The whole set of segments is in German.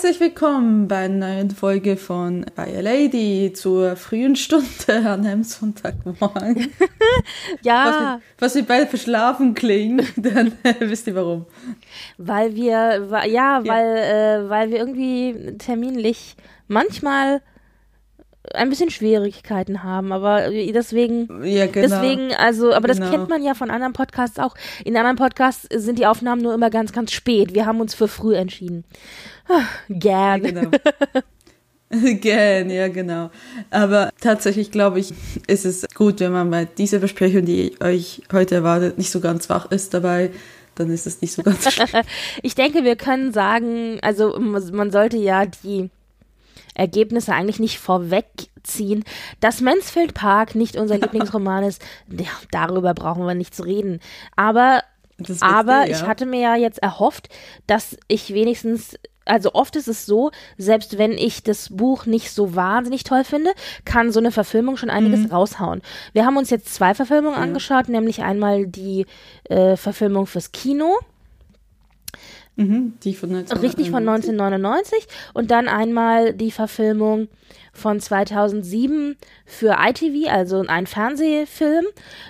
Herzlich willkommen bei einer neuen Folge von By a Lady zur frühen Stunde an einem Sonntagmorgen. ja. Was wir beide verschlafen klingen, dann äh, wisst ihr warum. Weil wir, ja, weil, ja. Äh, weil wir irgendwie terminlich manchmal ein bisschen Schwierigkeiten haben, aber deswegen, ja, genau. deswegen, also, aber genau. das kennt man ja von anderen Podcasts auch. In anderen Podcasts sind die Aufnahmen nur immer ganz, ganz spät. Wir haben uns für früh entschieden. Ah, gern. Ja, genau. Gern, ja, genau. Aber tatsächlich glaube ich, ist es gut, wenn man bei dieser Besprechung, die euch heute erwartet, nicht so ganz wach ist dabei, dann ist es nicht so ganz schlimm. ich denke, wir können sagen, also man sollte ja die Ergebnisse eigentlich nicht vorwegziehen. Dass Mansfield Park nicht unser Lieblingsroman ist, ja, darüber brauchen wir nicht zu reden. Aber, aber du, ja. ich hatte mir ja jetzt erhofft, dass ich wenigstens also oft ist es so, selbst wenn ich das Buch nicht so wahnsinnig toll finde, kann so eine Verfilmung schon einiges mhm. raushauen. Wir haben uns jetzt zwei Verfilmungen ja. angeschaut, nämlich einmal die äh, Verfilmung fürs Kino Mhm, die von 1999. Richtig von 1999 und dann einmal die Verfilmung von 2007 für ITV, also ein Fernsehfilm.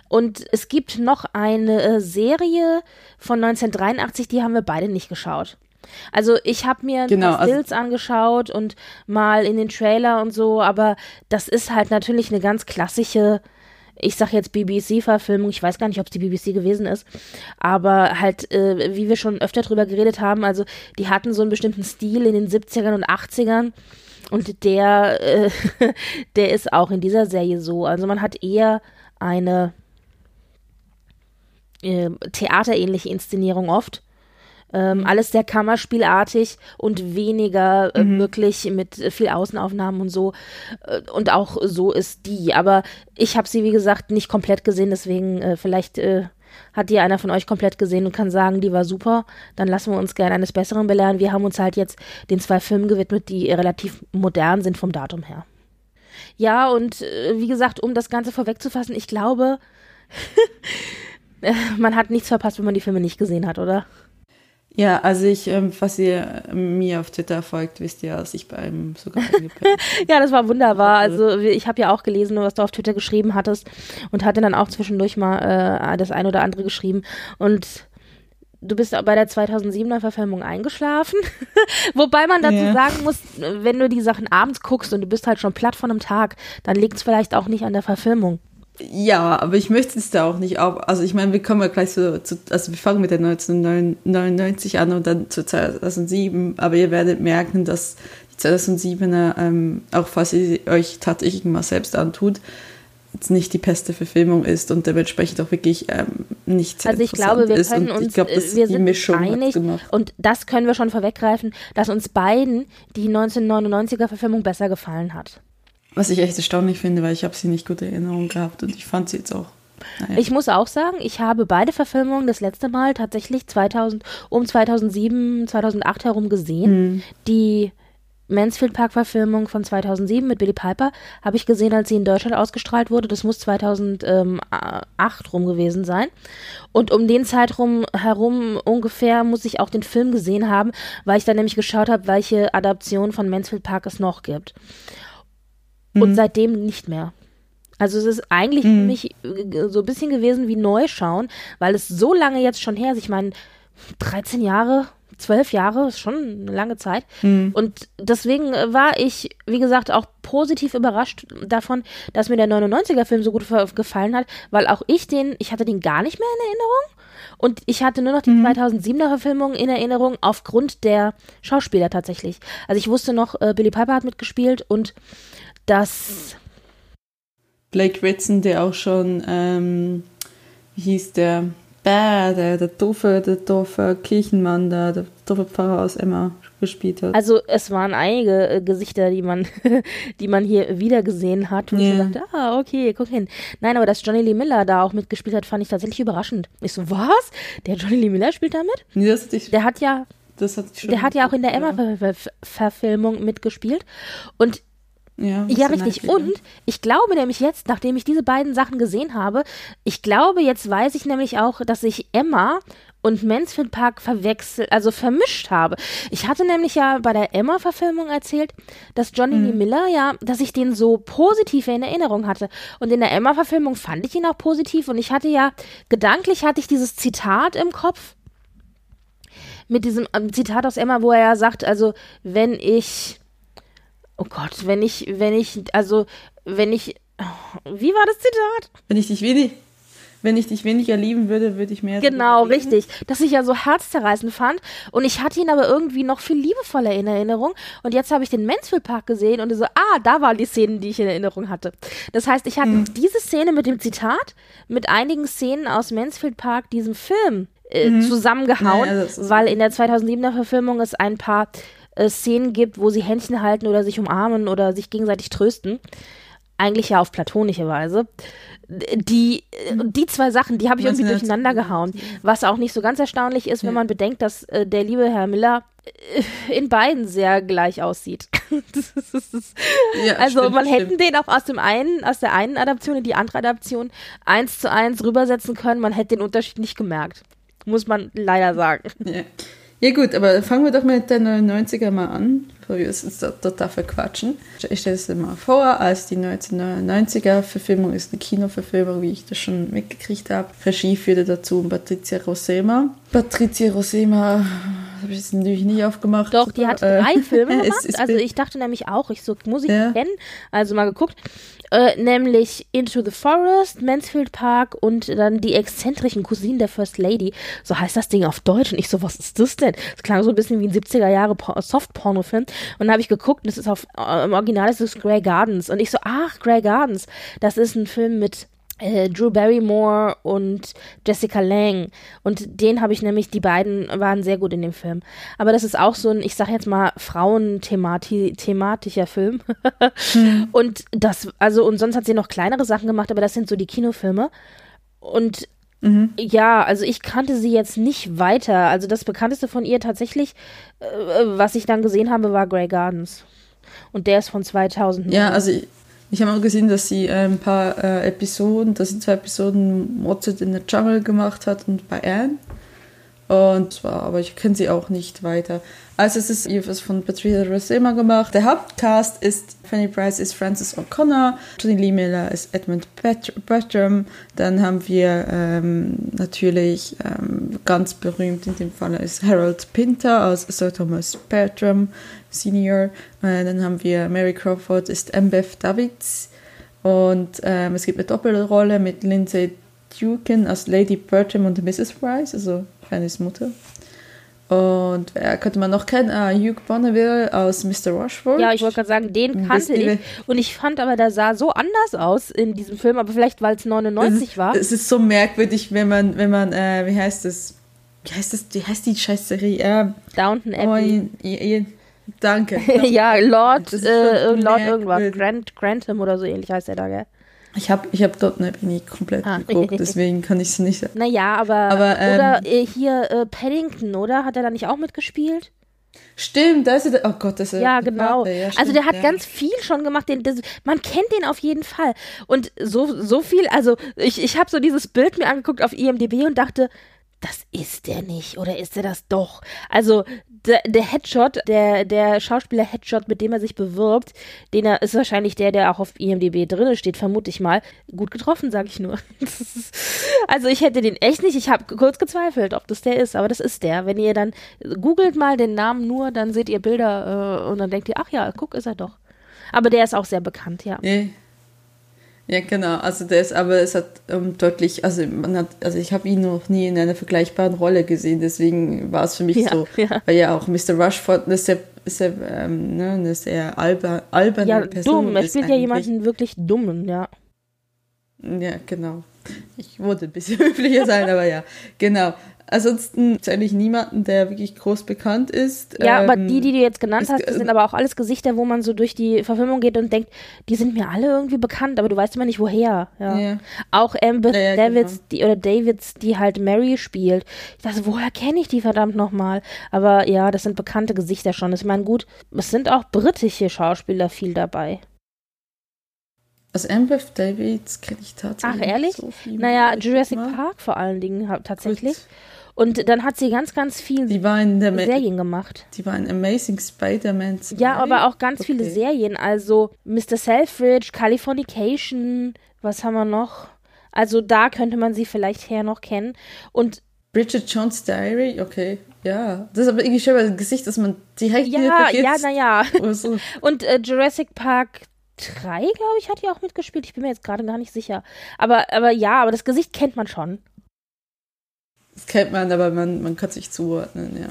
Und es gibt noch eine äh, Serie von 1983, die haben wir beide nicht geschaut. Also ich habe mir genau, also Stills also angeschaut und mal in den Trailer und so, aber das ist halt natürlich eine ganz klassische ich sag jetzt BBC-Verfilmung, ich weiß gar nicht, ob es die BBC gewesen ist, aber halt, äh, wie wir schon öfter drüber geredet haben, also die hatten so einen bestimmten Stil in den 70ern und 80ern und der, äh, der ist auch in dieser Serie so. Also man hat eher eine äh, theaterähnliche Inszenierung oft ähm, alles sehr kammerspielartig und weniger äh, mhm. wirklich mit viel Außenaufnahmen und so. Äh, und auch so ist die. Aber ich habe sie, wie gesagt, nicht komplett gesehen, deswegen äh, vielleicht äh, hat die einer von euch komplett gesehen und kann sagen, die war super, dann lassen wir uns gerne eines Besseren belehren. Wir haben uns halt jetzt den zwei Filmen gewidmet, die relativ modern sind vom Datum her. Ja, und äh, wie gesagt, um das Ganze vorwegzufassen, ich glaube, man hat nichts verpasst, wenn man die Filme nicht gesehen hat, oder? Ja, also ich, ähm, falls ihr mir auf Twitter folgt, wisst ihr, dass ich bei einem sogar Ja, das war wunderbar. Also ich habe ja auch gelesen, was du auf Twitter geschrieben hattest und hatte dann auch zwischendurch mal äh, das ein oder andere geschrieben und Du bist bei der 2007er Verfilmung eingeschlafen. Wobei man dazu ja. sagen muss, wenn du die Sachen abends guckst und du bist halt schon platt von einem Tag, dann liegt es vielleicht auch nicht an der Verfilmung. Ja, aber ich möchte es da auch nicht auf. Also ich meine, wir kommen ja gleich so zu, also wir fangen mit der 1999 an und dann zu 2007, aber ihr werdet merken, dass die 2007er, ähm, auch falls ihr euch tatsächlich mal selbst antut, jetzt nicht die beste Verfilmung ist und dementsprechend auch wirklich ähm, nicht sehr Also ich glaube, wir können uns, glaub, wir sind Mischung einig und das können wir schon vorweggreifen, dass uns beiden die 1999er Verfilmung besser gefallen hat. Was ich echt erstaunlich finde, weil ich habe sie nicht gut in Erinnerung gehabt und ich fand sie jetzt auch. Naja. Ich muss auch sagen, ich habe beide Verfilmungen das letzte Mal tatsächlich 2000, um 2007, 2008 herum gesehen. Mhm. Die Mansfield Park Verfilmung von 2007 mit Billy Piper habe ich gesehen, als sie in Deutschland ausgestrahlt wurde. Das muss 2008 rum gewesen sein. Und um den Zeitraum herum ungefähr muss ich auch den Film gesehen haben, weil ich dann nämlich geschaut habe, welche Adaption von Mansfield Park es noch gibt mhm. und seitdem nicht mehr. Also es ist eigentlich mhm. für mich äh, so ein bisschen gewesen wie Neuschauen, weil es so lange jetzt schon her ist. Ich meine, 13 Jahre, 12 Jahre ist schon eine lange Zeit. Mhm. Und deswegen äh, war ich, wie gesagt, auch positiv überrascht davon, dass mir der 99er-Film so gut gefallen hat, weil auch ich den, ich hatte den gar nicht mehr in Erinnerung. Und ich hatte nur noch die mhm. 2007er Verfilmung in Erinnerung aufgrund der Schauspieler tatsächlich. Also ich wusste noch, äh, Billy Piper hat mitgespielt und dass Blake Ritson, der auch schon, ähm, wie hieß der, Bär, der, der doofe, der doofe Kirchenmann, der, der doofe Pfarrer aus Emma gespielt hat. Also es waren einige äh, Gesichter, die man, die man hier wieder gesehen hat. Und Ja. ich dachte, ah, okay, guck hin. Nein, aber dass Johnny Lee Miller da auch mitgespielt hat, fand ich tatsächlich überraschend. Ich so, was? Der Johnny Lee Miller spielt da mit? nee, das ich, Der hat ja, das ich schon der hat ja auch in der ja. Emma-Verfilmung mitgespielt. Und Ja, Ja, richtig. Knightley, Und ich glaube nämlich jetzt, nachdem ich diese beiden Sachen gesehen habe, ich glaube, jetzt weiß ich nämlich auch, dass ich Emma und Mansfield Park verwechselt, also vermischt habe. Ich hatte nämlich ja bei der Emma-Verfilmung erzählt, dass Johnny Lee Miller ja, dass ich den so positiv in Erinnerung hatte. Und in der Emma-Verfilmung fand ich ihn auch positiv und ich hatte ja, gedanklich hatte ich dieses Zitat im Kopf mit diesem ähm, Zitat aus Emma, wo er ja sagt, also wenn ich, oh Gott, wenn ich, wenn ich, also wenn ich, wie war das Zitat? Wenn ich dich wenig, wenn ich dich weniger lieben würde, würde ich mehr. Genau, richtig. Das ich ja so herzzerreißend fand. Und ich hatte ihn aber irgendwie noch viel liebevoller in Erinnerung. Und jetzt habe ich den Mansfield Park gesehen und so, ah, da waren die Szenen, die ich in Erinnerung hatte. Das heißt, ich hatte Hm. diese Szene mit dem Zitat mit einigen Szenen aus Mansfield Park, diesem Film, äh, zusammengehauen, Mhm. Das ist- weil in der 2007er Verfilmung es ein paar äh, Szenen gibt, wo sie Händchen halten oder sich umarmen oder sich gegenseitig trösten. Eigentlich ja auf platonische Weise. Die, äh, die zwei Sachen, die habe ich irgendwie durcheinander gehauen. Was auch nicht so ganz erstaunlich ist, wenn man bedenkt, dass äh, der liebe Herr Miller äh, in beiden sehr gleich aussieht. Das ist- das ist- Ja, also stimmt, man stimmt. hätte den auch aus dem einen, aus der einen Adaption in die andere Adaption eins zu eins rübersetzen können. Man hätte den Unterschied nicht gemerkt. Muss man leider sagen. Ja. Ja, gut, aber fangen wir doch mit der 99er mal an, bevor wir uns jetzt dort, dort dafür quatschen. Ich stelle es dir mal vor, als die 1999er Verfilmung ist eine Kinoverfilmung, wie ich das schon mitgekriegt habe. Regie führte dazu Patricia Rosema. Patricia Rosema habe ich jetzt natürlich nicht aufgemacht. Doch, die hat Äh, drei Filme gemacht. Also ich dachte nämlich auch, ich so, muss ich Ja. kennen? Also mal geguckt. Äh, nämlich Into the Forest, Mansfield Park und dann die exzentrischen Cousinen der First Lady. So heißt das Ding auf Deutsch. Und ich so, was ist das denn? Das klang so ein bisschen wie ein 70er Jahre Po- Soft-Porno-Film. Und dann habe ich geguckt und das ist auf, äh, im Original ist es Grey Gardens. Und ich so, ach, Grey Gardens. Das ist ein Film mit äh, Drew Barrymore und Jessica Lange. Und den habe ich nämlich, die beiden waren sehr gut in dem Film. Aber das ist auch so ein, ich sag jetzt mal, Frauenthematischer Film. Und das, also, und sonst hat sie noch kleinere Sachen gemacht, aber das sind so die Kinofilme. Und ja, also ich kannte sie jetzt nicht weiter. Also das bekannteste von ihr tatsächlich, äh, was ich dann gesehen habe, war Grey Gardens. Und der ist von 2000. Ja, also ich, ich habe auch gesehen, dass sie äh, ein paar äh, Episoden, dass sie zwei Episoden Mozart in the Jungle gemacht hat und bei Anne. Und zwar, aber ich kenne sie auch nicht weiter. Also es ist etwas von Patricia Rosema gemacht. Der Hauptcast ist Fanny Price ist Frances O'Connor, Johnny Lee Miller ist Edmund Bertram, dann haben wir ähm, natürlich ähm, ganz berühmt in dem Fall ist Harold Pinter als Sir Thomas Bertram Senior. Äh, dann haben wir Mary Crawford ist Mbeth Davids und ähm, es gibt eine Doppelrolle mit Lindsay Dukin als Lady Bertram und Mrs. Price, also Fannys Mutter. Und wer könnte man noch kennen? Ah, Hugh Bonneville aus Mr. Rushford. Ja, ich wollte gerade sagen, den kannte ich. Und ich fand aber, der sah so anders aus in diesem Film, aber vielleicht, weil es 99 war. Es ist so merkwürdig, wenn man, wenn man, äh, wie heißt das? Wie heißt das? Wie heißt die Scheißerie? Äh, Downton oh, Abbey. i- danke. ja, Lord, äh, schon Lord irgendwas. Grant, Grantham oder so ähnlich heißt er da, gell? Ich habe ich hab dort nicht, nie komplett Ah. geguckt, deswegen kann ich es nicht sagen. Naja, aber, Aber, ähm, oder äh, hier äh, Paddington, oder? Hat er da nicht auch mitgespielt? Stimmt, da ist er. Oh Gott, das ist Ja, genau. Ja, also stimmt, der hat ja. ganz viel schon gemacht. Den, das, man kennt den auf jeden Fall. Und so, so viel, also ich, ich habe so dieses Bild mir angeguckt auf IMDb und dachte, das ist der nicht oder ist er das doch? Also der, der Headshot, der, der Schauspieler Headshot, mit dem er sich bewirbt, den er ist wahrscheinlich der, der auch auf IMDb drinne steht, vermute ich mal. Gut getroffen, sage ich nur. Also ich hätte den echt nicht. Ich habe kurz gezweifelt, ob das der ist, aber das ist der. Wenn ihr dann googelt mal den Namen nur, dann seht ihr Bilder äh, und dann denkt ihr, ach ja, guck, ist er doch. Aber der ist auch sehr bekannt, ja. Ja. Ja, genau. Also der ist, aber es hat ähm, deutlich, also man hat, also ich habe ihn noch nie in einer vergleichbaren Rolle gesehen, deswegen war es für mich Ja, so, ja. weil ja auch Mr. Rushford eine sehr, sehr, ähm, ne, eine sehr alber, alberne Ja, Person dumm. Ist spielt ja jemanden wirklich dummen, ja. Ja, genau. Ich wollte ein bisschen höflicher sein, aber ja, genau. Ansonsten zähle ich niemanden, der wirklich groß bekannt ist. Ja, ähm, aber die, die du jetzt genannt hast, das sind aber auch alles Gesichter, wo man so durch die Verfilmung geht und denkt, die sind mir alle irgendwie bekannt, aber du weißt immer nicht woher. Ja. ja. Auch Amber ja, ja, Davids, genau. die oder Davids, die halt Mary spielt. Ich dachte, woher kenne ich die verdammt nochmal? Aber ja, das sind bekannte Gesichter schon. Ich meine, gut, es sind auch britische Schauspieler viel dabei. Also Amber Davids kenne ich tatsächlich. Ach, ehrlich? So naja, Jurassic. Park vor allen Dingen tatsächlich. Gut. Und dann hat sie ganz, ganz viel Serien gemacht. Die war in Amazing Spider-Man. Ja, aber auch ganz okay. viele Serien. Also Mr. Selfridge, Californication, was haben wir noch? Also da könnte man sie vielleicht her noch kennen. Und Bridget Jones Diary, okay. Ja, das ist aber irgendwie schon ein Gesicht, dass man direkt Ja, ja, naja. So. Und äh, Jurassic Park 3, glaube ich, hat die auch mitgespielt. Ich bin mir jetzt gerade gar nicht sicher. Aber, aber ja, aber das Gesicht kennt man schon. Das kennt man, aber man, man kann sich zuordnen, ja.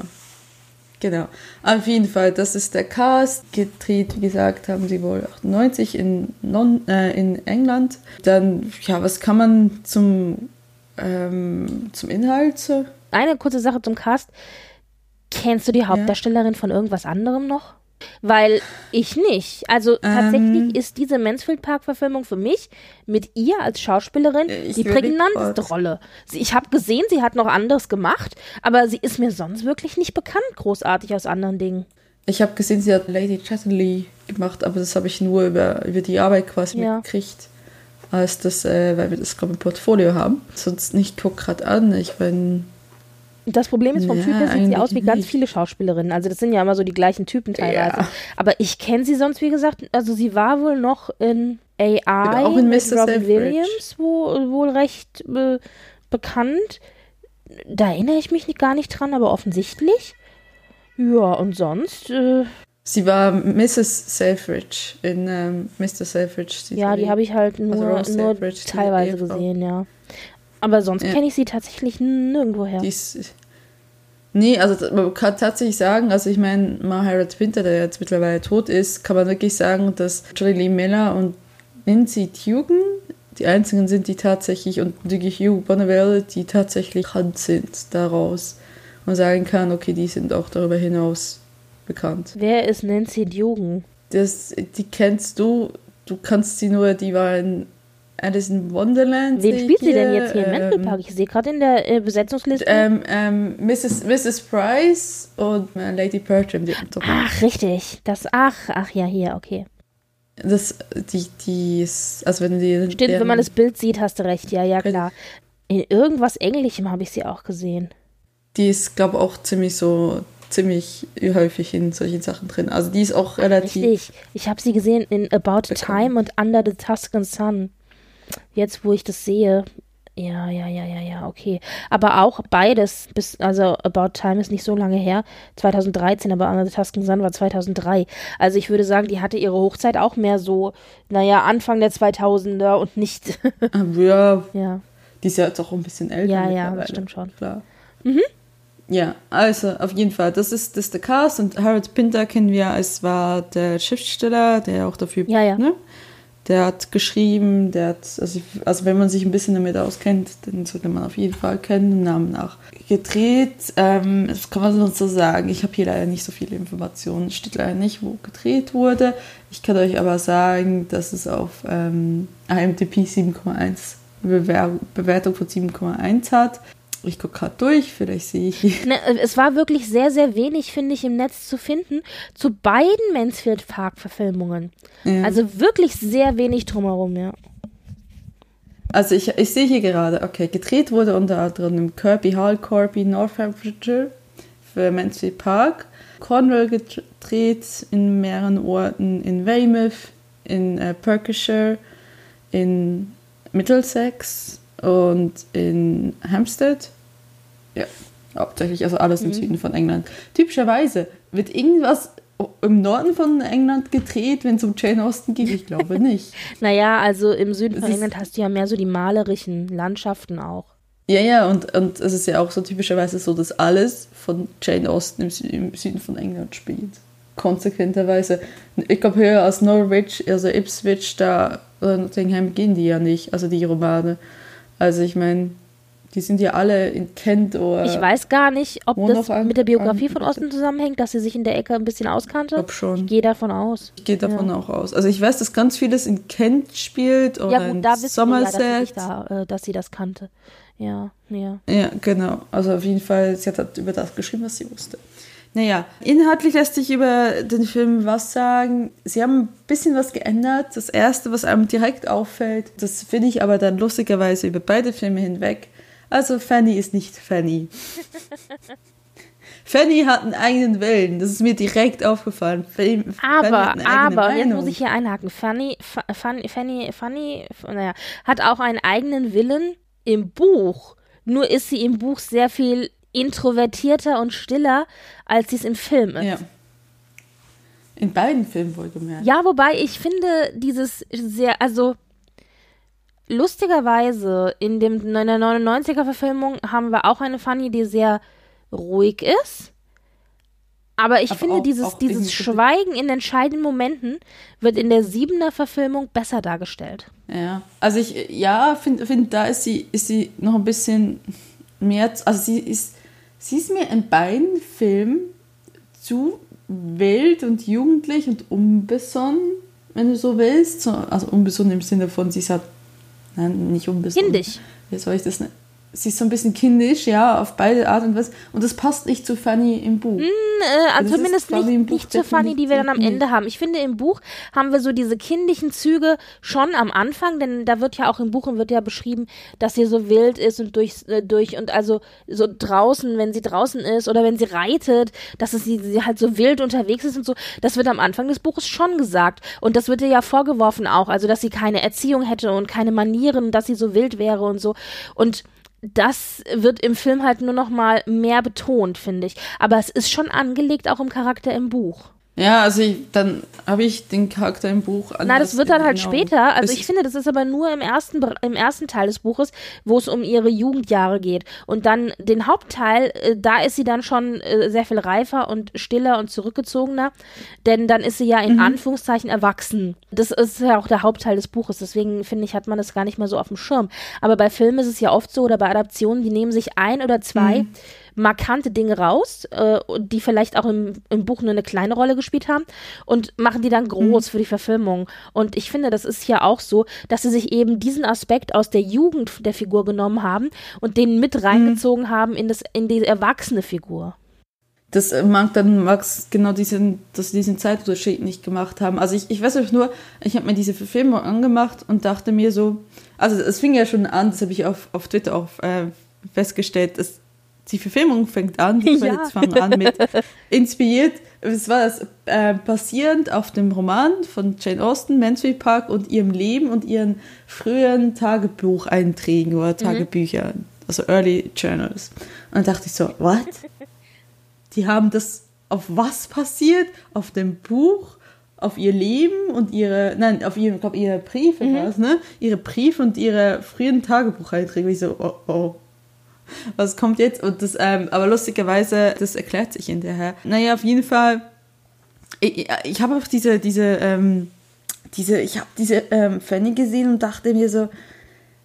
Genau. Auf jeden Fall, das ist der Cast. Gedreht, wie gesagt, haben sie wohl 98 in, non, äh, in England. Dann, ja, was kann man zum, ähm, zum Inhalt? Eine kurze Sache zum Cast. Kennst du die Hauptdarstellerin ja. von irgendwas anderem noch? Weil ich nicht. Also ähm, tatsächlich ist diese Mansfield Park-Verfilmung für mich mit ihr als Schauspielerin die prägnanteste Rolle. Ich habe gesehen, sie hat noch anderes gemacht, aber sie ist mir sonst wirklich nicht bekannt, großartig aus anderen Dingen. Ich habe gesehen, sie hat Lady Chatterley gemacht, aber das habe ich nur über, über die Arbeit quasi ja. mitgekriegt. Als das, äh, weil wir das, glaube ich, im Portfolio haben. Sonst nicht, guck gerade an. Ich bin das Problem ist, vom ja, Typ her sieht sie aus wie ganz viele Schauspielerinnen. Also das sind ja immer so die gleichen Typen teilweise. Ja. Aber ich kenne sie sonst, wie gesagt, also sie war wohl noch in AI auch in mit Robin Williams wo, wohl recht äh, bekannt. Da erinnere ich mich gar nicht dran, aber offensichtlich. Ja, und sonst. Äh, sie war Mrs. Selfridge in ähm, Mr. Selfridge. Ja, die habe ich halt also nur, also nur teilweise gesehen, ja. Aber sonst ja. kenne ich sie tatsächlich nirgendwoher. Die ist, nee, also man kann tatsächlich sagen, also ich meine, Maharat Winter, der jetzt mittlerweile tot ist, kann man wirklich sagen, dass Johnny Lee Miller und Nancy Tugen die einzigen sind, die tatsächlich, und wirklich Hugh Bonneville, die tatsächlich bekannt sind daraus. Man sagen kann, okay, die sind auch darüber hinaus bekannt. Wer ist Nancy Dugan? Das, die kennst du, du kannst sie nur, die war in Alice in Wonderland. Wen spielt sie denn jetzt hier im ähm, Mendelpark? Ich sehe gerade in der äh, Besetzungsliste. Ähm, ähm, Mrs., Mrs. Price und äh, Lady Bertram. ach, richtig. Das, ach, ach ja, hier, okay. Das, die, die ist, also wenn die. Stimmt, wenn man das Bild sieht, hast du recht, ja, ja, klar. In irgendwas Englischem habe ich sie auch gesehen. Die ist, glaube ich, auch ziemlich so, ziemlich häufig in solchen Sachen drin. Also die ist auch relativ. Richtig. Ich habe sie gesehen in About bekannt. Time und Under the Tuscan Sun. Jetzt, wo ich das sehe, ja, ja, ja, ja, ja, okay. Aber auch beides, bis, also About Time ist nicht so lange her, 2013, aber Anna Tusken Sun war 2003. Also ich würde sagen, die hatte ihre Hochzeit auch mehr so, naja, Anfang der 2000er und nicht. ja. ja. Die ist ja jetzt auch ein bisschen älter. Ja, ja, das stimmt schon. Klar. Mhm. Ja, also auf jeden Fall, das ist, das ist der Cast und Harold Pinter kennen wir als war der Schriftsteller, der auch dafür, ja, ja. Ne? Der hat geschrieben, der hat, also, also wenn man sich ein bisschen damit auskennt, dann sollte man auf jeden Fall kennen, den Namen nach. Gedreht, ähm, das kann man so sagen, ich habe hier leider nicht so viele Informationen, steht leider nicht, wo gedreht wurde. Ich kann euch aber sagen, dass es auf ähm, IMDb 7,1 Bewertung von 7,1 hat. Ich gucke gerade durch, vielleicht sehe ich. Ne, es war wirklich sehr, sehr wenig, finde ich, im Netz zu finden zu beiden Mansfield Park-Verfilmungen. Ja. Also wirklich sehr wenig drumherum, ja. Also ich, ich sehe hier gerade, okay, gedreht wurde unter anderem im Kirby Hall, Corby, Northamptonshire für Mansfield Park. Cornwall gedreht in mehreren Orten, in Weymouth, in äh, Perkshire, in Middlesex und in Hampstead. Ja, hauptsächlich, also alles im mhm. Süden von England. Typischerweise wird irgendwas im Norden von England gedreht, wenn es um Jane Austen geht? Ich glaube nicht. naja, also im Süden von England hast du ja mehr so die malerischen Landschaften auch. Ja, ja, und, und es ist ja auch so typischerweise so, dass alles von Jane Austen im, Sü im Süden von England spielt. Konsequenterweise. Ich glaube, höher als Norwich, also Ipswich, da oder Nottingham gehen die ja nicht, also die Romane. Also ich meine, die sind ja alle in Kent oder. Ich weiß gar nicht, ob das an- mit der Biografie an- von Osten zusammenhängt, dass sie sich in der Ecke ein bisschen auskannte. glaub schon. Ich gehe davon aus. Ich gehe davon auch aus. Also ich weiß, dass ganz vieles in Kent spielt oder Ja, in gut, da wissen wir ja, dass Somerset. da, äh, dass sie das kannte. Ja, ja. Ja, genau. Also auf jeden Fall, sie hat halt über das geschrieben, was sie wusste. Naja, inhaltlich lässt sich über den Film was sagen. Sie haben ein bisschen was geändert. Das Erste, was einem direkt auffällt, das finde ich aber dann lustigerweise über beide Filme hinweg. Also Fanny ist nicht Fanny. Fanny hat einen eigenen Willen. Das ist mir direkt aufgefallen. Fanny Aber, eigene aber, jetzt Meinung. muss ich hier einhaken. Fanny, Fa- Fanny, Fanny, Fanny, naja, hat auch einen eigenen Willen im Buch. Nur ist sie im Buch sehr viel introvertierter und stiller, als sie es im Film ist. Ja. In beiden Filmen wohlgemerkt. Ja, wobei ich finde dieses sehr, also lustigerweise in, dem, in der 99er Verfilmung haben wir auch eine Fanny, die sehr ruhig ist. Aber ich Aber finde, auch- dieses, auch dieses Schweigen in entscheidenden Momenten wird in der siebener Verfilmung besser dargestellt. Ja, also ich, ja, finde, find, da ist sie, ist sie noch ein bisschen mehr, also sie ist, sie ist mir in beiden Filmen zu wild und jugendlich und unbesonnen, wenn du so willst. So, also unbesonnen im Sinne von, sie ist halt, nein, nicht unbesonnen. Kindisch. Wie soll ich das nennen? Sie ist so ein bisschen kindisch, ja, auf beide Art und Weise. Und das passt nicht zu Fanny im Buch. Äh, Das also ist zumindest im nicht, nicht zur Fanny, die wir dann am Ende haben. Ich finde, im Buch haben wir so diese kindlichen Züge schon am Anfang, denn da wird ja auch im Buch und wird ja beschrieben, dass sie so wild ist und durch, äh, durch und also so draußen, wenn sie draußen ist oder wenn sie reitet, dass es sie, sie halt so wild unterwegs ist und so. Das wird am Anfang des Buches schon gesagt. Und das wird ihr ja vorgeworfen auch, also dass sie keine Erziehung hätte und keine Manieren, dass sie so wild wäre und so. Und das wird im Film halt nur noch mal mehr betont, finde ich. Aber es ist schon angelegt auch im Charakter im Buch. Ja, also ich, dann habe ich den Charakter im Buch. Na, das anders wird dann halt später. Also ich finde, das ist aber nur im ersten, im ersten Teil des Buches, wo es um ihre Jugendjahre geht. Und dann den Hauptteil, äh, da ist sie dann schon äh, sehr viel reifer und stiller und zurückgezogener. Denn dann ist sie ja in Anführungszeichen erwachsen. Das ist ja auch der Hauptteil des Buches. Deswegen finde ich, hat man das gar nicht mehr so auf dem Schirm. Aber bei Filmen ist es ja oft so oder bei Adaptionen, die nehmen sich ein oder zwei markante Dinge raus, äh, die vielleicht auch im, im Buch nur eine kleine Rolle gespielt haben und machen die dann groß für die Verfilmung. Und ich finde, das ist ja auch so, dass sie sich eben diesen Aspekt aus der Jugend der Figur genommen haben und den mit reingezogen haben in, das, in die erwachsene Figur. das äh, mag dann mag's genau diesen, dass sie diesen Zeitunterschied nicht gemacht haben. Also ich, ich weiß einfach nur, ich habe mir diese Verfilmung angemacht und dachte mir so, also es fing ja schon an, das habe ich auf, auf Twitter auch äh, festgestellt, dass die Verfilmung fängt an, die Ja. Fangen an mit inspiriert, es war das äh, basierend auf dem Roman von Jane Austen, Mansfield Park und ihrem Leben und ihren früheren Tagebucheinträgen oder Tagebüchern, also Early Journals. Und dann dachte ich so, what? Die haben das auf was passiert? Auf dem Buch, auf ihr Leben und ihre, nein, auf ihre, ich glaube, ihre Briefe war es, ne? Ihre Briefe und ihre frühen Tagebucheinträge. Ich so, oh, oh. Was kommt jetzt? Und das, ähm, aber lustigerweise, das erklärt sich hinterher. Naja, auf jeden Fall, ich, ich habe auch diese, diese, ähm, diese, ich habe diese ähm, Fanny gesehen und dachte mir so,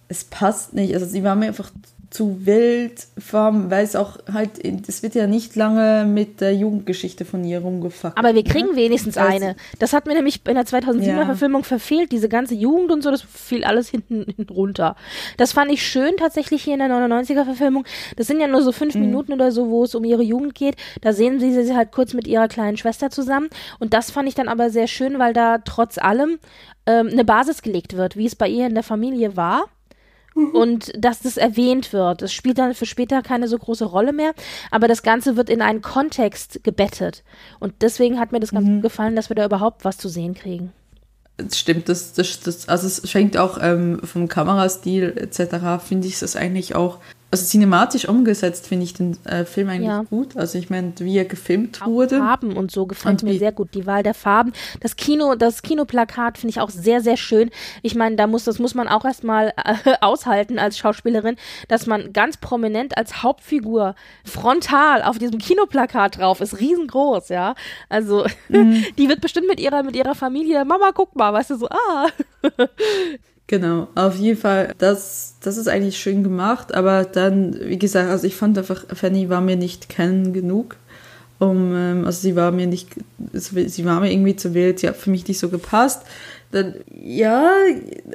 es passt nicht. Also sie war mir einfach zu wild, weil es auch halt, es wird ja nicht lange mit der Jugendgeschichte von ihr rumgefuckt. Aber wir kriegen wenigstens Also- eine. Das hat mir nämlich in der 2007er Ja. Verfilmung verfehlt. Diese ganze Jugend und so, das fiel alles hinten, hinten runter. Das fand ich schön tatsächlich hier in der 99er Verfilmung. Das sind ja nur so fünf Minuten oder so, wo es um ihre Jugend geht. Da sehen sie sie halt kurz mit ihrer kleinen Schwester zusammen. Und das fand ich dann aber sehr schön, weil da trotz allem ähm, eine Basis gelegt wird, wie es bei ihr in der Familie war. Und dass das erwähnt wird. Es spielt dann für später keine so große Rolle mehr, aber das Ganze wird in einen Kontext gebettet. Und deswegen hat mir das ganz gut gefallen, dass wir da überhaupt was zu sehen kriegen. Das stimmt, das, das, das, also es schenkt auch ähm, vom Kamerastil etc., finde ich es eigentlich auch, also cinematisch umgesetzt finde ich den äh, Film eigentlich Ja. gut. Also ich meine, wie er gefilmt wurde. Farben und so gefällt Und mir sehr gut. Die Wahl der Farben. Das Kino, das Kinoplakat finde ich auch sehr, sehr schön. Ich meine, da muss, das muss man auch erstmal äh, aushalten als Schauspielerin, dass man ganz prominent als Hauptfigur frontal auf diesem Kinoplakat drauf ist. Riesengroß, ja. Also, Mhm. die wird bestimmt mit ihrer, mit ihrer Familie, Mama, guck mal, weißt du, so, ah. Genau, auf jeden Fall, das, das ist eigentlich schön gemacht, aber dann, wie gesagt, also ich fand einfach, Fanny war mir nicht kennen genug. Um, ähm, also sie war mir nicht, sie war mir irgendwie zu wild, sie hat für mich nicht so gepasst dann, ja,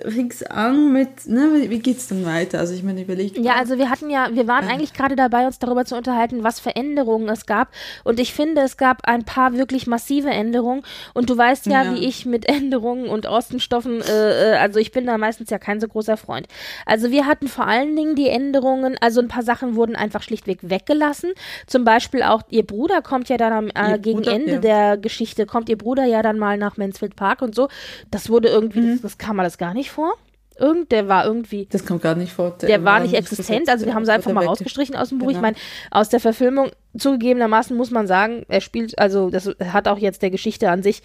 fing's an mit, ne, wie geht's denn weiter? Also ich meine, überlegt. Ja, also wir hatten ja, wir waren äh. eigentlich gerade dabei, uns darüber zu unterhalten, was für Änderungen es gab. Und ich finde, es gab ein paar wirklich massive Änderungen. Und du weißt ja, ja. wie ich mit Änderungen und Außenstoffen, äh, äh, also ich bin da meistens ja kein so großer Freund. Also wir hatten vor allen Dingen die Änderungen, also ein paar Sachen wurden einfach schlichtweg weggelassen. Zum Beispiel auch ihr Bruder kommt ja dann am äh, gegen Bruder, Ende ja. der Geschichte, kommt ihr Bruder ja dann mal nach Mansfield Park und so. Das wurde irgendwie, mhm. das, das kam alles gar nicht vor. Irgend, der war irgendwie. Das kommt gar nicht vor. Der, der war nicht existent, also wir haben sie einfach mal rausgestrichen aus dem Buch. Genau. Ich meine, aus der Verfilmung zugegebenermaßen muss man sagen, er spielt, also das hat auch jetzt der Geschichte an sich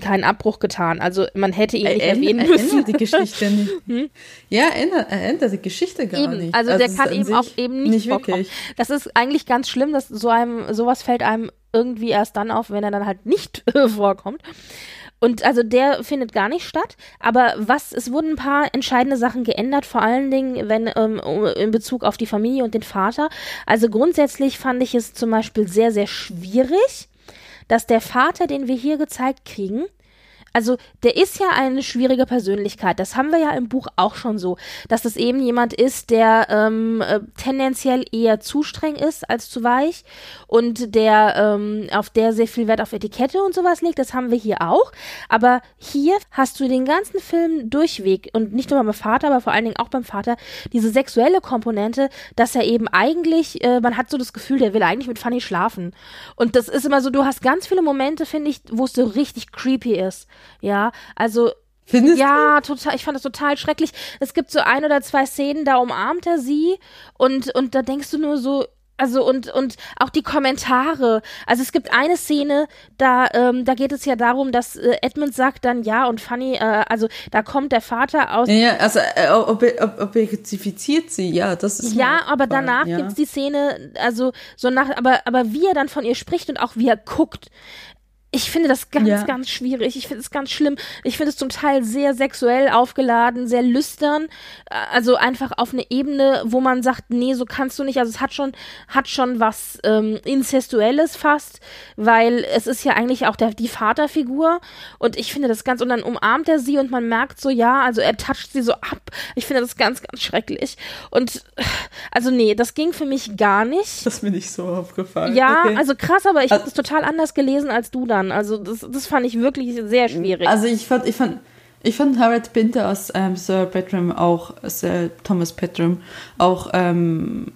keinen Abbruch getan. Also man hätte ihn nicht er, erwähnen müssen. Er ändert die Geschichte nicht. Hm? Ja, er ändert, er ändert die Geschichte gar eben. nicht. Also, also der kann eben auch eben nicht, nicht vorkommen. Wirklich. Das ist eigentlich ganz schlimm, dass so einem sowas fällt einem irgendwie erst dann auf, wenn er dann halt nicht vorkommt. Und also der findet gar nicht statt. Aber was, es wurden ein paar entscheidende Sachen geändert, vor allen Dingen, wenn ähm, in Bezug auf die Familie und den Vater. Also grundsätzlich fand ich es zum Beispiel sehr, sehr schwierig, dass der Vater, den wir hier gezeigt kriegen, also der ist ja eine schwierige Persönlichkeit. Das haben wir ja im Buch auch schon so, dass das eben jemand ist, der ähm, äh, tendenziell eher zu streng ist als zu weich und der ähm, auf der sehr viel Wert auf Etikette und sowas legt. Das haben wir hier auch. Aber hier hast du den ganzen Film durchweg und nicht nur beim Vater, aber vor allen Dingen auch beim Vater diese sexuelle Komponente, dass er eben eigentlich, äh, man hat so das Gefühl, der will eigentlich mit Fanny schlafen. Und das ist immer so, du hast ganz viele Momente, finde ich, wo es so richtig creepy ist. Ja, also Findest ja, du? total. Ich fand das total schrecklich. Es gibt so ein oder zwei Szenen, da umarmt er sie und und da denkst du nur so. Also und und auch die Kommentare. Also es gibt eine Szene, da ähm, da geht es ja darum, dass äh, Edmund sagt dann ja und Fanny, äh, also da kommt der Vater aus. Ja, also äh, ob, ob, objektifiziert sie, ja, das ist. Ja, aber danach ja. gibt's die Szene, also so nach, aber aber wie er dann von ihr spricht und auch wie er guckt, ich finde das ganz, ja. ganz schwierig. Ich finde es ganz schlimm. Ich finde es zum Teil sehr sexuell aufgeladen, sehr lüstern. Also einfach auf eine Ebene, wo man sagt, nee, so kannst du nicht. Also es hat schon, hat schon was ähm, Incestuelles fast, weil es ist ja eigentlich auch der, die Vaterfigur. Und ich finde das ganz, und dann umarmt er sie und man merkt so, ja, also er toucht sie so ab. Ich finde das ganz, ganz schrecklich. Und also nee, das ging für mich gar nicht. Das ist mir nicht so aufgefallen. Ja, okay. also krass, aber ich also, habe es total anders gelesen als du dann kann. Also das, das fand ich wirklich sehr schwierig. Also ich fand, ich fand, ich fand Harold Pinter aus ähm, Sir Petram auch, Sir Thomas Petram auch, ähm,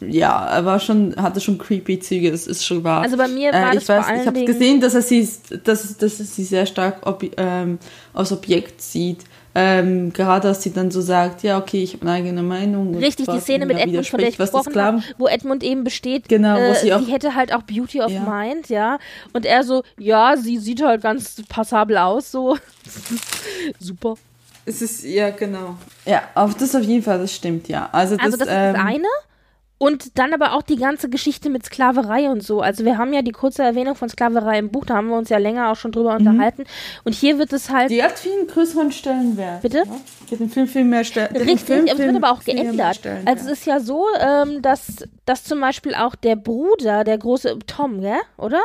ja, er war schon, hatte schon creepy Züge, das ist schon wahr. Also bei mir war äh, ich weiß, ich habe gesehen, dass er sie, dass, dass er sie sehr stark ob, ähm, als Objekt sieht ähm, gerade dass sie dann so sagt, ja, okay, ich habe eine eigene Meinung. Richtig, die Szene mit Edmund, von der ich gesprochen habe, wo Edmund eben besteht, genau, äh, sie, auch, sie hätte halt auch Beauty of ja. Mind, ja. Und er so, ja, sie sieht halt ganz passabel aus, so. Super. Es ist, ja, genau. Ja, auf das auf jeden Fall, das stimmt, ja. Also das, also das ähm, ist das eine. Und dann aber auch die ganze Geschichte mit Sklaverei und so. Also wir haben ja die kurze Erwähnung von Sklaverei im Buch, da haben wir uns ja länger auch schon drüber mhm. unterhalten. Und hier wird es halt. Die hat viel einen größeren Stellenwert. Bitte? Ja? Die hat den Film viel mehr Stellenwert. Richtig, Film, es wird aber auch geändert. Also es ist ja so, ähm, dass, dass zum Beispiel auch der Bruder, der große Tom, gell? oder?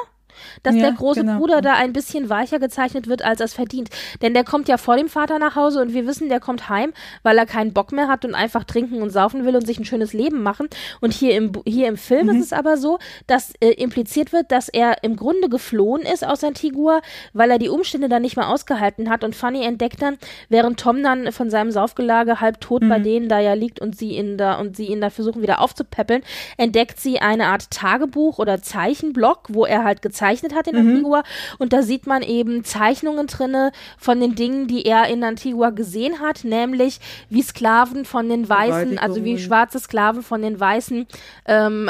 Dass ja, der große genau. Bruder da ein bisschen weicher gezeichnet wird, als er es verdient. Denn der kommt ja vor dem Vater nach Hause und wir wissen, der kommt heim, weil er keinen Bock mehr hat und einfach trinken und saufen will und sich ein schönes Leben machen. Und hier im, hier im Film mhm. ist es aber so, dass äh, impliziert wird, dass er im Grunde geflohen ist aus Antigua, weil er die Umstände dann nicht mehr ausgehalten hat. Und Fanny entdeckt dann, während Tom dann von seinem Saufgelage halb tot mhm. bei denen da ja liegt und sie ihn da und sie ihn da versuchen wieder aufzupäppeln, entdeckt sie eine Art Tagebuch oder Zeichenblock, wo er halt gezeigt gezeichnet hat in mhm. Antigua. Und da sieht man eben Zeichnungen drinne von den Dingen, die er in Antigua gesehen hat, nämlich wie Sklaven von den Weißen, also wie schwarze Sklaven von den weißen ähm,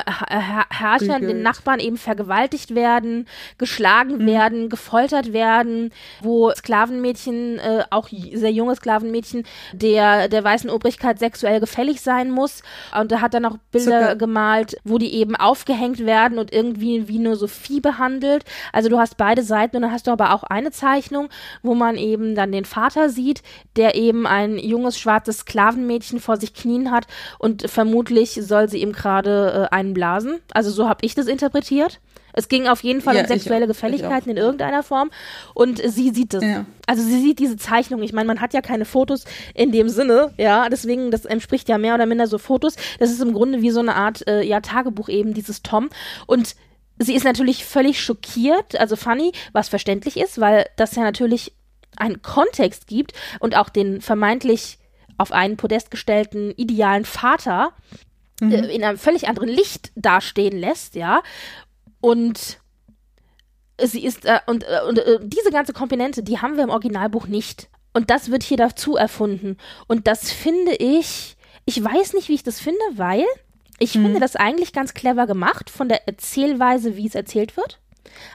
Herrschern, den Nachbarn eben vergewaltigt werden, geschlagen mhm. werden, gefoltert werden, wo Sklavenmädchen, äh, auch sehr junge Sklavenmädchen, der, der weißen Obrigkeit sexuell gefällig sein muss. Und da hat er noch Bilder Zucker. gemalt, wo die eben aufgehängt werden und irgendwie wie nur so Vieh behandelt gebündelt. Also du hast beide Seiten und dann hast du aber auch eine Zeichnung, wo man eben dann den Vater sieht, der eben ein junges schwarzes Sklavenmädchen vor sich knien hat und vermutlich soll sie ihm gerade äh, einen blasen. Also so habe ich das interpretiert. Es ging auf jeden Fall ja, um sexuelle auch, Gefälligkeiten in irgendeiner Form. Und sie sieht es. Ja. Also sie sieht diese Zeichnung. Ich meine, man hat ja keine Fotos in dem Sinne, ja. Deswegen, das entspricht ja mehr oder minder so Fotos. Das ist im Grunde wie so eine Art, äh, ja, Tagebuch eben, dieses Tom. Und sie ist natürlich völlig schockiert, also funny, was verständlich ist, weil das ja natürlich einen Kontext gibt und auch den vermeintlich auf einen Podest gestellten idealen Vater mhm. äh, in einem völlig anderen Licht dastehen lässt, ja. Und sie ist, äh, und, äh, und äh, diese ganze Komponente, die haben wir im Originalbuch nicht. Und das wird hier dazu erfunden. Und das finde ich, ich weiß nicht, wie ich das finde, weil ich mhm. finde das eigentlich ganz clever gemacht von der Erzählweise, wie es erzählt wird.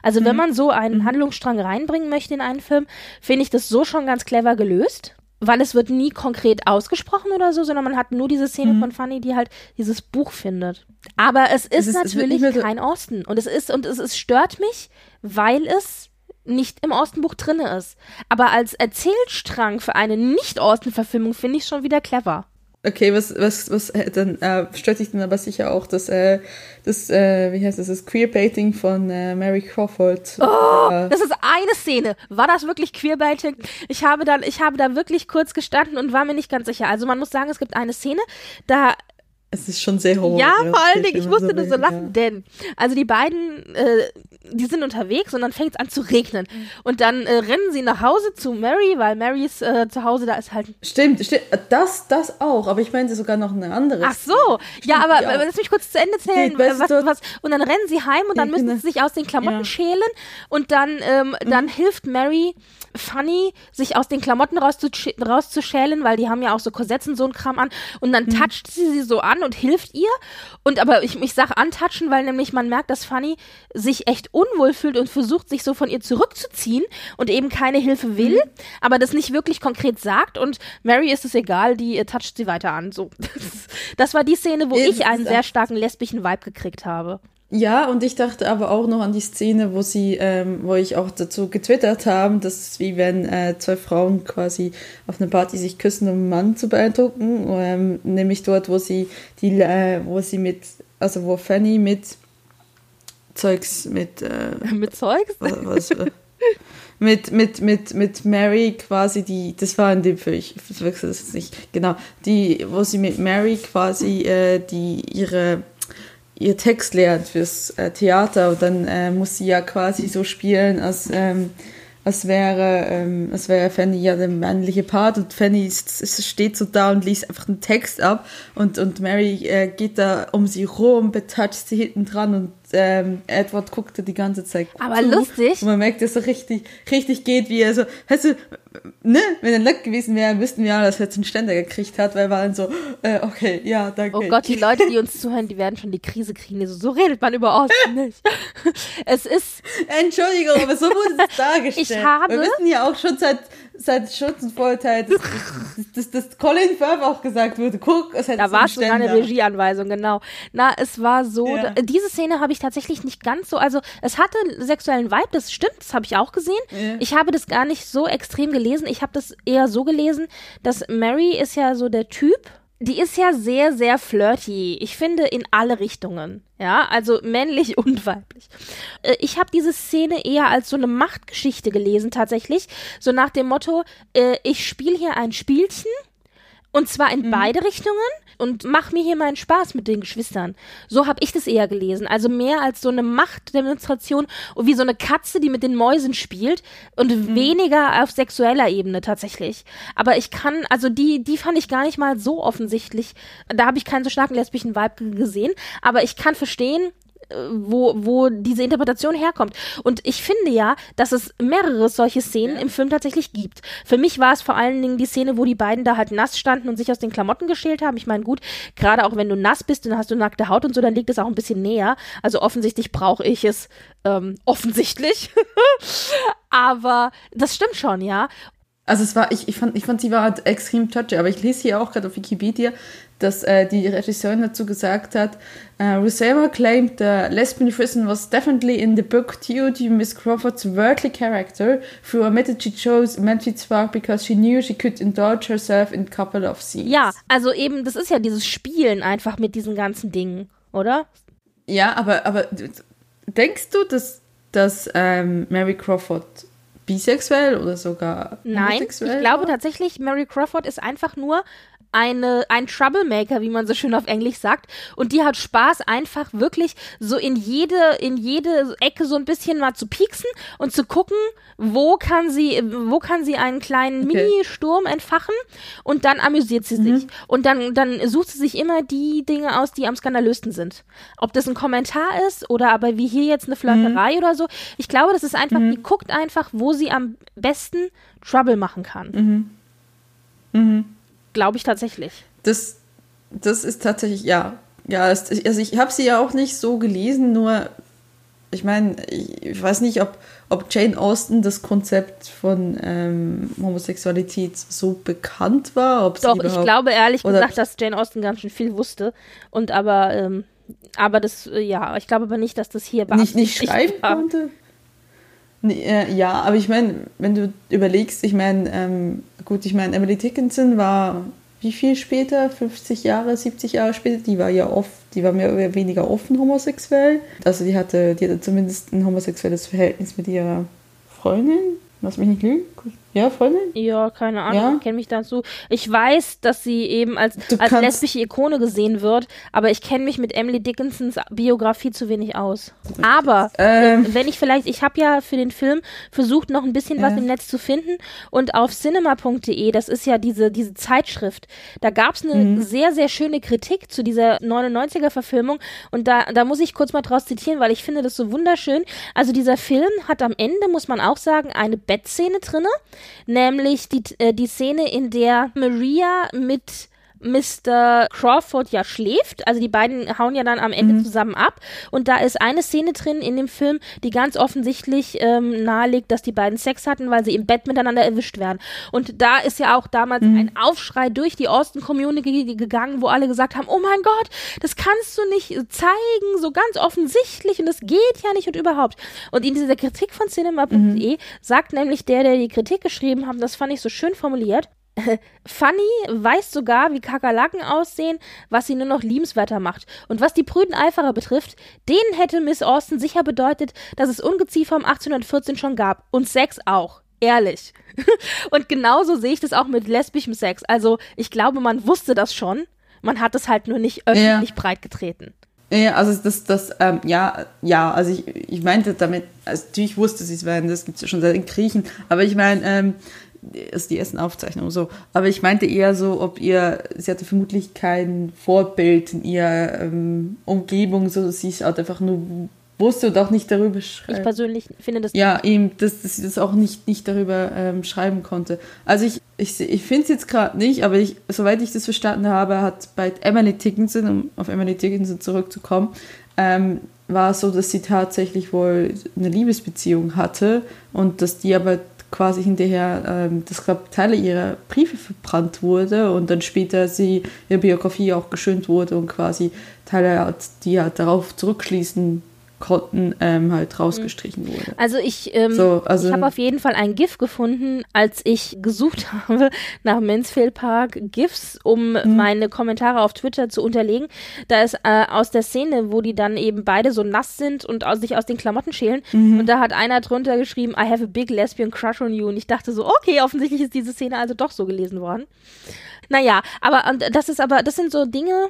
Also mhm. wenn man so einen mhm. Handlungsstrang reinbringen möchte in einen Film, finde ich das so schon ganz clever gelöst weil es wird nie konkret ausgesprochen oder so, sondern man hat nur diese Szene mhm. von Fanny, die halt dieses Buch findet. Aber es ist, es ist natürlich es kein Osten und es ist und es, es stört mich, weil es nicht im Ostenbuch drin ist. Aber als Erzählstrang für eine Nicht-Osten-Verfilmung finde ich schon wieder clever. Okay, was, was, was, äh, dann äh, stört sich dann aber sicher auch das, äh, das, äh, wie heißt das, das Queerbaiting von äh, Mary Crawford. Oh, äh, das ist eine Szene. War das wirklich Queerbaiting? Ich habe dann, ich habe da wirklich kurz gestanden und war mir nicht ganz sicher. Also man muss sagen, es gibt eine Szene, da es ist schon sehr hoch. Ja, vor allen Dingen, ich musste so nur so lachen, ja. denn, also die beiden, äh, die sind unterwegs und dann fängt es an zu regnen. Mhm. Und dann äh, rennen sie nach Hause zu Mary, weil Marys äh, zu Hause, da ist halt. Stimmt, stimmt. Das, das auch, aber ich meinte sogar noch eine andere. Ach so, stimmt, ja, aber ja. lass mich kurz zu Ende zählen. Nee, was, was, und dann rennen sie heim und dann müssen sie sich aus den Klamotten ja. schälen und dann, ähm, dann mhm. hilft Mary funny, sich aus den Klamotten rauszusch rauszuschälen, weil die haben ja auch so Korsetts und so ein Kram an. Und dann mhm. toucht sie sie so an und hilft ihr. Und aber ich, ich sage antatschen, weil nämlich man merkt, dass Funny sich echt unwohl fühlt und versucht, sich so von ihr zurückzuziehen und eben keine Hilfe will, mhm. aber das nicht wirklich konkret sagt. Und Mary ist es egal, die äh, toucht sie weiter an. So. Das, war die Szene, wo ich einen sehr starken lesbischen Vibe gekriegt habe. Ja, und ich dachte aber auch noch an die Szene, wo sie, ähm, wo ich auch dazu getwittert habe, dass es wie wenn äh, zwei Frauen quasi auf einer Party sich küssen, um einen Mann zu beeindrucken. Ähm, nämlich dort, wo sie die, äh, wo sie mit, also wo Fanny mit Zeugs, mit äh, mit Zeugs? Was, was, äh, mit, mit, mit, mit Mary quasi die, das war in dem Film, ich wechsle das nicht, genau, die, wo sie mit Mary quasi äh, die ihre ihr Text lernt fürs äh, Theater und dann äh, muss sie ja quasi so spielen, als, ähm, als wäre, ähm, als wäre Fanny ja der männliche Part und Fanny ist, ist, steht so da und liest einfach den Text ab und, und Mary äh, geht da um sie rum, betatscht sie hinten dran und ähm, Edward guckte die ganze Zeit. Aber zu. lustig. Und man merkt, dass er richtig, richtig geht, wie er so, weißt du, ne, wenn er nackt gewesen wäre, wüssten wir ja, dass er jetzt einen Ständer gekriegt hat, weil wir waren so, äh, okay, ja, danke. Oh Gott, die Leute, die uns zuhören, die werden schon die Krise kriegen. So, so redet man über Austin nicht. es ist. Entschuldigung, aber so wurde es dargestellt. Ich habe. Wir wissen ja auch schon seit seit Schutzenvorteil, dass, dass, dass, dass Colin Firth auch gesagt wurde, guck, es hat Da war schon eine Regieanweisung, genau. Na, es war so, ja. da, diese Szene habe ich tatsächlich nicht ganz so, also es hatte sexuellen Vibe, das stimmt, das habe ich auch gesehen. Ja. Ich habe das gar nicht so extrem gelesen, ich habe das eher so gelesen, dass Mary ist ja so der Typ, die ist ja sehr, sehr flirty. Ich finde in alle Richtungen. Ja, also männlich und weiblich. Äh, ich habe diese Szene eher als so eine Machtgeschichte gelesen, tatsächlich. So nach dem Motto, äh, ich spiele hier ein Spielchen und zwar in mhm. beide Richtungen und mach mir hier meinen Spaß mit den Geschwistern. So habe ich das eher gelesen. Also mehr als so eine Machtdemonstration wie so eine Katze, die mit den Mäusen spielt und mhm. weniger auf sexueller Ebene tatsächlich. Aber ich kann, also die, die fand ich gar nicht mal so offensichtlich. Da habe ich keinen so starken lesbischen Vibe gesehen. Aber ich kann verstehen, wo, wo diese Interpretation herkommt. Und ich finde ja, dass es mehrere solche Szenen ja. im Film tatsächlich gibt. Für mich war es vor allen Dingen die Szene, wo die beiden da halt nass standen und sich aus den Klamotten geschält haben. Ich meine, gut, gerade auch wenn du nass bist, dann hast du nackte Haut und so, dann liegt es auch ein bisschen näher. Also offensichtlich brauche ich es ähm, offensichtlich. Aber das stimmt schon, ja. Also es war, ich, ich fand, ich fand, sie war halt extrem touchy, aber ich lese hier auch gerade auf Wikipedia, dass äh, die Regisseurin dazu gesagt hat, uh, Rousseau claimed the lesbian prison was definitely in the book due to Miss Crawford's worldly character, who admitted she chose Memphis Park because she knew she could indulge herself in a couple of scenes. Ja, also eben, das ist ja dieses Spielen einfach mit diesen ganzen Dingen, oder? Ja, aber, aber denkst du, dass, dass ähm, Mary Crawford bisexuell oder sogar Nein, ich glaube tatsächlich, Mary Crawford ist einfach nur eine, ein Troublemaker, wie man so schön auf Englisch sagt. Und die hat Spaß, einfach wirklich so in jede, in jede Ecke so ein bisschen mal zu pieksen und zu gucken, wo kann sie, wo kann sie einen kleinen okay. Mini-Sturm entfachen und dann amüsiert sie mhm. sich. Und dann, dann sucht sie sich immer die Dinge aus, die am skandalösten sind. Ob das ein Kommentar ist oder aber wie hier jetzt eine Flirterei mhm. oder so. Ich glaube, das ist einfach, mhm. die guckt einfach, wo sie am besten Trouble machen kann. Mhm. Mhm. Glaube ich tatsächlich. Das, das ist tatsächlich, ja. Ja, also ich habe sie ja auch nicht so gelesen, nur ich meine, ich weiß nicht, ob, ob Jane Austen das Konzept von ähm, Homosexualität so bekannt war. Ob Doch, ich glaube ehrlich gesagt, dass Jane Austen ganz schön viel wusste. Und aber, ähm, aber das, äh, ja, ich glaube aber nicht, dass das hier nicht, nicht schreiben war. konnte. Äh, ja, aber ich meine, wenn du überlegst, ich meine, ähm, gut, ich meine, Emily Dickinson war wie viel später, 50 Jahre, 70 Jahre später, die war ja oft, die war mehr oder weniger offen homosexuell. Also die hatte, die hatte zumindest ein homosexuelles Verhältnis mit ihrer Freundin. Lass mich nicht lügen. Ja, Freundin? Ja, keine Ahnung, ja? ich kenne mich dazu. Ich weiß, dass sie eben als, als lesbische Ikone gesehen wird, aber ich kenne mich mit Emily Dickinsons Biografie zu wenig aus. Aber ähm. wenn ich vielleicht, ich habe ja für den Film versucht, noch ein bisschen ja. was im Netz zu finden und auf cinema.de, das ist ja diese, diese Zeitschrift, da gab es eine mhm. sehr, sehr schöne Kritik zu dieser 99er-Verfilmung und da, da muss ich kurz mal draus zitieren, weil ich finde das so wunderschön. Also dieser Film hat am Ende, muss man auch sagen, eine Bettszene drinne nämlich die, äh, die Szene, in der Maria mit Mr. Crawford ja schläft. Also die beiden hauen ja dann am Ende mhm. zusammen ab. Und da ist eine Szene drin in dem Film, die ganz offensichtlich ähm, nahelegt, dass die beiden Sex hatten, weil sie im Bett miteinander erwischt werden. Und da ist ja auch damals mhm. ein Aufschrei durch die Austin-Community gegangen, wo alle gesagt haben, oh mein Gott, das kannst du nicht zeigen, so ganz offensichtlich und das geht ja nicht und überhaupt. Und in dieser Kritik von cinema.de mhm. sagt nämlich der, der die Kritik geschrieben hat, das fand ich so schön formuliert, Fanny weiß sogar, wie Kakerlaken aussehen, was sie nur noch liebenswerter macht. Und was die prüden Eiferer betrifft, denen hätte Miss Austin sicher bedeutet, dass es Ungeziefer um 1814 schon gab. Und Sex auch. Ehrlich. Und genauso sehe ich das auch mit lesbischem Sex. Also, ich glaube, man wusste das schon. Man hat es halt nur nicht öffentlich ja. breitgetreten. Ja, also das, das, ähm, ja, ja, also ich, ich meinte damit, also natürlich wusste sie es werden, das gibt es ja schon seit den Griechen, aber ich meine, ähm, ist die ersten Aufzeichnungen so. Aber ich meinte eher so, ob ihr, sie hatte vermutlich kein Vorbild in ihrer ähm, Umgebung, so sie es halt einfach nur wusste und auch nicht darüber schreiben. Ich persönlich finde das. Ja, eben, dass, dass sie das auch nicht, nicht darüber ähm, schreiben konnte. Also ich, ich, ich finde es jetzt gerade nicht, aber ich, soweit ich das verstanden habe, hat bei Emily Dickinson, um auf Emily Dickinson zurückzukommen, ähm, war es so, dass sie tatsächlich wohl eine Liebesbeziehung hatte und dass die aber quasi hinterher, ähm, dass glaube Teile ihrer Briefe verbrannt wurde und dann später sie ihre Biografie auch geschönt wurde und quasi Teile, die halt darauf zurückschließen konnten, ähm, halt rausgestrichen wurde. Also ich, ähm, so, also ich habe auf jeden Fall ein GIF gefunden, als ich gesucht habe nach Mansfield Park GIFs, um mhm. meine Kommentare auf Twitter zu unterlegen. Da ist äh, aus der Szene, wo die dann eben beide so nass sind und aus, sich aus den Klamotten schälen. Mhm. Und da hat einer drunter geschrieben, I have a big lesbian crush on you. Und ich dachte so, okay, offensichtlich ist diese Szene also doch so gelesen worden. Naja, aber das ist aber, das sind so Dinge,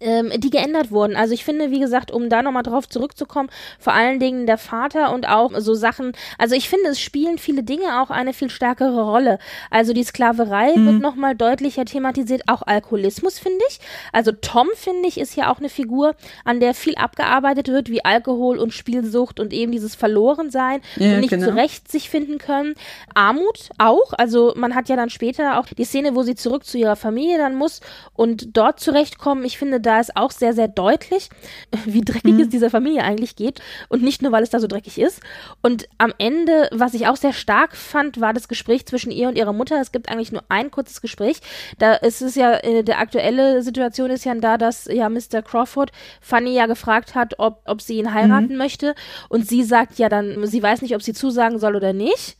ähm, die geändert wurden. Also ich finde, wie gesagt, um da nochmal drauf zurückzukommen, vor allen Dingen der Vater und auch so Sachen, also ich finde, es spielen viele Dinge auch eine viel stärkere Rolle. Also die Sklaverei mhm. wird nochmal deutlicher thematisiert, auch Alkoholismus, finde ich. Also Tom, finde ich, ist ja auch eine Figur, an der viel abgearbeitet wird, wie Alkohol und Spielsucht und eben dieses Verlorensein ja, und nicht genau. zurecht sich finden können. Armut auch, also man hat ja dann später auch die Szene, wo sie zurück zu ihrer Familie dann muss und dort zurechtkommen. Ich finde, finde, da ist auch sehr, sehr deutlich, wie dreckig Mhm. es dieser Familie eigentlich geht. Und nicht nur, weil es da so dreckig ist. Und am Ende, was ich auch sehr stark fand, war das Gespräch zwischen ihr und ihrer Mutter. Es gibt eigentlich nur ein kurzes Gespräch. Da ist es ja, äh, der aktuelle Situation ist ja da, dass ja Mr. Crawford Fanny ja gefragt hat, ob, ob sie ihn heiraten möchte. Und sie sagt ja dann, sie weiß nicht, ob sie zusagen soll oder nicht.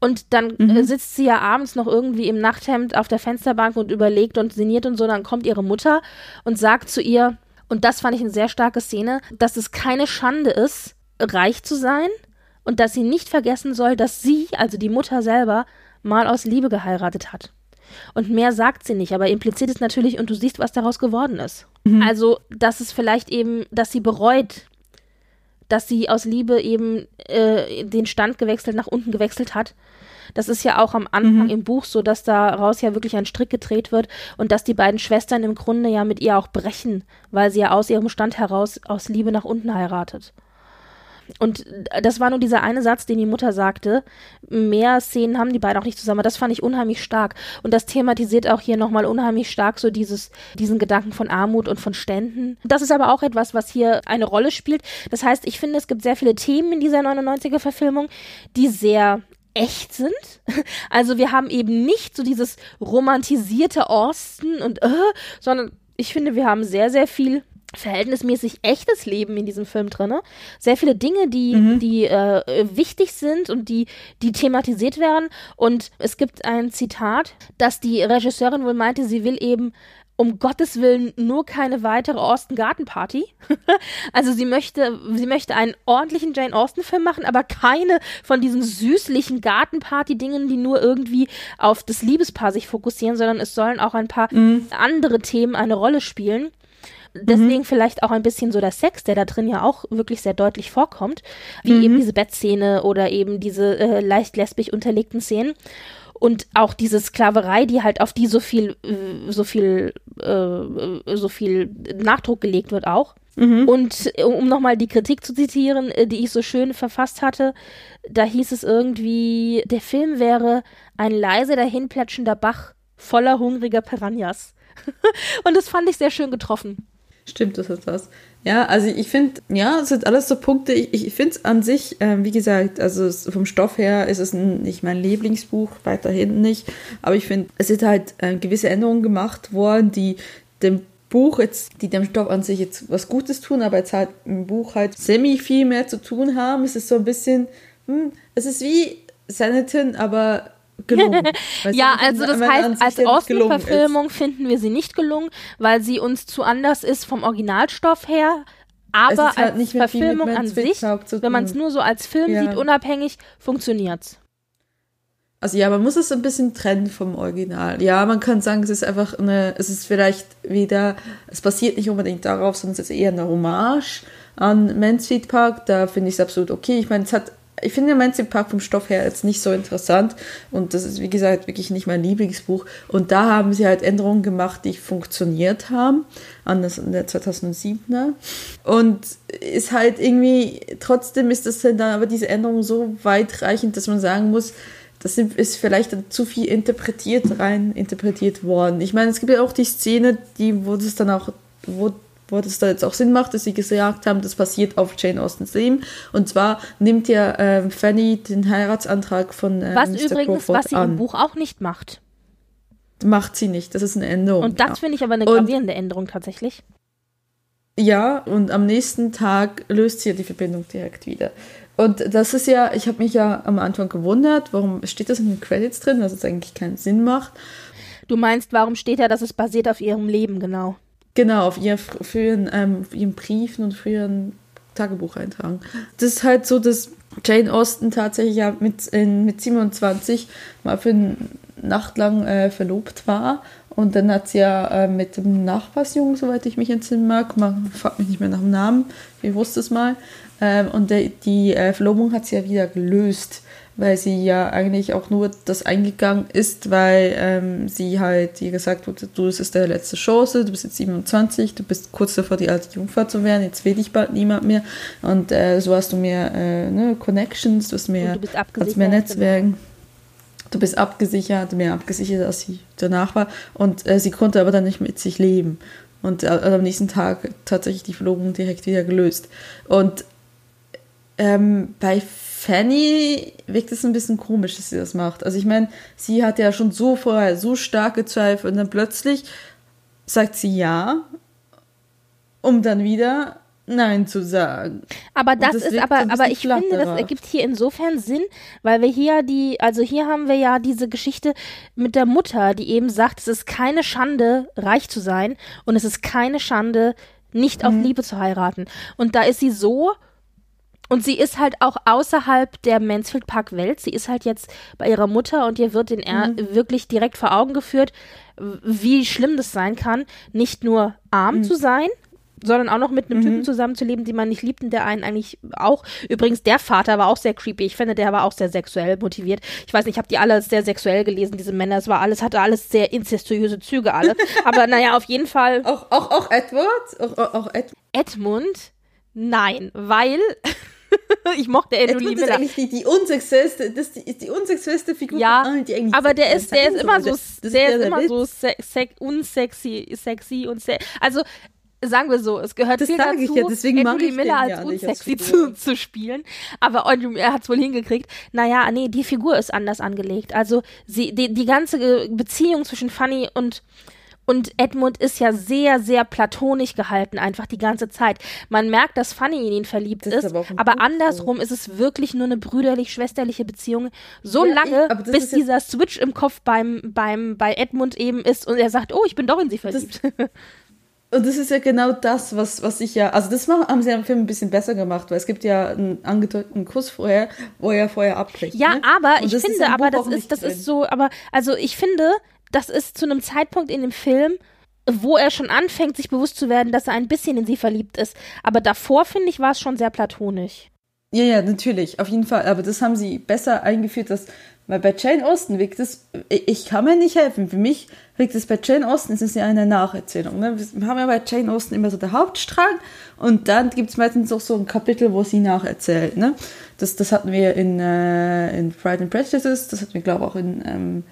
Und dann äh, sitzt sie ja abends noch irgendwie im Nachthemd auf der Fensterbank und überlegt und sinniert und so. Dann kommt ihre Mutter und sagt zu ihr, und das fand ich eine sehr starke Szene, dass es keine Schande ist, reich zu sein und dass sie nicht vergessen soll, dass sie, also die Mutter selber, mal aus Liebe geheiratet hat. Und mehr sagt sie nicht, aber impliziert ist natürlich, und du siehst, was daraus geworden ist. Also, dass es vielleicht eben, dass sie bereut, dass sie aus Liebe eben äh, den Stand gewechselt, nach unten gewechselt hat. Das ist ja auch am Anfang im Buch so, dass daraus ja wirklich ein Strick gedreht wird und dass die beiden Schwestern im Grunde ja mit ihr auch brechen, weil sie ja aus ihrem Stand heraus aus Liebe nach unten heiratet. Und das war nur dieser eine Satz, den die Mutter sagte. Mehr Szenen haben die beiden auch nicht zusammen. Das fand ich unheimlich stark. Und das thematisiert auch hier nochmal unheimlich stark so dieses, diesen Gedanken von Armut und von Ständen. Das ist aber auch etwas, was hier eine Rolle spielt. Das heißt, ich finde, es gibt sehr viele Themen in dieser 99er-Verfilmung, die sehr echt sind. Also wir haben eben nicht so dieses romantisierte Osten und äh, sondern ich finde, wir haben sehr, sehr viel verhältnismäßig echtes Leben in diesem Film drinne. Sehr viele Dinge, die, die äh, wichtig sind und die, die thematisiert werden. Und es gibt ein Zitat, dass die Regisseurin wohl meinte, sie will eben um Gottes Willen nur keine weitere Austen Garten Party. also sie möchte, sie möchte einen ordentlichen Jane Austen Film machen, aber keine von diesen süßlichen Gartenparty Dingen, die nur irgendwie auf das Liebespaar sich fokussieren, sondern es sollen auch ein paar andere Themen eine Rolle spielen. Deswegen vielleicht auch ein bisschen so der Sex, der da drin ja auch wirklich sehr deutlich vorkommt, wie eben diese Bettszene oder eben diese äh, leicht lesbisch unterlegten Szenen und auch diese Sklaverei, die halt auf die so viel, äh, so viel, äh, so viel Nachdruck gelegt wird auch. Und äh, um nochmal die Kritik zu zitieren, äh, die ich so schön verfasst hatte, da hieß es irgendwie, der Film wäre ein leise dahinplätschender Bach voller hungriger Piranhas. Und das fand ich sehr schön getroffen. Stimmt, das ist das. Ja, also ich finde, ja, es sind alles so Punkte. Ich, ich finde es an sich, ähm, wie gesagt, also es, vom Stoff her ist es nicht mein Lieblingsbuch, weiterhin nicht. Aber ich finde, es sind halt äh, gewisse Änderungen gemacht worden, die dem Buch jetzt, die dem Stoff an sich jetzt was Gutes tun, aber jetzt halt im Buch halt semi viel mehr zu tun haben. Es ist so ein bisschen, hm, es ist wie Sanditon, aber gelungen. Ja, also das heißt, als. Außenverfilmung finden wir sie nicht gelungen, weil sie uns zu anders ist vom Originalstoff her. Aber halt als Verfilmung an sich, wenn man es nur so als Film Ja. sieht, unabhängig, funktioniert's. Also ja, man muss es ein bisschen trennen vom Original. Ja, man kann sagen, es ist einfach eine, es ist vielleicht wieder, es basiert nicht unbedingt darauf, sondern es ist eher eine Hommage an Mansfield Park. Da finde ich es absolut okay. Ich meine, es hat, ich finde Mansfield Park vom Stoff her jetzt nicht so interessant und das ist, wie gesagt, wirklich nicht mein Lieblingsbuch. Und da haben sie halt Änderungen gemacht, die funktioniert haben, anders an der 2007er. Und ist halt irgendwie, trotzdem ist das dann aber diese Änderung so weitreichend, dass man sagen muss, das ist vielleicht dann zu viel interpretiert, rein interpretiert worden. Ich meine, es gibt ja auch die Szene, die, wo das dann auch, wo, wo das da jetzt auch Sinn macht, dass sie gesagt haben, das passiert auf Jane Austens Leben. Und zwar nimmt ja ähm, Fanny den Heiratsantrag von äh, Was Mr. übrigens, Crawford was sie an. im Buch auch nicht macht. Macht sie nicht, das ist eine Änderung. Und das ja. finde ich aber eine Und- gravierende Änderung tatsächlich. Ja, und am nächsten Tag löst sie ja die Verbindung direkt wieder. Und das ist ja, ich habe mich ja am Anfang gewundert, warum steht das in den Credits drin, dass es eigentlich keinen Sinn macht. Du meinst, warum steht da, dass es basiert auf ihrem Leben, genau. Genau, auf ihr fr- früheren, ähm, ihren Briefen und früheren Tagebucheintragen. Das ist halt so, dass Jane Austen tatsächlich ja mit, in, mit 27 mal für eine Nacht lang äh, verlobt war. Und dann hat sie ja äh, mit dem Nachbarsjungen, soweit ich mich entsinnen mag, man fragt mich nicht mehr nach dem Namen, ich wusste es mal. Ähm, und der, die äh, Verlobung hat sie ja wieder gelöst, weil sie ja eigentlich auch nur das eingegangen ist, weil ähm, sie halt ihr gesagt wurde, du, es ist deine letzte Chance, du bist jetzt 27, du bist kurz davor, die alte Jungfrau zu werden, jetzt will dich bald niemand mehr. Und äh, so hast du mehr äh, ne, Connections, du hast mehr, du bist hast abgesichert. mehr Netzwerken. Du bist abgesichert, mehr abgesichert, als sie danach war. Und äh, sie konnte aber dann nicht mit sich leben. Und äh, am nächsten Tag tatsächlich die Verlobung direkt wieder gelöst. Und ähm, bei Fanny wirkt es ein bisschen komisch, dass sie das macht. Also ich meine, sie hat ja schon so vorher so starke Zweifel und dann plötzlich sagt sie ja, um dann wieder Nein zu sagen. Aber das, das ist, aber, aber ich flatterer. finde, das ergibt hier insofern Sinn, weil wir hier die, also hier haben wir ja diese Geschichte mit der Mutter, die eben sagt, es ist keine Schande, reich zu sein und es ist keine Schande, nicht auf mhm. Liebe zu heiraten. Und da ist sie so, und sie ist halt auch außerhalb der Mansfield Park Welt. Sie ist halt jetzt bei ihrer Mutter und ihr wird den mhm. wirklich direkt vor Augen geführt, wie schlimm das sein kann, nicht nur arm mhm. zu sein, sondern auch noch mit einem mhm. Typen zusammenzuleben, den man nicht liebt und der einen eigentlich auch. Übrigens, der Vater war auch sehr creepy. Ich finde, der war auch sehr sexuell motiviert. Ich weiß nicht, ich habe die alle sehr sexuell gelesen, diese Männer. Es war alles, hatte alles sehr incestuöse Züge alle. Aber naja, auf jeden Fall. Auch, auch, auch Edward? Auch, auch Ed Edmund? Nein, weil. ich mochte Edward Lee Miller. ist eigentlich die, die unsexuellste, das ist die unsexuellste Figur ja, von allen, die eigentlich aber der ist, der ist immer so, der, ist immer so se unsexy, sexy und se also sagen wir so, es gehört das viel dazu, ich ja, deswegen Andrew Miller als ja unsexy als zu, zu spielen. Aber Andrew er hat es wohl hingekriegt. Naja, nee, die Figur ist anders angelegt. Also sie, die, die ganze Beziehung zwischen Fanny und und Edmund ist ja sehr, sehr platonisch gehalten, einfach die ganze Zeit. Man merkt, dass Fanny in ihn verliebt ist, ist aber, aber andersrum ist es wirklich nur eine brüderlich-schwesterliche Beziehung. So ja, lange, ich, bis dieser Switch im Kopf beim, beim, bei Edmund eben ist und er sagt, oh, ich bin doch in sie verliebt. Das, Und das ist ja genau das, was, was ich ja, also das haben sie im Film ein bisschen besser gemacht, weil es gibt ja einen angedeuteten Kuss vorher, wo er vorher abbricht. Ja, ne? aber ich finde, aber das ist, das drin. ist so, aber, also ich finde, das ist zu einem Zeitpunkt in dem Film, wo er schon anfängt, sich bewusst zu werden, dass er ein bisschen in sie verliebt ist. Aber davor, finde ich, war es schon sehr platonisch. Ja, ja, natürlich, auf jeden Fall. Aber das haben sie besser eingeführt, dass weil bei Jane Austen wirkt es, ich kann mir nicht helfen. Für mich wirkt es bei Jane Austen, es ist ja eine Nacherzählung. Ne? Wir haben ja bei Jane Austen immer so der Hauptstrang und dann gibt es meistens auch so ein Kapitel, wo sie nacherzählt. Ne? Das, das hatten wir in, äh, in Pride and Prejudice, das hatten wir, glaube ich, auch in ähm,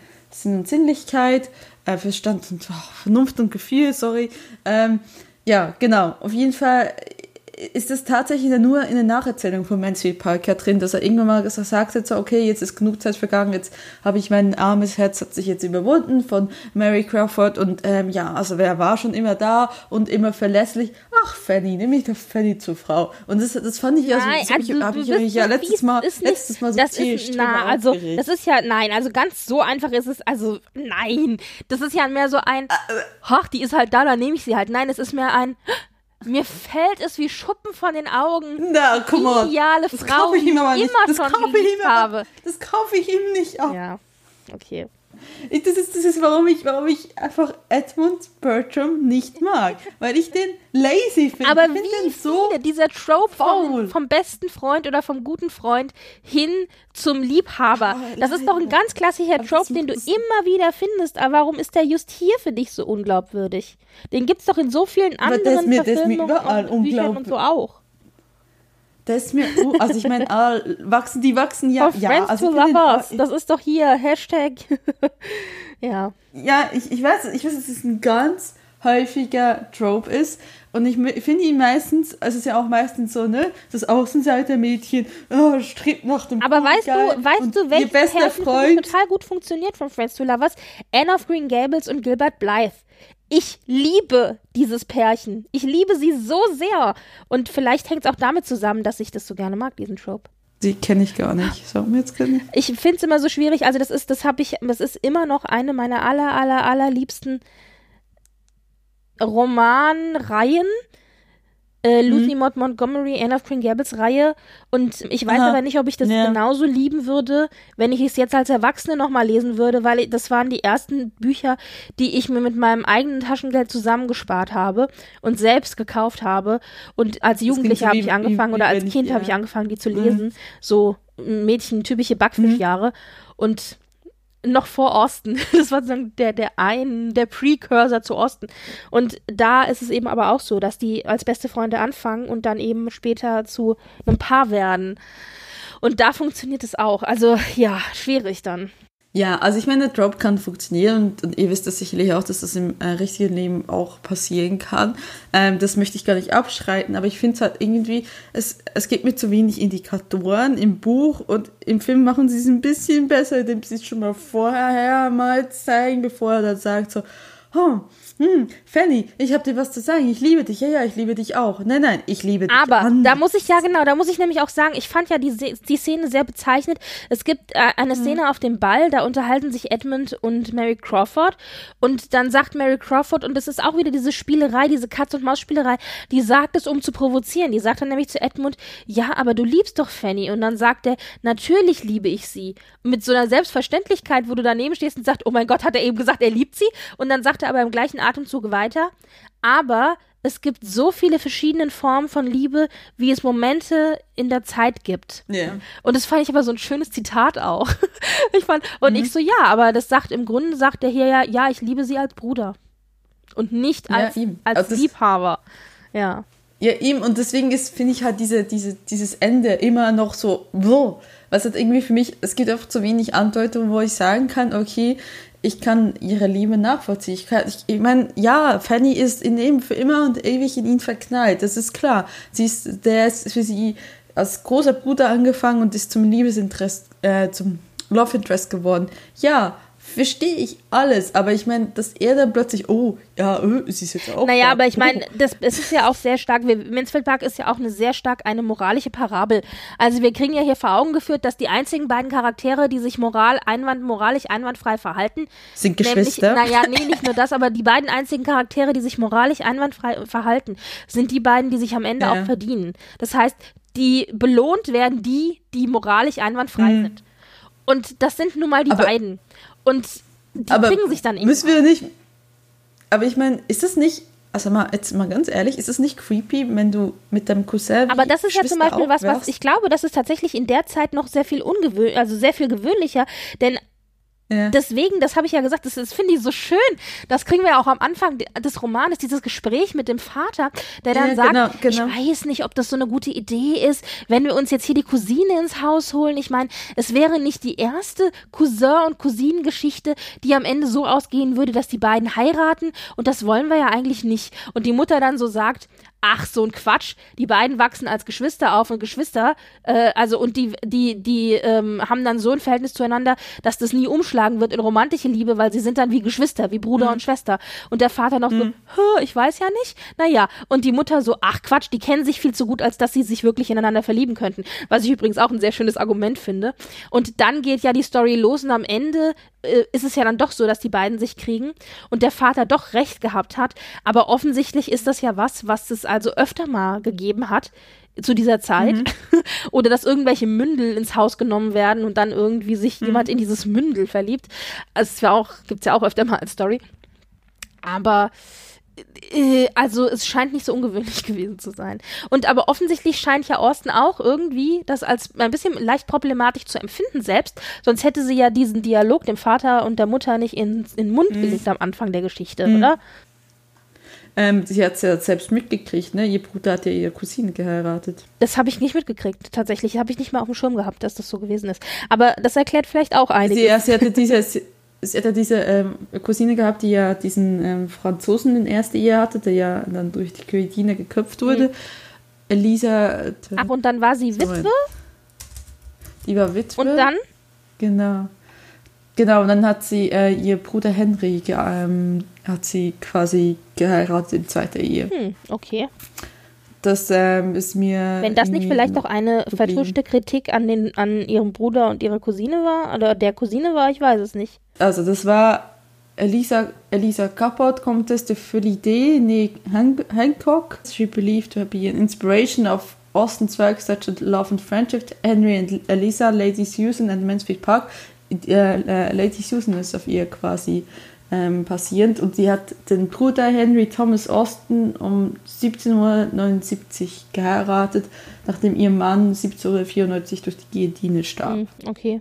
Sinn und Sinnlichkeit, äh, Verstand und oh, Vernunft und Gefühl, sorry. Ähm, ja, genau. Auf jeden Fall ist es tatsächlich nur in der Nacherzählung von Mansfield Park ja drin, dass er irgendwann mal gesagt hat, so, okay, jetzt ist genug Zeit vergangen, jetzt habe ich mein armes Herz, hat sich jetzt überwunden von Mary Crawford und ähm, ja, also wer war schon immer da und immer verlässlich? Ach, Fanny, nehme ich doch Fanny zur Frau. Und das, das fand ich ja so, das also, habe ich, ja letztes Mal, nicht, letztes Mal so das ist, na, also, aufgeregt. das ist ja, nein, also ganz so einfach ist es, also, nein, das ist ja mehr so ein, ach, die ist halt da, dann nehme ich sie halt. Nein, es ist mehr ein, mir fällt es wie Schuppen von den Augen. Na, guck mal. Ideale das Frau, ich ihm aber nicht. immer das schon geliebt habe. Das kaufe ich ihm nicht ab. Ja, okay. Das ist, das ist warum, ich, warum ich einfach Edmund Bertram nicht mag. Weil ich den lazy finde. Aber find wie so viele dieser Trope vom, vom, besten Freund oder vom guten Freund hin zum Liebhaber. Oh, das ist doch ein ganz klassischer Trope, den du immer wieder findest. Aber warum ist der just hier für dich so unglaubwürdig? Den gibt es doch in so vielen anderen Aber mir, Verfilmungen und Büchern und so auch. Das ist mir, also ich meine, wachsen, die wachsen ja. Of ja, Friends also to Lovers, das ist doch hier, Hashtag. ja. Ja, ich, ich weiß, ich weiß, dass es ein ganz häufiger Trope ist. Und ich finde ihn meistens, also es ist ja auch meistens so, ne, das Außenseitermädchen, oh, strebt nach dem Aber weißt du, weißt du, welches Pärchen total gut funktioniert von Friends to Lovers? Anne of Green Gables und Gilbert Blythe. Ich liebe dieses Pärchen. Ich liebe sie so sehr. Und vielleicht hängt es auch damit zusammen, dass ich das so gerne mag, diesen Trope. Die kenne ich gar nicht. Sag mir jetzt kennen. Ich finde es immer so schwierig. Also das ist, das habe ich, das ist immer noch eine meiner aller, aller, allerliebsten Romanreihen äh, Lucy mhm. Maud Montgomery, Anne of Green Gables Reihe. Und ich weiß Aha. aber nicht, ob ich das ja. genauso lieben würde, wenn ich es jetzt als Erwachsene nochmal lesen würde, weil das waren die ersten Bücher, die ich mir mit meinem eigenen Taschengeld zusammengespart habe und selbst gekauft habe. Und als Jugendliche habe ich angefangen wie, wie, oder als Kind ja. habe ich angefangen, die zu mhm. lesen. Mhm. So Mädchen, typische Backfischjahre. Mhm. Und noch vor Austin. Das war sozusagen der, der ein, der Precursor zu Austin. Und da ist es eben aber auch so, dass die als beste Freunde anfangen und dann eben später zu einem Paar werden. Und da funktioniert es auch. Also ja, schwierig dann. Ja, also ich meine, der Drop kann funktionieren und, und ihr wisst das sicherlich auch, dass das im äh, richtigen Leben auch passieren kann. Ähm, das möchte ich gar nicht abschreiten, aber ich finde es halt irgendwie, es, es gibt mir zu wenig Indikatoren im Buch und im Film machen sie es ein bisschen besser, indem sie es schon mal vorher mal zeigen, bevor er dann sagt so, oh, hm, Fanny, ich habe dir was zu sagen. Ich liebe dich. Ja, ja, ich liebe dich auch. Nein, nein, ich liebe dich. Aber anders. da muss ich ja genau, da muss ich nämlich auch sagen, ich fand ja die, die Szene sehr bezeichnet. Es gibt äh, eine hm. Szene auf dem Ball, da unterhalten sich Edmund und Mary Crawford und dann sagt Mary Crawford und das ist auch wieder diese Spielerei, diese Katz und Maus Spielerei, die sagt es um zu provozieren. Die sagt dann nämlich zu Edmund, ja, aber du liebst doch Fanny und dann sagt er, natürlich liebe ich sie. Mit so einer Selbstverständlichkeit, wo du daneben stehst und sagst, oh mein Gott, hat er eben gesagt, er liebt sie und dann sagt er aber im gleichen Atemzug weiter. Aber es gibt so viele verschiedene Formen von Liebe, wie es Momente in der Zeit gibt. Yeah. Und das fand ich aber so ein schönes Zitat auch. ich fand, und mhm. ich so, ja, aber das sagt im Grunde, sagt er hier ja, ja, ich liebe sie als Bruder. Und nicht als, ja, als also Liebhaber. Ja. Ja, ihm. Und deswegen ist, finde ich halt diese, diese, dieses Ende immer noch so, wo. Was hat irgendwie für mich, es gibt oft zu wenig Andeutungen, wo ich sagen kann, okay, ich kann ihre Liebe nachvollziehen. Ich, ich, ich meine, ja, Fanny ist in ihm für immer und ewig in ihn verknallt. Das ist klar. Sie ist, der ist für sie als großer Bruder angefangen und ist zum Liebesinterest, äh, zum Love Interest geworden. Ja, verstehe ich alles, aber ich meine, dass er dann plötzlich, oh, ja, äh, sie ist jetzt auch. Naja, da. aber ich meine, das, es ist ja auch sehr stark, Mansfield Park ist ja auch eine sehr stark eine moralische Parabel. Also wir kriegen ja hier vor Augen geführt, dass die einzigen beiden Charaktere, die sich moral, einwand, moralisch einwandfrei verhalten, sind Geschwister. naja, nee, nicht nur das, aber die beiden einzigen Charaktere, die sich moralisch einwandfrei verhalten, sind die beiden, die sich am Ende ja. auch verdienen. Das heißt, die belohnt werden die, die moralisch einwandfrei mhm. sind. Und das sind nun mal die aber, beiden. Und die aber kriegen sich dann irgendwie. Müssen wir nicht. Aber ich meine, ist das nicht. Also mal, jetzt mal ganz ehrlich, ist es nicht creepy, wenn du mit deinem Cousin. Aber das ist ja zum Beispiel was, was ich glaube, das ist tatsächlich in der Zeit noch sehr viel ungewöhnlich, also sehr viel gewöhnlicher, denn ja. Deswegen, das habe ich ja gesagt, das, das finde ich so schön. Das kriegen wir ja auch am Anfang des Romanes, dieses Gespräch mit dem Vater, der dann ja, sagt, genau, genau. ich weiß nicht, ob das so eine gute Idee ist, wenn wir uns jetzt hier die Cousine ins Haus holen. Ich meine, es wäre nicht die erste Cousin- und Cousinengeschichte, die am Ende so ausgehen würde, dass die beiden heiraten. Und das wollen wir ja eigentlich nicht. Und die Mutter dann so sagt, ach, so ein Quatsch. Die beiden wachsen als Geschwister auf und Geschwister, äh, also und die, die, die ähm, haben dann so ein Verhältnis zueinander, dass das nie umschlagen wird in romantische Liebe, weil sie sind dann wie Geschwister, wie Bruder mhm. und Schwester. Und der Vater noch mhm. so, ich weiß ja nicht. Naja, und die Mutter so, ach Quatsch, die kennen sich viel zu gut, als dass sie sich wirklich ineinander verlieben könnten. Was ich übrigens auch ein sehr schönes Argument finde. Und dann geht ja die Story los und am Ende äh, ist es ja dann doch so, dass die beiden sich kriegen und der Vater doch recht gehabt hat. Aber offensichtlich ist das ja was, was es also öfter mal gegeben hat zu dieser Zeit. Mhm. Oder dass irgendwelche Mündel ins Haus genommen werden und dann irgendwie sich mhm. jemand in dieses Mündel verliebt. Also es auch, gibt es ja auch öfter mal als Story. Aber also es scheint nicht so ungewöhnlich gewesen zu sein. Und aber offensichtlich scheint ja Orsten auch irgendwie das als ein bisschen leicht problematisch zu empfinden selbst. Sonst hätte sie ja diesen Dialog dem Vater und der Mutter nicht in, in den Mund mhm. gelegt am Anfang der Geschichte, mhm. oder? Ähm, sie hat es ja selbst mitgekriegt, ne? Ihr Bruder hat ja ihre Cousine geheiratet. Das habe ich nicht mitgekriegt, tatsächlich. Habe ich nicht mal auf dem Schirm gehabt, dass das so gewesen ist. Aber das erklärt vielleicht auch einiges. Sie, ja, sie hatte diese, sie hat ja diese ähm, Cousine gehabt, die ja diesen ähm, Franzosen in erster Ehe hatte, der ja dann durch die Guillotine geköpft wurde. Mhm. Elisa. Äh, Ach, und dann war sie Witwe? Die war Witwe. Und dann? Genau. Genau, und dann hat sie äh, ihr Bruder Henry ähm, hat sie quasi geheiratet in zweiter Ehe. Hm, okay. Das ähm, ist mir. Wenn das nicht vielleicht auch eine vertuschte Kritik an, den, an ihrem Bruder und ihrer Cousine war, oder der Cousine war, ich weiß es nicht. Also, das war Elisa, Elisa Capot contested for l'idée née Hancock. She believed to be an inspiration of Austin's work such as Love and Friendship, Henry and Elisa, Lady Susan and Mansfield Park. Äh, äh, Lady Susan ist auf ihr quasi ähm, passierend und sie hat den Bruder Henry Thomas Austin um 1779 geheiratet, nachdem ihr Mann 1794 durch die Guillotine starb. Hm, okay.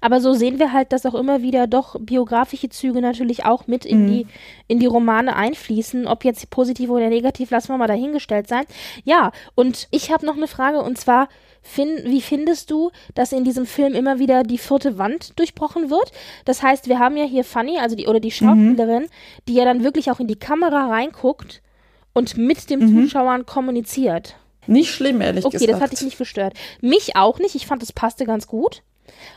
Aber so sehen wir halt, dass auch immer wieder doch biografische Züge natürlich auch mit in, mhm. die, in die Romane einfließen. Ob jetzt positiv oder negativ, lassen wir mal dahingestellt sein. Ja, und ich habe noch eine Frage und zwar, Fin wie findest du, dass in diesem Film immer wieder die vierte Wand durchbrochen wird? Das heißt, wir haben ja hier Fanny, also die oder die Schauspielerin, mhm. die ja dann wirklich auch in die Kamera reinguckt und mit dem mhm. Zuschauern kommuniziert. Nicht schlimm, ehrlich okay, gesagt. Okay, das hat dich nicht gestört. Mich auch nicht. Ich fand, das passte ganz gut.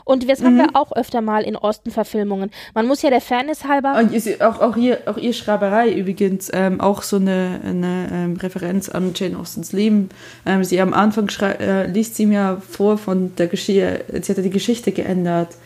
Und das mhm. haben wir auch öfter mal in Osten-Verfilmungen. Man muss ja der Fairness halber. Auch, auch, hier, auch ihr Schreiberei übrigens, ähm, auch so eine, eine ähm, Referenz an Jane Austens Leben. Ähm, sie am Anfang äh, liest sie mir vor von der Geschichte, sie hat ja die Geschichte geändert.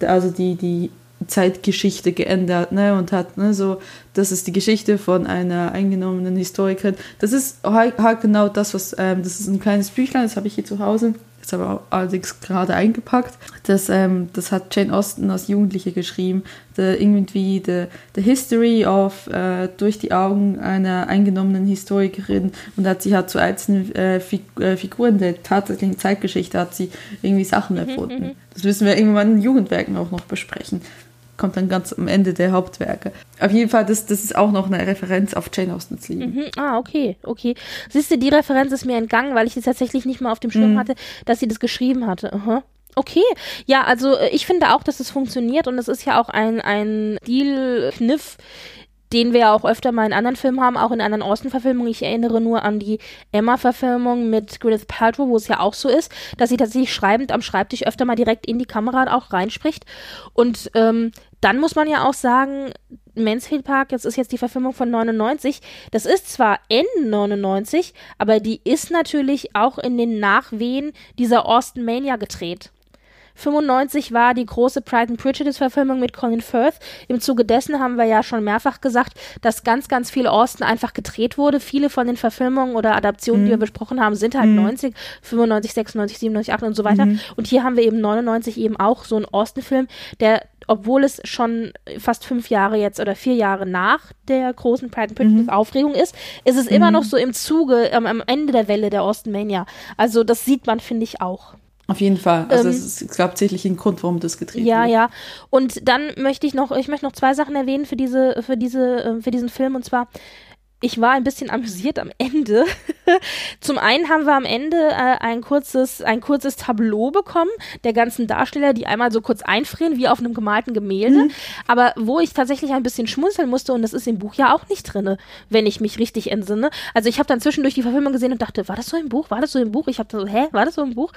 Also die, die Zeitgeschichte geändert, ne, und hat, ne, so, das ist die Geschichte von einer eingenommenen Historikerin. Das ist halt, halt genau das, was, ähm, das ist ein kleines Büchlein, das habe ich hier zu Hause, habe ich allerdings gerade eingepackt. Das, ähm, das hat Jane Austen als Jugendliche geschrieben, the, irgendwie the, the History of, äh, durch die Augen einer eingenommenen Historikerin und hat sie hat zu einzelnen äh, äh, Figuren der tatsächlichen Zeitgeschichte hat sie irgendwie Sachen mhm, erfunden. Mhm, das müssen wir irgendwann in Jugendwerken auch noch besprechen kommt dann ganz am Ende der Hauptwerke. Auf jeden Fall, das, das ist auch noch eine Referenz auf Jane Austens Leben. Mhm. Ah, okay, okay. Siehst du, die Referenz ist mir entgangen, weil ich es tatsächlich nicht mal auf dem Schirm mhm. hatte, dass sie das geschrieben hatte. Aha. Okay, ja, also äh, ich finde auch, dass es funktioniert und es ist ja auch ein, ein Deal-Kniff, den wir ja auch öfter mal in anderen Filmen haben, auch in anderen Außenverfilmungen. Ich erinnere nur an die Emma-Verfilmung mit Gwyneth Paltrow, wo es ja auch so ist, dass sie tatsächlich schreibend am Schreibtisch öfter mal direkt in die Kamera auch reinspricht. Und ähm, dann muss man ja auch sagen, Mansfield Park, das ist jetzt die Verfilmung von 99, das ist zwar Ende 99, aber die ist natürlich auch in den Nachwehen dieser Austin Mania gedreht. 95 war die große Pride and Prejudice-Verfilmung mit Colin Firth. Im Zuge dessen haben wir ja schon mehrfach gesagt, dass ganz, ganz viel Austin einfach gedreht wurde. Viele von den Verfilmungen oder Adaptionen, mhm. die wir besprochen haben, sind halt mhm. 90, 95, 96, 97, 8 und so weiter. Mhm. Und hier haben wir eben 99 eben auch so einen Austin-Film, der obwohl es schon fast fünf Jahre jetzt oder vier Jahre nach der großen Pride and Prejudice mhm. Aufregung ist, ist es immer mhm. noch so im Zuge, ähm, am Ende der Welle der Austin Mania. Also das sieht man, finde ich, auch. Auf jeden Fall. Also ähm, es, es gab sicherlich einen Grund, warum das gedreht ja, wurde. Ja, ja. Und dann möchte ich noch, ich möchte noch zwei Sachen erwähnen für diese, für diese, äh, für diesen Film. Und zwar ich war ein bisschen amüsiert am Ende. Zum einen haben wir am Ende äh, ein kurzes, ein kurzes Tableau bekommen der ganzen Darsteller, die einmal so kurz einfrieren, wie auf einem gemalten Gemälde. Mhm. Aber wo ich tatsächlich ein bisschen schmunzeln musste, und das ist im Buch ja auch nicht drin, wenn ich mich richtig entsinne. Also ich habe dann zwischendurch die Verfilmung gesehen und dachte, war das so im Buch? War das so im Buch? Ich habe so, hä, war das so im Buch?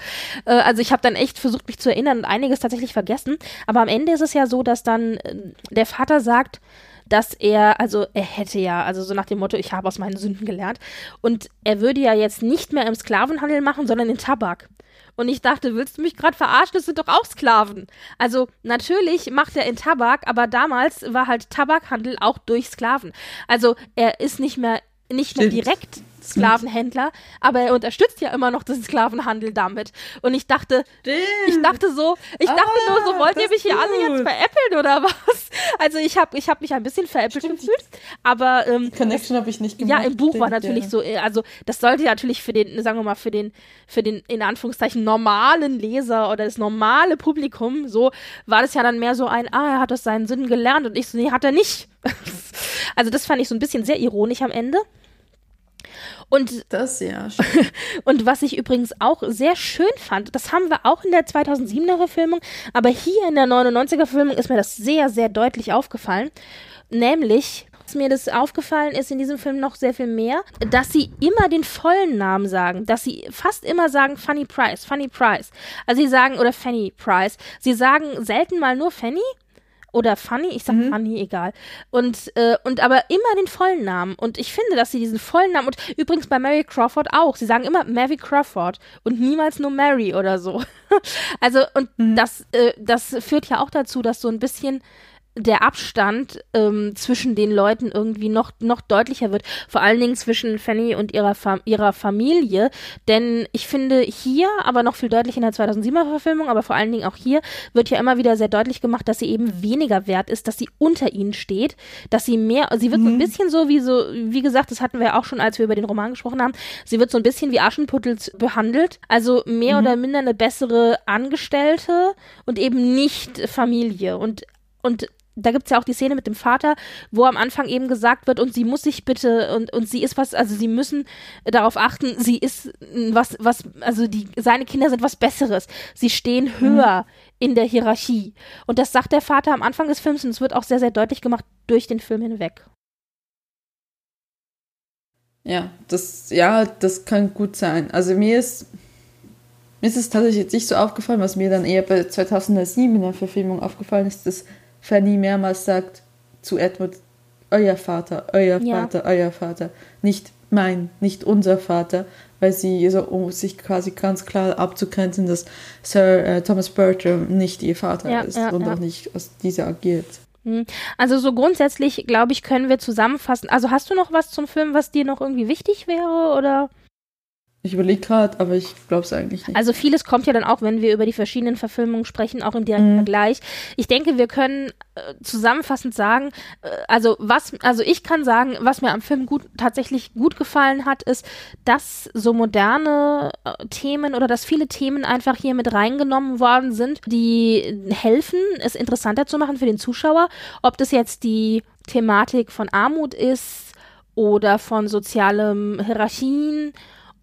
Äh, also ich habe dann echt versucht, mich zu erinnern und einiges tatsächlich vergessen. Aber am Ende ist es ja so, dass dann äh, der Vater sagt, dass er, also er hätte ja, also so nach dem Motto, ich habe aus meinen Sünden gelernt. Und er würde ja jetzt nicht mehr im Sklavenhandel machen, sondern in Tabak. Und ich dachte, willst du mich gerade verarschen? Das sind doch auch Sklaven. Also natürlich macht er in Tabak, aber damals war halt Tabakhandel auch durch Sklaven. Also er ist nicht mehr nicht mehr direkt Sklavenhändler, aber er unterstützt ja immer noch den Sklavenhandel damit. Und ich dachte, Stimmt. ich dachte so, ich ah, dachte nur so, wollt ihr mich hier alle jetzt veräppeln oder was? Also ich habe ich hab mich ein bisschen veräppelt Stimmt. gefühlt, aber ähm, Connection habe ich nicht gemacht. Ja, im Buch war natürlich ja. so, äh, also das sollte natürlich für den, sagen wir mal, für den, für den in Anführungszeichen normalen Leser oder das normale Publikum, so war das ja dann mehr so ein, ah, er hat aus seinen Sünden gelernt und ich so, nee, hat er nicht. also das fand ich so ein bisschen sehr ironisch am Ende. Und das ja. und was ich übrigens auch sehr schön fand, das haben wir auch in der 2007er Verfilmung, aber hier in der 99er Verfilmung ist mir das sehr sehr deutlich aufgefallen, nämlich was mir das aufgefallen ist in diesem Film noch sehr viel mehr, dass sie immer den vollen Namen sagen, dass sie fast immer sagen Funny Price, Funny Price. Also sie sagen oder Fanny Price. Sie sagen selten mal nur Fanny oder Funny, ich sag mhm. Funny, egal. Und, äh, und aber immer den vollen Namen. Und ich finde, dass sie diesen vollen Namen, und übrigens bei Mary Crawford auch, sie sagen immer Mary Crawford und niemals nur Mary oder so. also, und mhm. das, äh, das führt ja auch dazu, dass so ein bisschen der Abstand ähm, zwischen den Leuten irgendwie noch, noch deutlicher wird. Vor allen Dingen zwischen Fanny und ihrer, Fa ihrer Familie. Denn ich finde hier, aber noch viel deutlicher in der 2007er Verfilmung, aber vor allen Dingen auch hier, wird ja immer wieder sehr deutlich gemacht, dass sie eben weniger wert ist, dass sie unter ihnen steht, dass sie mehr, sie wird mhm. so ein mhm. bisschen so wie so, wie gesagt, das hatten wir auch schon, als wir über den Roman gesprochen haben, sie wird so ein bisschen wie Aschenputtels behandelt. Also mehr mhm. oder minder eine bessere Angestellte und eben nicht Familie. Und und da gibt es ja auch die Szene mit dem Vater, wo am Anfang eben gesagt wird, und sie muss sich bitte, und, und sie ist was, also sie müssen darauf achten, sie ist was, was, also die, seine Kinder sind was Besseres. Sie stehen mhm. höher mhm. in der Hierarchie. Und das sagt der Vater am Anfang des Films und es wird auch sehr, sehr deutlich gemacht durch den Film hinweg. Ja, das, ja, das kann gut sein. Also mir ist, mir ist es tatsächlich jetzt nicht so aufgefallen, was mir dann eher bei 2007 in der Verfilmung aufgefallen ist, dass Fanny mehrmals sagt zu Edward, euer Vater, euer ja. Vater, euer Vater, nicht mein, nicht unser Vater, weil sie so, um sich quasi ganz klar abzugrenzen, dass Sir äh, Thomas Bertram nicht ihr Vater ja, ist ja, und auch nicht aus dieser agiert. Hm. Also so grundsätzlich, glaube ich, können wir zusammenfassen. Also hast du noch was zum Film, was dir noch irgendwie wichtig wäre oder? Ich überlege gerade, aber ich glaube es eigentlich nicht. Also vieles kommt ja dann auch, wenn wir über die verschiedenen Verfilmungen sprechen, auch im direkten mhm. Vergleich. Ich denke, wir können äh, zusammenfassend sagen, äh, also was, also ich kann sagen, was mir am Film gut tatsächlich gut gefallen hat, ist, dass so moderne äh, Themen oder dass viele Themen einfach hier mit reingenommen worden sind, die helfen, es interessanter zu machen für den Zuschauer. Ob das jetzt die Thematik von Armut ist oder von sozialen Hierarchien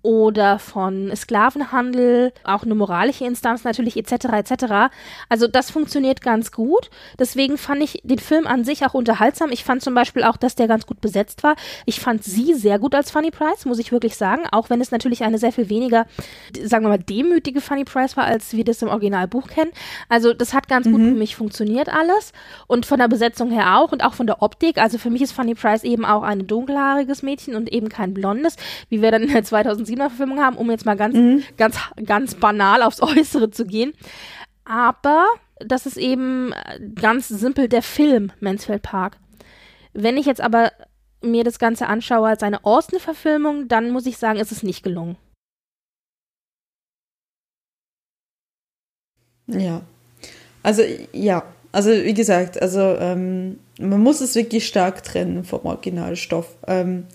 oder von Sklavenhandel, auch eine moralische Instanz natürlich etc. etc. Also das funktioniert ganz gut. Deswegen fand ich den Film an sich auch unterhaltsam. Ich fand zum Beispiel auch, dass der ganz gut besetzt war. Ich fand sie sehr gut als Funny Price, muss ich wirklich sagen, auch wenn es natürlich eine sehr viel weniger, sagen wir mal, demütige Funny Price war, als wir das im Originalbuch kennen. Also das hat ganz mhm. gut für mich funktioniert alles und von der Besetzung her auch und auch von der Optik. Also für mich ist Funny Price eben auch ein dunkelhaariges Mädchen und eben kein blondes, wie wir dann in der 2007 Verfilmung haben, um jetzt mal ganz, mhm. ganz, ganz banal aufs Äußere zu gehen. Aber das ist eben ganz simpel der Film Mansfield Park. Wenn ich jetzt aber mir das Ganze anschaue als eine Austin-Verfilmung, dann muss ich sagen, ist es nicht gelungen. Ja. Also, ja. Also, wie gesagt, also ähm, man muss es wirklich stark trennen vom Originalstoff. Ähm,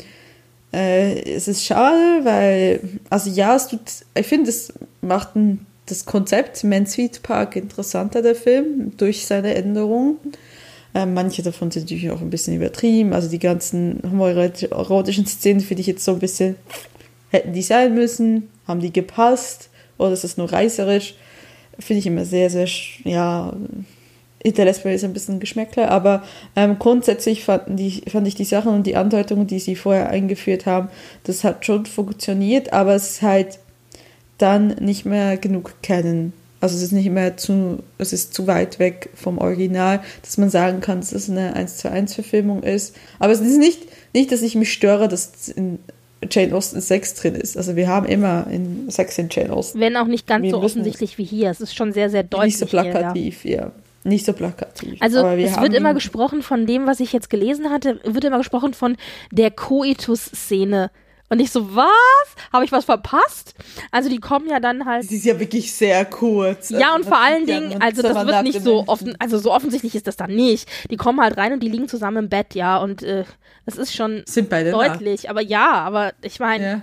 äh, es ist schade, weil, also ja, es tut, ich finde, es macht ein, das Konzept Mansfield Park interessanter, der Film, durch seine Änderungen. Äh, manche davon sind natürlich auch ein bisschen übertrieben. Also die ganzen homoerotischen Szenen finde ich jetzt so ein bisschen, hätten die sein müssen, haben die gepasst oder ist es nur reißerisch? Finde ich immer sehr, sehr, ja, hinterlässt mir jetzt ein bisschen Geschmäckle, aber ähm, grundsätzlich fanden die, fand ich die Sachen und die Andeutungen, die sie vorher eingeführt haben, das hat schon funktioniert, aber es ist halt dann nicht mehr genug kennen. Also es ist nicht mehr zu, es ist zu weit weg vom Original, dass man sagen kann, dass es eine 1 zu 1 Verfilmung ist. Aber es ist nicht, nicht, dass ich mich störe, dass in Jane Austen Sex drin ist. Also wir haben immer in Sex in Jane Austen. Wenn auch nicht ganz so offensichtlich wie hier. Es ist schon sehr, sehr deutlich. Nicht so plakativ, hier, ja. Nicht so plakativ. Also es wird immer gesprochen von dem, was ich jetzt gelesen hatte, wird immer gesprochen von der Coitus-Szene. Und ich so, was? Habe ich was verpasst? Also die kommen ja dann halt. Sie ist ja wirklich sehr kurz. Ja, und vor allen Dingen, also das wird nicht so offen, also so offensichtlich ist das dann nicht. Die kommen halt rein und die liegen zusammen im Bett, ja, und äh, das ist schon deutlich. Nach. Aber ja, aber ich meine, ja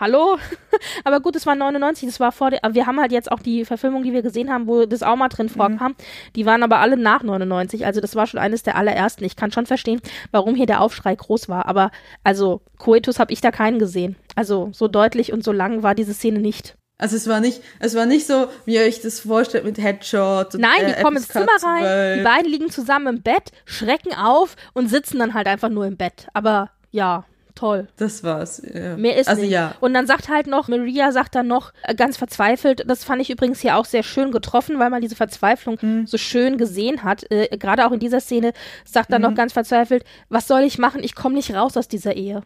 hallo? aber gut, es war 99, das war vor, der, wir haben halt jetzt auch die Verfilmung, die wir gesehen haben, wo das auch mal drin mhm. vorkam, mhm. die waren aber alle nach 99, also das war schon eines der allerersten. Ich kann schon verstehen, warum hier der Aufschrei groß war, aber also Coetus habe ich da keinen gesehen. Also so deutlich und so lang war diese Szene nicht. Also es war nicht, es war nicht so, wie ihr euch das vorstellt mit Headshot. Und, Nein, die äh, kommen ins Zimmer rein, die beiden liegen zusammen im Bett, schrecken auf und sitzen dann halt einfach nur im Bett. Aber ja, toll. Das war's. Ja. Mehr ist also, nicht. Ja. Und dann sagt halt noch, Maria sagt dann noch äh, ganz verzweifelt, das fand ich übrigens hier auch sehr schön getroffen, weil man diese Verzweiflung mhm. so schön gesehen hat. Äh, Gerade auch in dieser Szene sagt dann mhm. noch ganz verzweifelt, was soll ich machen? Ich komme nicht raus aus dieser Ehe.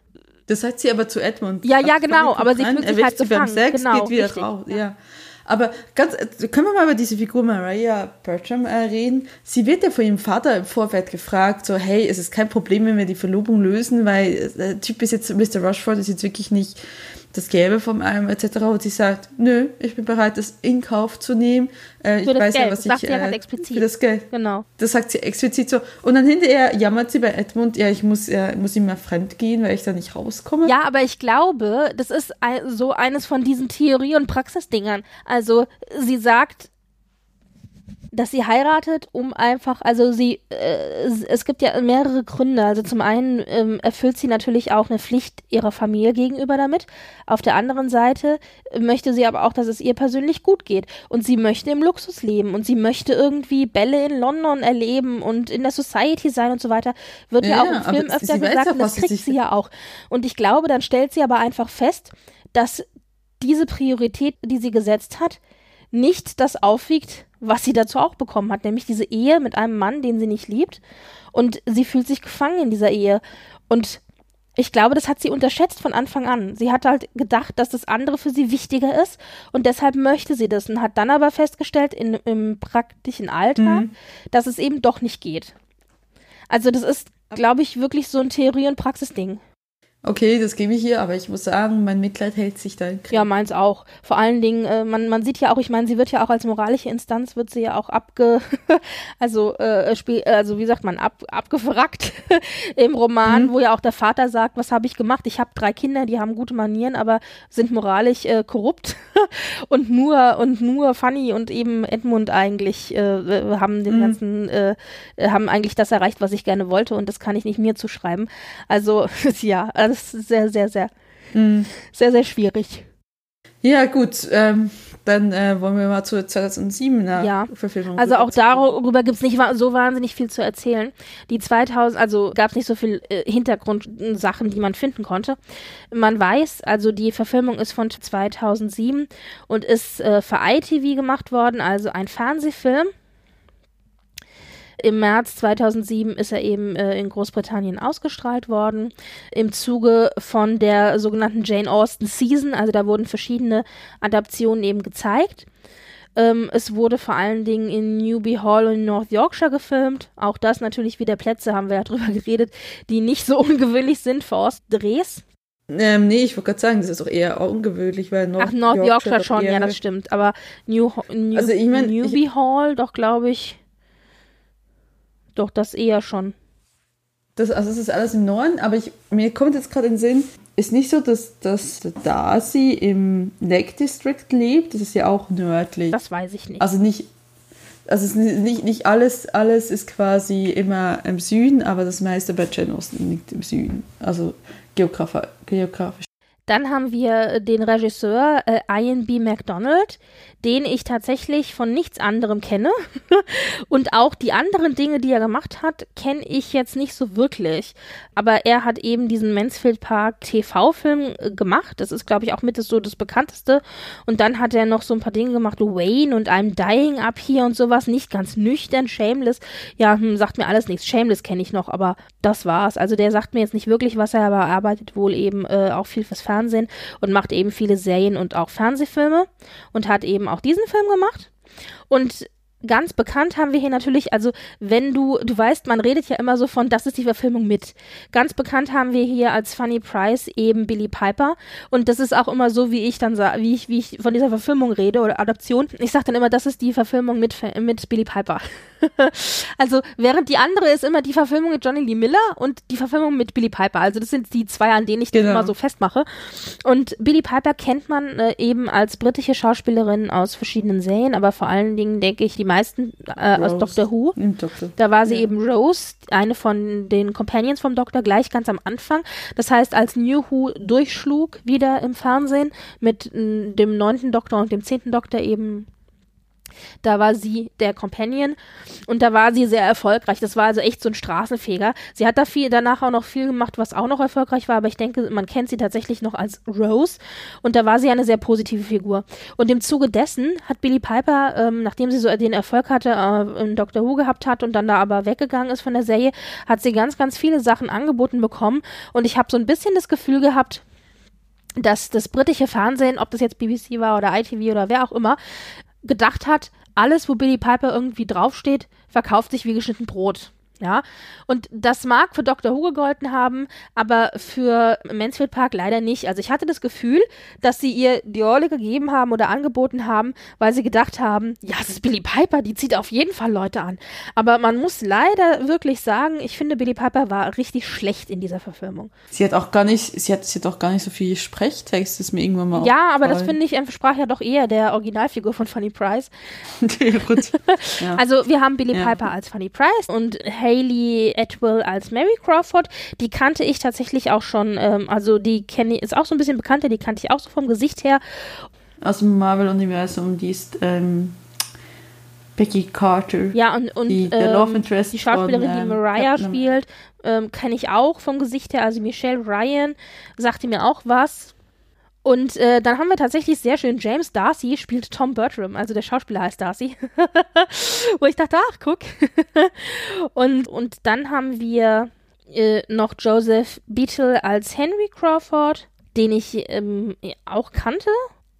Das sagt sie aber zu Edmund. Ja, ja, genau, aber sie fühlt sich halt sie beim Sex, genau, geht wieder raus. Ja. Aber ganz, können wir mal über diese Figur Mariah Bertram äh, reden? Sie wird ja von ihrem Vater im Vorfeld gefragt, so, hey, es ist kein Problem, wenn wir die Verlobung lösen, weil äh, der Typ ist jetzt, Mr. Rushford ist jetzt wirklich nicht das Gelbe vom allem etc. Und sie sagt, nö, ich bin bereit, das in Kauf zu nehmen. Äh, ich weiß Geld. ja, was das sagt ich. sie ja Äh, ganz explizit. für das Geld. Genau. Das sagt sie explizit so. Und dann hinterher jammert sie bei Edmund, ja, ich muss, äh, muss ihm mal fremd gehen, weil ich da nicht rauskomme. Ja, aber ich glaube, das ist so eines von diesen Theorie- und Praxisdingern. Also sie sagt, dass sie heiratet, um einfach, also sie, äh, es gibt ja mehrere Gründe. Also zum einen ähm, erfüllt sie natürlich auch eine Pflicht ihrer Familie gegenüber damit. Auf der anderen Seite möchte sie aber auch, dass es ihr persönlich gut geht. Und sie möchte im Luxus leben und sie möchte irgendwie Bälle in London erleben und in der Society sein und so weiter. Wird ja, Ja, auch im Film sie öfter gesagt ja, und das sie kriegt sich- sie ja auch. Und ich glaube, dann stellt sie aber einfach fest, dass diese Priorität, die sie gesetzt hat, nicht das aufwiegt, was sie dazu auch bekommen hat, nämlich diese Ehe mit einem Mann, den sie nicht liebt. Und sie fühlt sich gefangen in dieser Ehe. Und ich glaube, das hat sie unterschätzt von Anfang an. Sie hat halt gedacht, dass das andere für sie wichtiger ist und deshalb möchte sie das und hat dann aber festgestellt in, im praktischen Alltag, dass es eben doch nicht geht. Also das ist, glaube ich, wirklich so ein Theorie- und Praxisding. Okay, das gebe ich ihr, aber ich muss sagen, mein Mitleid hält sich da. Ja, meins auch. Vor allen Dingen, äh, man, man sieht ja auch, ich meine, sie wird ja auch als moralische Instanz, wird sie ja auch abge, also, äh, spiel, also wie sagt man, ab, abgefragt im Roman, wo ja auch der Vater sagt, was habe ich gemacht? Ich habe drei Kinder, die haben gute Manieren, aber sind moralisch äh, korrupt und nur und nur Fanny und eben Edmund eigentlich äh, haben den ganzen, äh, haben eigentlich das erreicht, was ich gerne wollte und das kann ich nicht mir zuschreiben. Also ja, das ist sehr, sehr, sehr, sehr, sehr schwierig. Ja, gut, ähm, dann äh, wollen wir mal zur 2007er Ja. Verfilmung Also auch darüber gibt es nicht so wahnsinnig viel zu erzählen. Die 2000, also gab es nicht so viel äh, Hintergrundsachen, die man finden konnte. Man weiß, also die Verfilmung ist von 2007 und ist äh, für ITV gemacht worden, also ein Fernsehfilm. Im März 2007 ist er eben äh, in Großbritannien ausgestrahlt worden. Im Zuge von der sogenannten Jane Austen Season, also da wurden verschiedene Adaptionen eben gezeigt. Ähm, es wurde vor allen Dingen in Newby Hall in North Yorkshire gefilmt. Auch das natürlich wieder Plätze, haben wir ja drüber geredet, die nicht so ungewöhnlich sind für Ostdrehs. Ähm, nee, ich wollte gerade sagen, das ist doch eher ungewöhnlich, weil North Ach, North Yorkshire, doch schon, ja, das stimmt. Aber New, New, Also ich mein, Newby Hall, doch, glaube ich. Doch, das eher schon. Das, also das ist alles im Norden, aber ich, mir kommt jetzt gerade in den Sinn, ist nicht so, dass, dass Darcy im Lake District lebt, das ist ja auch nördlich. Das weiß ich nicht. Also nicht, also es ist nicht, nicht alles, alles ist quasi immer im Süden, aber das meiste bei Jane Austen liegt im Süden. Also geografisch. geografisch. Dann haben wir den Regisseur äh, Ian B. MacDonald, den ich tatsächlich von nichts anderem kenne. Und auch die anderen Dinge, die er gemacht hat, kenne ich jetzt nicht so wirklich. Aber er hat eben diesen Mansfield Park TV-Film äh, gemacht. Das ist, glaube ich, auch mit so das bekannteste. Und dann hat er noch so ein paar Dinge gemacht, Wayne und I'm Dying Up Here und sowas. Nicht ganz nüchtern, Shameless. Ja, hm, sagt mir alles nichts. Shameless kenne ich noch, aber das war's. Also der sagt mir jetzt nicht wirklich was, er aber arbeitet wohl eben äh, auch viel fürs Fernsehen und macht eben viele Serien und auch Fernsehfilme und hat eben auch diesen Film gemacht. Und ganz bekannt haben wir hier natürlich, also wenn du, du weißt, man redet ja immer so von, das ist die Verfilmung mit. Ganz bekannt haben wir hier als Funny Price eben Billy Piper und das ist auch immer so, wie ich dann sage, wie ich, wie ich von dieser Verfilmung rede oder Adaption. Ich sage dann immer, das ist die Verfilmung mit, mit Billy Piper. also während die andere ist immer die Verfilmung mit Johnny Lee Miller und die Verfilmung mit Billy Piper. Also das sind die zwei, an denen ich das Genau. immer so festmache. Und Billy Piper kennt man äh, eben als britische Schauspielerin aus verschiedenen Serien, aber vor allen Dingen denke ich die meisten äh, aus. Doctor Who. Im Doktor. Da war sie Ja. eben Rose, eine von den Companions vom Doktor, gleich ganz am Anfang. Das heißt, als New Who durchschlug wieder im Fernsehen mit äh, dem neunten Doktor und dem zehnten Doktor eben da war sie der Companion und da war sie sehr erfolgreich. Das war also echt so ein Straßenfeger. Sie hat da viel, danach auch noch viel gemacht, was auch noch erfolgreich war, aber ich denke, man kennt sie tatsächlich noch als Rose und da war sie eine sehr positive Figur. Und im Zuge dessen hat Billy Piper, ähm, nachdem sie so den Erfolg hatte, äh, in Doctor Who gehabt hat und dann da aber weggegangen ist von der Serie, hat sie ganz, ganz viele Sachen angeboten bekommen und ich habe so ein bisschen das Gefühl gehabt, dass das britische Fernsehen, ob das jetzt BBC war oder ITV oder wer auch immer, gedacht hat, alles, wo Billy Piper irgendwie draufsteht, verkauft sich wie geschnitten Brot. Ja, und das mag für Dr. Who gegolten haben, aber für Mansfield Park leider nicht. Also ich hatte das Gefühl, dass sie ihr die Rolle gegeben haben oder angeboten haben, weil sie gedacht haben, ja, es ist Billy Piper, die zieht auf jeden Fall Leute an. Aber man muss leider wirklich sagen, ich finde, Billy Piper war richtig schlecht in dieser Verfilmung. Sie hat auch gar nicht, sie hat, sie hat auch gar nicht so viel Sprechtext, ist mir irgendwann mal Ja, aber das finde ich, entsprach ja doch eher der Originalfigur von Funny Price. ja. Also wir haben Billy ja. Piper als Funny Price und Hayley Atwell als Mary Crawford. Die kannte ich tatsächlich auch schon, ähm, also die kenne ist auch so ein bisschen bekannter, die kannte ich auch so vom Gesicht her. Aus dem Marvel-Universum, die ist ähm, Becky Carter. Ja, und, und die, ähm, die Schauspielerin, von, die ähm, Mariah spielt, ähm, kenne ich auch vom Gesicht her. Also Michelle Ryan sagte mir auch was. Und äh, dann haben wir tatsächlich sehr schön, James Darcy spielt Tom Bertram, also der Schauspieler heißt Darcy. Wo ich dachte, ach, guck. und, und dann haben wir äh, noch Joseph Beetle als Henry Crawford, den ich ähm, auch kannte.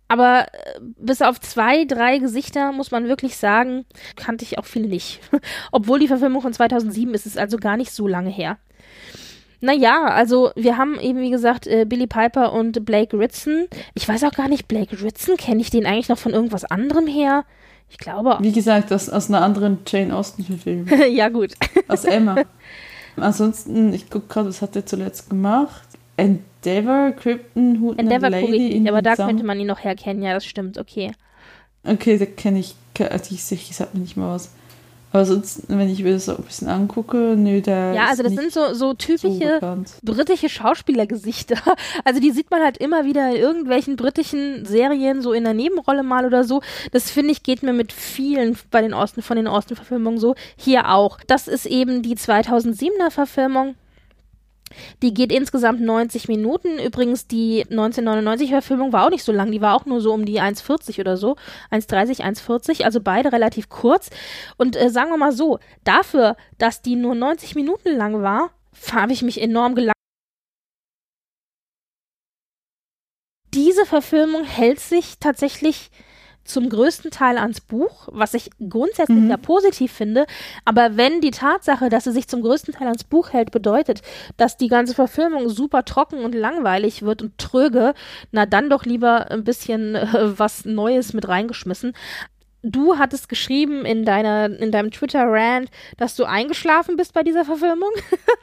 Aber äh, bis auf zwei, drei Gesichter muss man wirklich sagen, kannte ich auch viele nicht. Obwohl die Verfilmung von 2007 ist, ist also gar nicht so lange her. Naja, also wir haben eben, wie gesagt, äh, Billy Piper und Blake Ritson. Ich weiß auch gar nicht, Blake Ritson, kenne ich den eigentlich noch von irgendwas anderem her? Ich glaube. Wie gesagt, aus, aus einer anderen Jane Austen-Film. ja, gut. Aus Emma. Ansonsten, ich gucke gerade, was hat er zuletzt gemacht? Endeavor, Krypton, Hood Endeavor Lady. Ich nicht, aber da könnte man ihn noch herkennen, ja, das stimmt, okay. Okay, da kenne ich, also ich, ich sag mir nicht mal was. Aber sonst, wenn ich mir das so ein bisschen angucke, nö, der. Ja, also das sind so, so typische so britische Schauspielergesichter. Also die sieht man halt immer wieder in irgendwelchen britischen Serien, so in der Nebenrolle mal oder so. Das finde ich, geht mir mit vielen bei den Osten, von den Osten-Verfilmungen so. Hier auch. Das ist eben die 2007er Verfilmung die geht insgesamt 90 Minuten. Übrigens, die 1999-Verfilmung war auch nicht so lang. Die war auch nur so um die 1,40 oder so. 1,30, 1,40. Also beide relativ kurz. Und äh, sagen wir mal so, dafür, dass die nur 90 Minuten lang war, habe ich mich enorm gelangweilt. Diese Verfilmung hält sich tatsächlich zum größten Teil ans Buch, was ich grundsätzlich mhm. ja positiv finde. Aber wenn die Tatsache, dass sie sich zum größten Teil ans Buch hält, bedeutet, dass die ganze Verfilmung super trocken und langweilig wird und tröge, na dann doch lieber ein bisschen äh, was Neues mit reingeschmissen du hattest geschrieben in deiner in deinem Twitter Rant, dass du eingeschlafen bist bei dieser Verfilmung.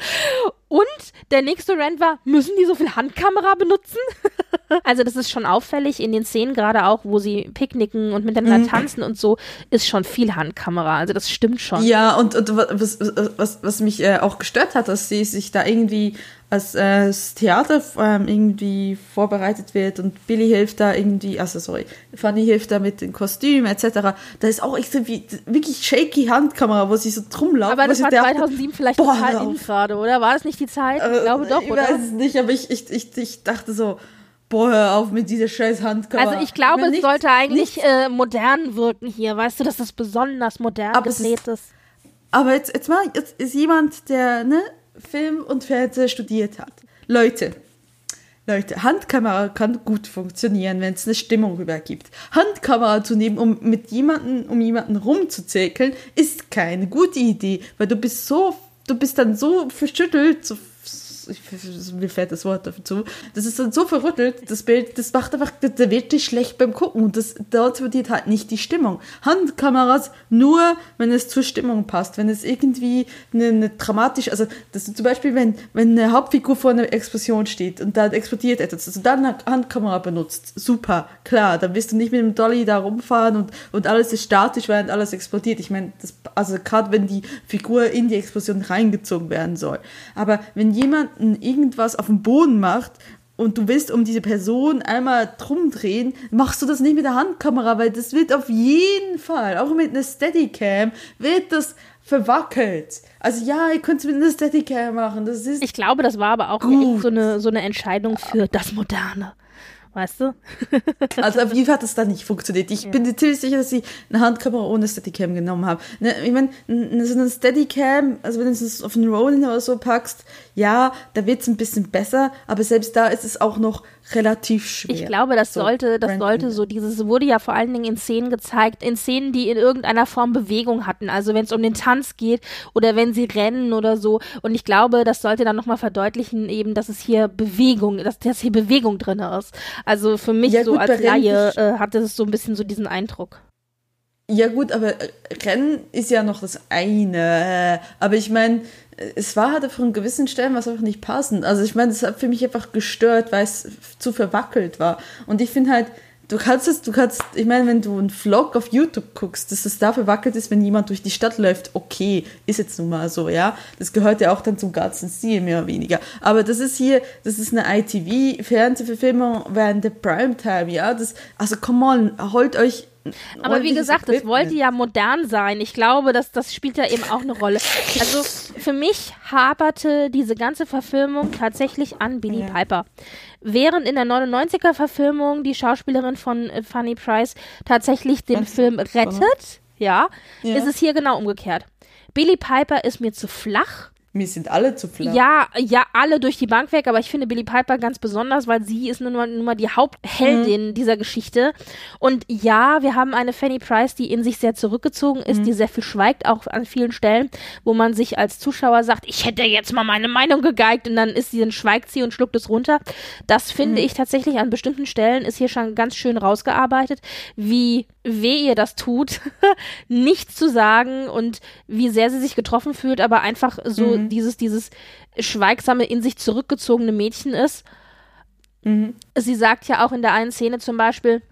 Und der nächste Rant war, müssen die so viel Handkamera benutzen? also das ist schon auffällig in den Szenen gerade auch, wo sie picknicken und miteinander mhm. tanzen und so, ist schon viel Handkamera. Also das stimmt schon. Ja, und, und was, was, was mich äh, auch gestört hat, dass sie sich da irgendwie als äh, das Theater ähm, irgendwie vorbereitet wird und Billy hilft da irgendwie, also sorry, Fanny hilft da mit den Kostümen etc. Da ist auch irgendwie wirklich shaky Handkamera, wo sie so drum laufen. Aber das war 2007 vielleicht boah, total in gerade, oder? War das nicht die Zeit? Ich äh, glaube doch, ich oder? Ich weiß es nicht, aber ich, ich, ich, ich dachte so, boah, hör auf mit dieser scheiß Handkamera. Also ich glaube, es sollte eigentlich äh, modern wirken hier, weißt du, dass das besonders modern aber gedreht ist. Aber jetzt, jetzt mal, jetzt ist jemand, der, ne, Film und Fernsehen studiert hat. Leute, Leute, Handkamera kann gut funktionieren, wenn es eine Stimmung rübergibt. Handkamera zu nehmen, um mit jemanden, um jemanden rumzuzirkeln, ist keine gute Idee, weil du bist so, du bist dann so verschüttelt, so mir fällt das Wort dazu, das ist dann so verrüttelt, das Bild, das macht einfach, der wird dich schlecht beim Gucken und das transportiert halt nicht die Stimmung. Handkameras nur, wenn es zur Stimmung passt, wenn es irgendwie eine, eine dramatisch, also das zum Beispiel, wenn, wenn eine Hauptfigur vor einer Explosion steht und dann explodiert etwas, also dann eine Handkamera benutzt, super, klar, dann wirst du nicht mit dem Dolly da rumfahren und, und alles ist statisch, während alles explodiert. Ich meine, also gerade wenn die Figur in die Explosion reingezogen werden soll. Aber wenn jemand irgendwas auf dem Boden macht und du willst um diese Person einmal drum drehen, machst du das nicht mit der Handkamera, weil das wird auf jeden Fall, auch mit einer Steadicam, wird das verwackelt. Also ja, ihr könnt es mit einer Steadicam machen. Das ist ich glaube, das war aber auch so eine, so eine Entscheidung für das Moderne weißt du? also auf jeden Fall hat das da nicht funktioniert. Ich ja. bin ziemlich sicher, dass sie eine Handkamera ohne Steadicam genommen haben. Ne, ich meine, so eine Steadicam, also wenn du es auf einen Ronin oder so packst, ja, da wird es ein bisschen besser, aber selbst da ist es auch noch relativ schwer. Ich glaube, das sollte, das sollte so dieses, wurde ja vor allen Dingen in Szenen gezeigt, in Szenen, die in irgendeiner Form Bewegung hatten. Also wenn es um den Tanz geht oder wenn sie rennen oder so. Und ich glaube, das sollte dann nochmal verdeutlichen, eben, dass es hier Bewegung, dass, dass hier Bewegung drin ist. Also für mich ja, so gut, als Laie äh, hatte es so ein bisschen so diesen Eindruck. Ja gut, aber Rennen ist ja noch das eine. Aber ich meine, es war halt von gewissen Stellen was einfach nicht passend. Also ich meine, es hat für mich einfach gestört, weil es zu verwackelt war. Und ich finde halt, du kannst es, du kannst, ich meine, wenn du einen Vlog auf YouTube guckst, dass es da verwackelt ist, wenn jemand durch die Stadt läuft, okay, ist jetzt nun mal so, ja. Das gehört ja auch dann zum ganzen Stil, mehr oder weniger. Aber das ist hier, das ist eine ITV-Fernsehverfilmung während der Primetime, ja. Das, also come on, holt euch aber wie gesagt, es wollte ja modern sein. Ich glaube, dass das spielt ja eben auch eine Rolle. Also für mich haperte diese ganze Verfilmung tatsächlich an Billy ja. Piper. Während in der 99er Verfilmung die Schauspielerin von äh, Funny Price tatsächlich den Ach, Film rettet, ja, ja, ist es hier genau umgekehrt. Billy Piper ist mir zu flach mir sind alle zu flach. Ja, ja, alle durch die Bank weg, aber ich finde Billy Piper ganz besonders, weil sie ist nun mal, nun mal die Hauptheldin mhm. dieser Geschichte. Und ja, wir haben eine Fanny Price, die in sich sehr zurückgezogen ist, mhm. die sehr viel schweigt, auch an vielen Stellen, wo man sich als Zuschauer sagt, ich hätte jetzt mal meine Meinung gegeigt und dann ist sie, dann schweigt sie und schluckt es runter. Das finde mhm. ich tatsächlich an bestimmten Stellen ist hier schon ganz schön rausgearbeitet, wie weh ihr das tut, nichts zu sagen und wie sehr sie sich getroffen fühlt, aber einfach so mhm. dieses, dieses schweigsame, in sich zurückgezogene Mädchen ist. Mhm. Sie sagt ja auch in der einen Szene zum Beispiel,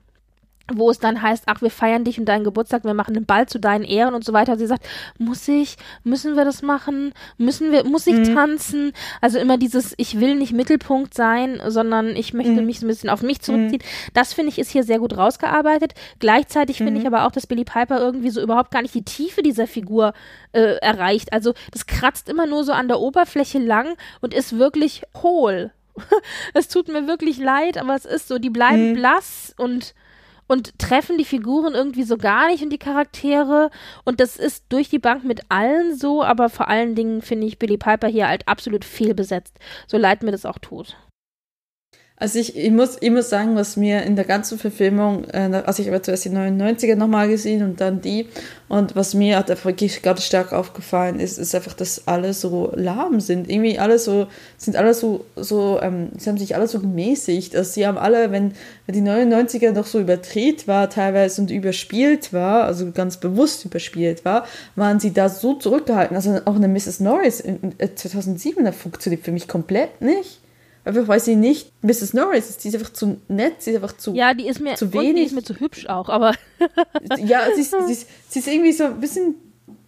wo es dann heißt, ach, wir feiern dich und deinen Geburtstag, wir machen einen Ball zu deinen Ehren und so weiter. Und sie sagt, muss ich, müssen wir das machen? Müssen wir, muss ich mhm. tanzen? Also immer dieses, ich will nicht Mittelpunkt sein, sondern ich möchte mhm. mich so ein bisschen auf mich zurückziehen. Mhm. Das finde ich ist hier sehr gut rausgearbeitet. Gleichzeitig finde ich mhm. aber auch, dass Billy Piper irgendwie so überhaupt gar nicht die Tiefe dieser Figur äh, erreicht. Also das kratzt immer nur so an der Oberfläche lang und ist wirklich hohl. es tut mir wirklich leid, aber es ist so, die bleiben mhm. blass und und treffen die Figuren irgendwie so gar nicht und die Charaktere. Und das ist durch die Bank mit allen so, aber vor allen Dingen finde ich Billy Piper hier halt absolut fehlbesetzt. So leid mir das auch tut. Also ich, ich, muss, muss sagen, was mir in der ganzen Verfilmung, äh, also ich habe zuerst die 99er nochmal gesehen und dann die, und was mir hat wirklich ganz stark aufgefallen ist, ist einfach, dass alle so lahm sind. Irgendwie alle so, sind alle so, so ähm, sie haben sich alle so gemäßigt. Also sie haben alle, wenn, die 99er noch so überdreht war teilweise und überspielt war, also ganz bewusst überspielt war, waren sie da so zurückgehalten. Also auch eine Mrs. Norris in, in 2007, da funktioniert für mich komplett nicht. Einfach weil sie nicht Mrs. Norris ist, die ist einfach zu nett, sie ist einfach zu Ja, die ist mir zu wenig. die ist mir zu hübsch auch, aber ja, sie ist, sie, ist, sie ist irgendwie so ein bisschen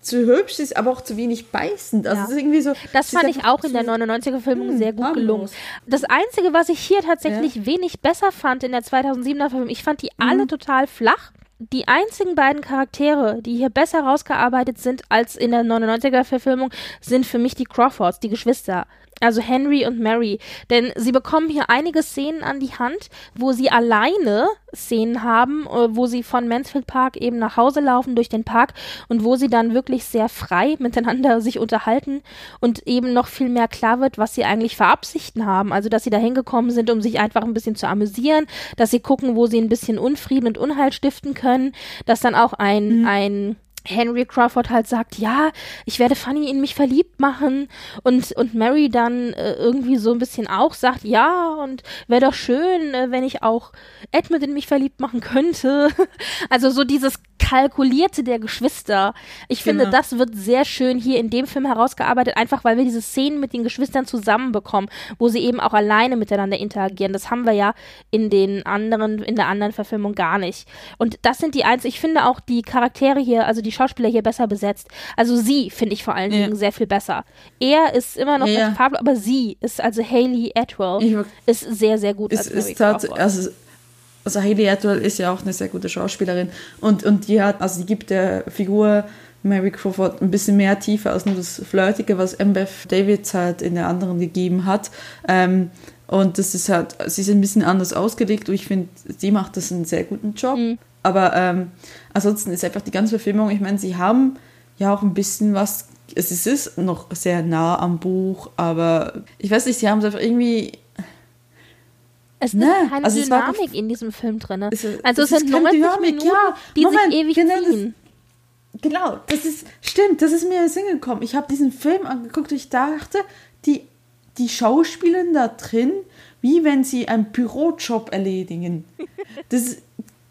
zu hübsch, sie ist aber auch zu wenig beißend. Also ja. ist irgendwie so. Das fand ich auch in der 99er Filmung hm, sehr gut gelungen. Das einzige, was ich hier tatsächlich ja. wenig besser fand in der 2007er Filmung, ich fand die mhm. alle total flach. Die einzigen beiden Charaktere, die hier besser rausgearbeitet sind als in der 99er Verfilmung, sind für mich die Crawfords, die Geschwister. Also Henry und Mary. Denn sie bekommen hier einige Szenen an die Hand, wo sie alleine Szenen haben, äh, wo sie von Mansfield Park eben nach Hause laufen durch den Park und wo sie dann wirklich sehr frei miteinander sich unterhalten und eben noch viel mehr klar wird, was sie eigentlich für Absichten haben. Also, dass sie da hingekommen sind, um sich einfach ein bisschen zu amüsieren, dass sie gucken, wo sie ein bisschen Unfrieden und Unheil stiften können, dass dann auch ein, mhm. ein Henry Crawford halt sagt, ja, ich werde Fanny in mich verliebt machen und, und Mary dann äh, irgendwie so ein bisschen auch sagt, ja, und wäre doch schön, äh, wenn ich auch Edmund in mich verliebt machen könnte. also so dieses Kalkulierte der Geschwister. Ich genau. finde, das wird sehr schön hier in dem Film herausgearbeitet, einfach weil wir diese Szenen mit den Geschwistern zusammenbekommen, wo sie eben auch alleine miteinander interagieren. Das haben wir ja in den anderen, in der anderen Verfilmung gar nicht. Und das sind die eins, ich finde auch die Charaktere hier, also die Schauspieler hier besser besetzt. Also sie finde ich vor allen Dingen ja. sehr viel besser. Er ist immer noch ja. Pablo, aber sie ist, also Haley Atwell, ist sehr, sehr gut. Ist tatsächlich, also also Hayley Atwell ist ja auch eine sehr gute Schauspielerin und, und die hat, also die gibt der Figur Mary Crawford ein bisschen mehr Tiefe als nur das Flirtige, was Mbeth Davids halt in der anderen gegeben hat. Ähm, und das ist halt, sie ist ein bisschen anders ausgelegt und ich finde, sie macht das einen sehr guten Job. Mhm. Aber ähm, ansonsten ist einfach die ganze Verfilmung, ich meine, sie haben ja auch ein bisschen was, es ist noch sehr nah am Buch, aber ich weiß nicht, sie haben es einfach irgendwie Es Ne, ist keine also es war Dynamik in diesem Film drin. Es ist- Also es es ist sind keine 90 Dynamik, Minuten, ja. die Moment, sich ewig genau das- ziehen. Genau, das ist, stimmt, das ist mir in den Sinn gekommen. Ich habe diesen Film angeguckt und ich dachte, die, die Schauspielen da drin, wie wenn sie einen Bürojob erledigen. Das,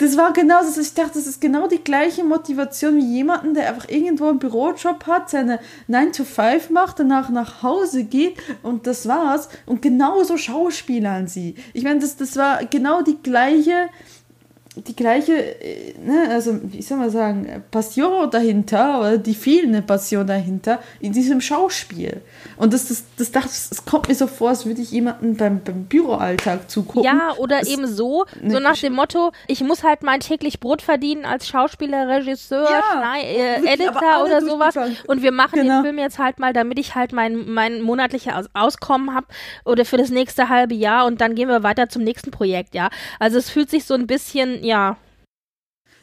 das war genau das. Ich dachte, das ist genau die gleiche Motivation wie jemanden, der einfach irgendwo einen Bürojob hat, seine 9 to 5 macht, danach nach Hause geht und das war's. Und genauso schauspielern sie. Ich meine, das, das war genau die gleiche die gleiche, äh, ne, also wie soll man sagen, Passion dahinter oder die fehlende Passion dahinter in diesem Schauspiel. Und das, das, das, das, das kommt mir so vor, als würde ich jemanden beim, beim Büroalltag zugucken. Ja, oder Das- eben so, so ne, nach dem Motto, ich muss halt mein täglich Brot verdienen als Schauspieler, Regisseur, Ja, äh, Editor oder sowas. Und wir machen Genau. den Film jetzt halt mal, damit ich halt mein, mein monatliches Aus Auskommen habe oder für das nächste halbe Jahr und dann gehen wir weiter zum nächsten Projekt, ja. Also es fühlt sich so ein bisschen, ja,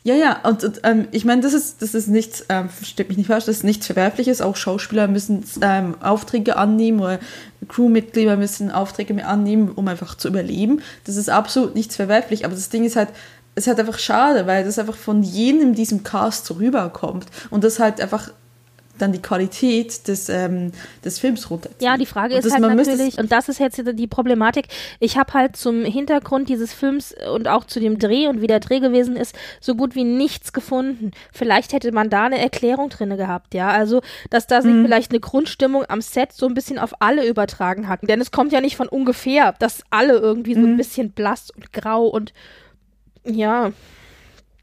Ja, ja, und, und ähm, ich meine, das ist, das ist nichts, ähm, versteht mich nicht falsch, das ist nichts Verwerfliches. Auch Schauspieler müssen ähm, Aufträge annehmen oder Crewmitglieder müssen Aufträge mehr annehmen, um einfach zu überleben. Das ist absolut nichts verwerflich, aber das Ding ist halt, es ist halt einfach schade, weil das einfach von jedem diesem Cast rüberkommt und das halt einfach dann die Qualität des, ähm, des Films runterzieht. Ja, die Frage Und ist halt natürlich, und das ist jetzt die Problematik, ich habe halt zum Hintergrund dieses Films und auch zu dem Dreh und wie der Dreh gewesen ist, so gut wie nichts gefunden. Vielleicht hätte man da eine Erklärung drinne gehabt, ja. Also, dass da sich Mhm. vielleicht eine Grundstimmung am Set so ein bisschen auf alle übertragen hat. Denn es kommt ja nicht von ungefähr, dass alle irgendwie Mhm. so ein bisschen blass und grau und ja,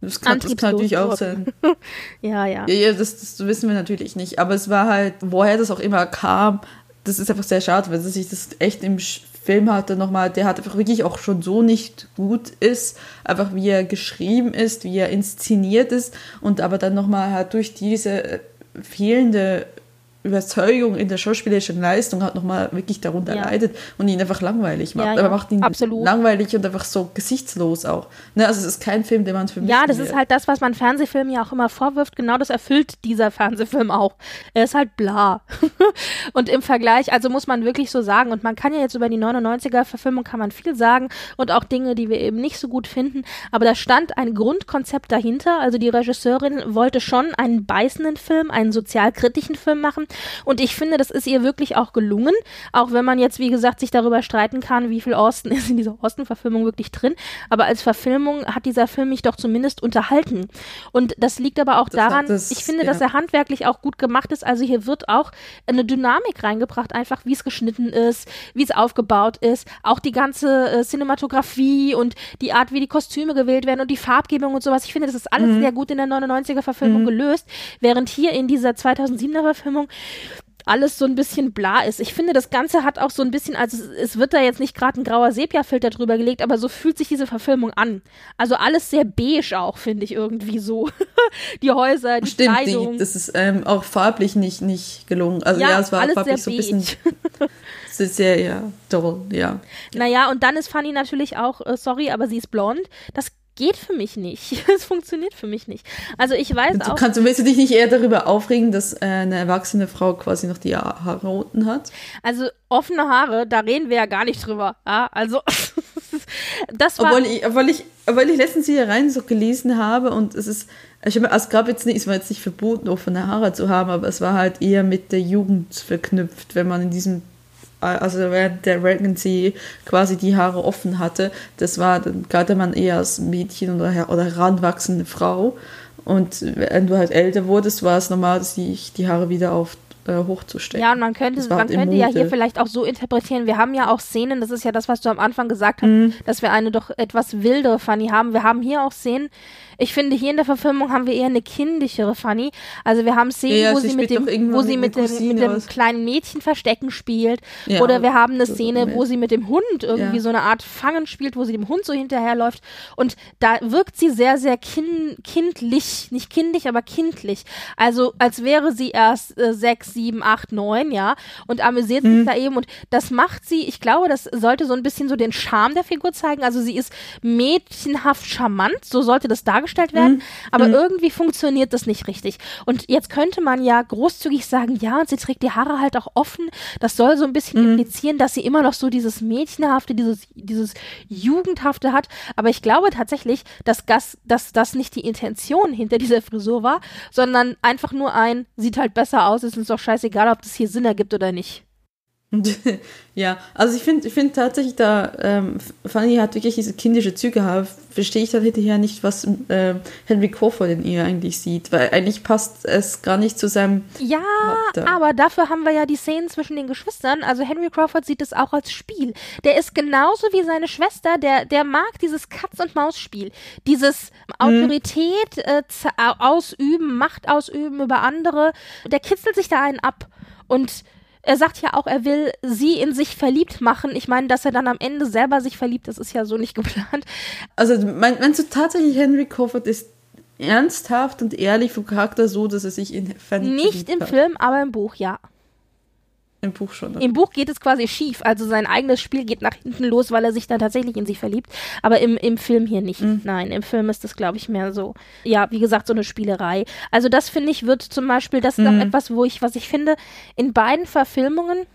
Das kann, das kann natürlich auch sein. ja, ja. Ja, ja das, das wissen wir natürlich nicht. Aber es war halt, woher das auch immer kam, das ist einfach sehr schade, weil sich das echt im Film hatte nochmal, der hat einfach wirklich auch schon so nicht gut ist, einfach wie er geschrieben ist, wie er inszeniert ist und aber dann nochmal halt durch diese äh, fehlende Überzeugung in der schauspielerischen Leistung hat nochmal wirklich darunter Ja. leidet und ihn einfach langweilig macht. Ja, Aber ja, macht ihn absolut. langweilig und einfach so gesichtslos auch. Ne, also es ist kein Film, den man für mich Ja, das ist halt das, was man Fernsehfilmen ja auch immer vorwirft. Genau das erfüllt dieser Fernsehfilm auch. Er ist halt bla. und im Vergleich, also muss man wirklich so sagen, und man kann ja jetzt über die 99er-Verfilmung kann man viel sagen und auch Dinge, die wir eben nicht so gut finden. Aber da stand ein Grundkonzept dahinter. Also die Regisseurin wollte schon einen beißenden Film, einen sozialkritischen Film machen. Und ich finde, das ist ihr wirklich auch gelungen. Auch wenn man jetzt, wie gesagt, sich darüber streiten kann, wie viel Austin ist in dieser Austin-Verfilmung wirklich drin. Aber als Verfilmung hat dieser Film mich doch zumindest unterhalten. Und das liegt aber auch Das daran, das- ich finde, ja. dass er handwerklich auch gut gemacht ist. Also hier wird auch eine Dynamik reingebracht, einfach wie es geschnitten ist, wie es aufgebaut ist. Auch die ganze äh, Cinematografie und die Art, wie die Kostüme gewählt werden und die Farbgebung und sowas. Ich finde, das ist alles Mhm. sehr gut in der 99er-Verfilmung gelöst. Während hier in dieser 2007er-Verfilmung alles so ein bisschen bla ist. Ich finde, das Ganze hat auch so ein bisschen, also es, es wird da jetzt nicht gerade ein grauer Sepia-Filter drüber gelegt, aber so fühlt sich diese Verfilmung an. Also alles sehr beige auch, finde ich irgendwie so. die Häuser, die Stimmt, Kleidung. die, das ist ähm, auch farblich nicht, nicht gelungen. Also ja, Ja, es war alles farblich sehr so ein bisschen beige. es ist sehr, ja, toll, ja. Naja, und dann ist Fanny natürlich auch, äh, sorry, aber sie ist blond. Das geht für mich nicht. Es funktioniert für mich nicht. Also ich weiß Du auch. kannst, du willst dich nicht eher darüber aufregen, dass äh, eine erwachsene Frau quasi noch die Ha- Haare unten hat? Also offene Haare, da reden wir ja gar nicht drüber. Ja, also das war. Obwohl ich, obwohl ich, obwohl ich letztens hier rein so gelesen habe und es ist, ich habe, es gab jetzt nicht, es war jetzt nicht verboten, offene Haare zu haben, aber es war halt eher mit der Jugend verknüpft, wenn man in diesem also während der Regency quasi die Haare offen hatte, das war, dann galt man eher als Mädchen oder, oder heranwachsende Frau. Und wenn du halt älter wurdest, war es normal, sich die Haare wieder auf äh, hochzustecken. Ja, und man könnte, man halt könnte ja hier vielleicht auch so interpretieren. Wir haben ja auch Szenen, das ist ja das, was du am Anfang gesagt hast, Mhm. dass wir eine doch etwas wildere Fanny haben. Wir haben hier auch Szenen, ich finde, hier in der Verfilmung haben wir eher eine kindlichere Fanny. Also wir haben Szenen, Ja, wo sie mit dem, wo sie mit dem, mit dem kleinen Mädchen Verstecken spielt. Ja, Oder wir haben eine Szene, wo sie mit dem Hund irgendwie Ja. so eine Art Fangen spielt, wo sie dem Hund so hinterherläuft. Und da wirkt sie sehr, sehr kin kindlich. Nicht kindlich, aber kindlich. Also als wäre sie erst äh, sechs, sieben, acht, neun, ja, und amüsiert mhm. sich da eben. Und das macht sie, ich glaube, das sollte so ein bisschen so den Charme der Figur zeigen. Also sie ist mädchenhaft charmant, so sollte das dargestellt werden, mhm. aber mhm. irgendwie funktioniert das nicht richtig. Und jetzt könnte man ja großzügig sagen, ja, und sie trägt die Haare halt auch offen. Das soll so ein bisschen mhm. implizieren, dass sie immer noch so dieses Mädchenhafte, dieses, dieses Jugendhafte hat. Aber ich glaube tatsächlich, dass das, dass das nicht die Intention hinter dieser Frisur war, sondern einfach nur ein, sieht halt besser aus, ist uns doch scheißegal, ob das hier Sinn ergibt oder nicht. ja, also ich finde ich find tatsächlich, da ähm, Fanny hat wirklich diese kindische Züge, aber verstehe ich dann hinterher nicht, was äh, Henry Crawford in ihr eigentlich sieht, weil eigentlich passt es gar nicht zu seinem Ja, Charakter. aber dafür haben wir ja die Szenen zwischen den Geschwistern, also Henry Crawford sieht es auch als Spiel. Der ist genauso wie seine Schwester, der, der mag dieses Katz-und-Maus-Spiel, dieses. Autorität äh, ausüben, Macht ausüben über andere, der kitzelt sich da einen ab und er sagt ja auch, er will sie in sich verliebt machen. Ich meine, dass er dann am Ende selber sich verliebt, das ist ja so nicht geplant. Also meinst du tatsächlich, Henry Crawford ist ernsthaft und ehrlich vom Charakter so, dass er sich in Fanny Nicht im Film, aber im Buch, ja. Im Buch schon. Im Buch geht es quasi schief. Also sein eigenes Spiel geht nach hinten los, weil er sich dann tatsächlich in sie verliebt. Aber im, im Film hier nicht. Mhm. Nein, im Film ist das, glaube ich, mehr so, ja, wie gesagt, so eine Spielerei. Also das finde ich wird zum Beispiel, das ist mhm. auch etwas, wo ich, was ich finde, in beiden Verfilmungen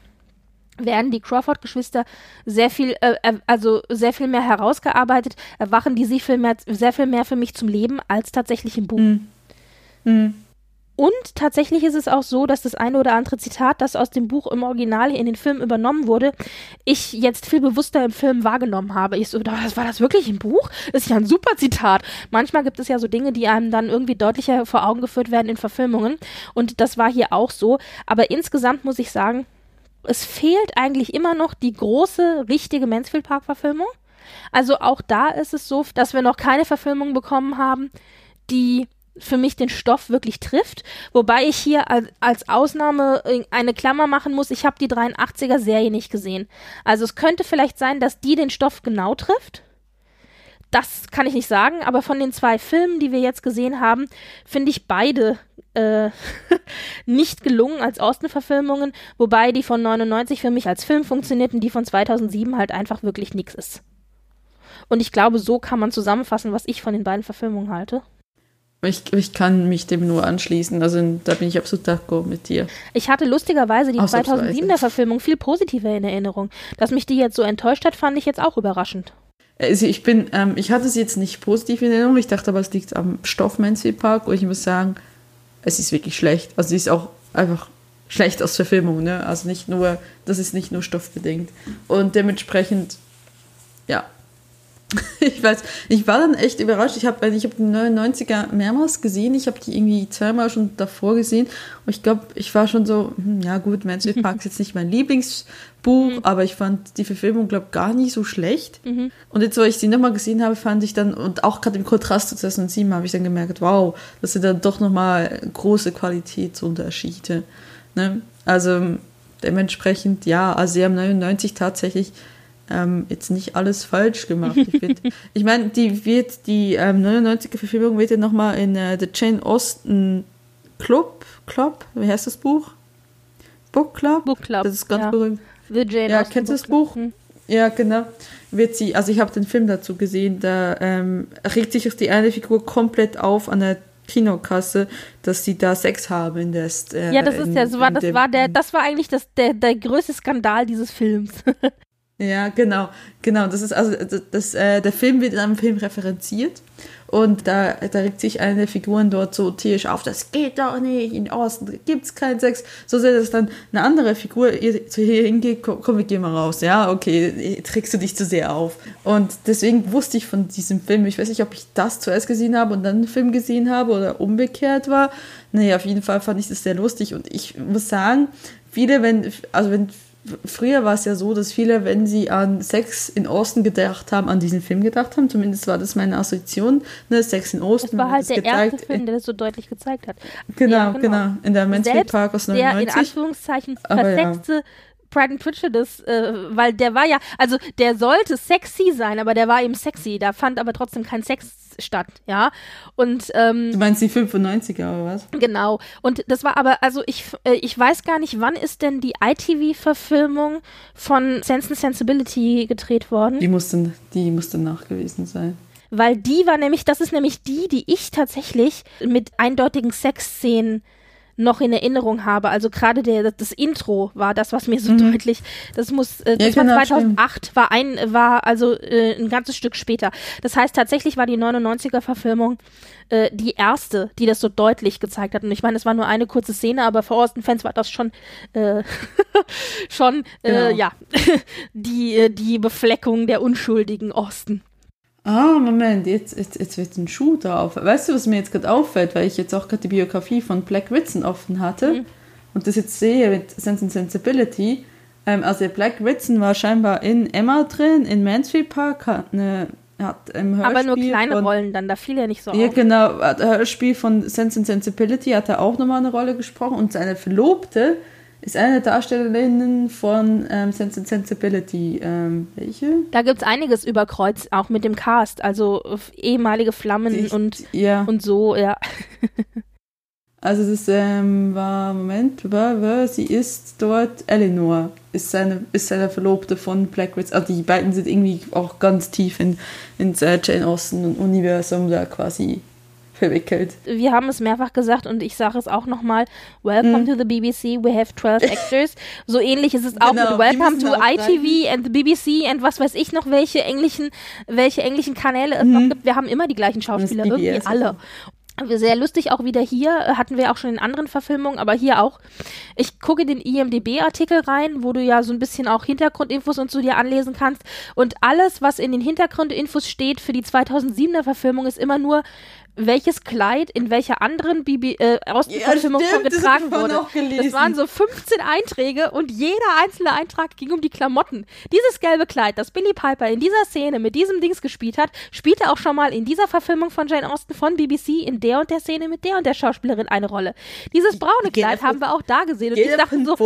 werden die Crawford-Geschwister sehr viel, äh, äh also sehr viel mehr herausgearbeitet, erwachen die sich viel mehr, sehr viel mehr für mich zum Leben als tatsächlich im Buch. Mhm. Und tatsächlich ist es auch so, dass das eine oder andere Zitat, das aus dem Buch im Original in den Film übernommen wurde, ich jetzt viel bewusster im Film wahrgenommen habe. Ich so, was war das wirklich im Buch? Das ist ja ein super Zitat. Manchmal gibt es ja so Dinge, die einem dann irgendwie deutlicher vor Augen geführt werden in Verfilmungen. Und das war hier auch so. Aber insgesamt muss ich sagen, es fehlt eigentlich immer noch die große, richtige Mansfield Park-Verfilmung. Also auch da ist es so, dass wir noch keine Verfilmung bekommen haben, die für mich den Stoff wirklich trifft. Wobei ich hier als, Ausnahme eine Klammer machen muss. Ich habe die 83er Serie nicht gesehen. Also es könnte vielleicht sein, dass die den Stoff genau trifft. Das kann ich nicht sagen, aber von den zwei Filmen, die wir jetzt gesehen haben, finde ich beide äh, nicht gelungen als Austin-Verfilmungen, wobei die von 99 für mich als Film funktionierten, die von 2007 halt einfach wirklich nichts ist. Und ich glaube, so kann man zusammenfassen, was ich von den beiden Verfilmungen halte. Ich, ich kann mich dem nur anschließen. Also da bin ich absolut d'accord mit dir. Ich hatte lustigerweise die 2007er Verfilmung viel positiver in Erinnerung. Dass mich die jetzt so enttäuscht hat, fand ich jetzt auch überraschend. Also ich bin, ähm, ich hatte sie jetzt nicht positiv in Erinnerung. Ich dachte aber, es liegt am Stoff Mansfield Park. Und ich muss sagen, es ist wirklich schlecht. Also sie ist auch einfach schlecht aus Verfilmung. Ne? Also nicht nur, das ist nicht nur stoffbedingt. Und dementsprechend, ja, ich weiß, ich war dann echt überrascht. Ich habe ich hab die 99er mehrmals gesehen. Ich habe die irgendwie zweimal schon davor gesehen. Und ich glaube, ich war schon so, hm, ja gut, Mansfield Park ist jetzt nicht mein Lieblingsbuch, mhm. aber ich fand die Verfilmung, glaube ich, gar nicht so schlecht. Mhm. Und jetzt, wo ich sie nochmal gesehen habe, fand ich dann, und auch gerade im Kontrast zu 2007 habe ich dann gemerkt, wow, das sind dann doch nochmal große Qualitätsunterschiede. Ne? Also dementsprechend, ja, also sie haben 99 tatsächlich ähm, jetzt nicht alles falsch gemacht. Ich, ich meine, die wird die ähm, 99er Verfilmung wird ja nochmal in äh, The Jane Austen Club, Club, wie heißt das Buch? Book Club? Book Club. Das ist ganz ja. berühmt. The Jane ja, Austen kennst du das Buch? Hm. Ja, genau. Wird sie, also ich habe den Film dazu gesehen, da ähm, regt sich die eine Figur komplett auf an der Kinokasse, dass sie da Sex haben in der äh, Ja, das ist in, ja, so war, das war der, das war eigentlich das, der, der größte Skandal dieses Films. Ja, genau, genau. Das ist also das, das äh, der Film wird in einem Film referenziert und da, da regt sich eine der Figuren dort so tierisch auf, das geht doch nicht, in Osten gibt es keinen Sex. So sehr, dass dann eine andere Figur zu hier hingeht, komm, wir gehen mal raus. Ja, okay, trägst du dich zu sehr auf. Und deswegen wusste ich von diesem Film, ich weiß nicht, ob ich das zuerst gesehen habe und dann den Film gesehen habe oder umgekehrt war. Naja, auf jeden Fall fand ich das sehr lustig und ich muss sagen, viele, wenn, also wenn früher war es ja so, dass viele, wenn sie an Sex in Osten gedacht haben, an diesen Film gedacht haben. Zumindest war das meine Assoziation. Ne? Sex in Osten. Das war halt der gezeigt. erste Film, der das so deutlich gezeigt hat. Genau, ja, genau. genau. In der Mansfield Park aus 99. Der in Anführungszeichen versetzte ja. Pride and Prejudice, äh, weil der war ja, also der sollte sexy sein, aber der war eben sexy. Da fand aber trotzdem kein Sex statt, ja. Und ähm, Du meinst die 95er oder was? Genau. Und das war aber, also ich, äh, ich weiß gar nicht, wann ist denn die ITV-Verfilmung von Sense and Sensibility gedreht worden? Die musste, die musste nachgewiesen sein. Weil die war nämlich, das ist nämlich die, die ich tatsächlich mit eindeutigen Sexszenen noch in Erinnerung habe. Also gerade der das Intro war das, was mir so Mhm. deutlich. Das muss äh, Ja, das war genau, 2008 war ein war also äh, ein ganzes Stück später. Das heißt tatsächlich war die 99er Verfilmung äh, die erste, die das so deutlich gezeigt hat. Und ich meine, es war nur eine kurze Szene, aber für Austin-Fans war das schon äh, schon äh, Genau. ja die äh, die Befleckung der unschuldigen Osten. Ah, Moment, jetzt, jetzt, jetzt wird ein Schuh drauf. Weißt du, was mir jetzt gerade auffällt, weil ich jetzt auch gerade die Biografie von Black Ritson offen hatte Mhm. und das jetzt sehe mit Sense and Sensibility. Ähm, also Black Ritson war scheinbar in Emma drin, in Mansfield Park, hat, eine, hat im Hörspiel Aber nur kleine von, Rollen dann, da fiel er nicht so Ja, auf. genau, hat- Hörspiel von Sense and Sensibility hat er auch nochmal eine Rolle gesprochen und seine Verlobte ist eine der Darstellerinnen von ähm, Sense and Sensibility. Ähm, welche? Da gibt's einiges über Kreuz, auch mit dem Cast, also ehemalige Flammen Die- und, ja. und so, ja. Also das ähm, war, Moment, war, war, sie ist dort, Eleanor ist seine, ist seine Verlobte von Black Ritz. Also die beiden sind irgendwie auch ganz tief in, ins äh, Jane Austen-Universum da quasi verwickelt. Wir haben es mehrfach gesagt und ich sage es auch nochmal. Welcome Mhm. to the BBC, we have 12 actors. So ähnlich ist es auch Genau, mit Welcome to ITV and the BBC and was weiß ich noch, welche englischen, welche englischen Kanäle es Mhm. noch gibt. Wir haben immer die gleichen Schauspieler, irgendwie alle. Sehr lustig auch wieder hier, äh, hatten wir auch schon in anderen Verfilmungen, aber hier auch. Ich gucke den IMDB-Artikel rein, wo du ja so ein bisschen auch Hintergrundinfos und so dir anlesen kannst. Und alles, was in den Hintergrundinfos steht für die 2007er Verfilmung, ist immer nur, welches Kleid in welcher anderen Bibi äh, Außenverfilmung Ja, schon das getragen vorhin wurde. Das waren so 15 Einträge und jeder einzelne Eintrag ging um die Klamotten. Dieses gelbe Kleid, das Billy Piper in dieser Szene mit diesem Dings gespielt hat, spielte auch schon mal in dieser Verfilmung von Jane Austen von BBC in der und der Szene mit der und der Schauspielerin eine Rolle. Dieses braune Kleid haben wir auch da gesehen und ich dachte so,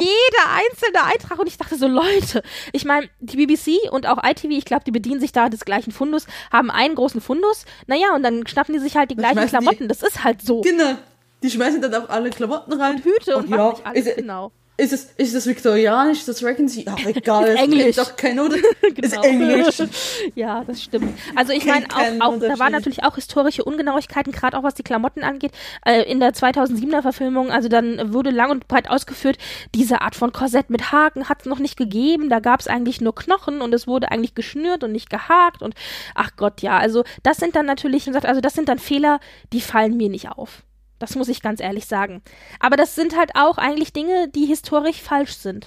jeder einzelne Eintrag und ich dachte so, Leute, ich meine, die BBC und auch ITV, ich glaube, die bedienen sich da des gleichen Fundus, haben einen großen Fundus, naja, und dann schnappen die sich halt die Dann gleichen schmeißen die- Klamotten, das ist halt so. Genau. Die schmeißen dann auch alle Klamotten rein. Und Hüte und Ach ja, nicht alles, genau. Ist es, ist das viktorianisch? Ist das Regency? Ach, egal. Ist es Englisch. Doch kein Oder. Ist Genau. Englisch. Ja, das stimmt. Also ich meine, Kein auch, auch, da waren natürlich auch historische Ungenauigkeiten, gerade auch was die Klamotten angeht. Äh, in der 2007er Verfilmung, also dann wurde lang und breit ausgeführt, diese Art von Korsett mit Haken hat es noch nicht gegeben. Da gab es eigentlich nur Knochen und es wurde eigentlich geschnürt und nicht gehakt und ach Gott, ja. Also das sind dann natürlich, also das sind dann Fehler, die fallen mir nicht auf. Das muss ich ganz ehrlich sagen. Aber das sind halt auch eigentlich Dinge, die historisch falsch sind.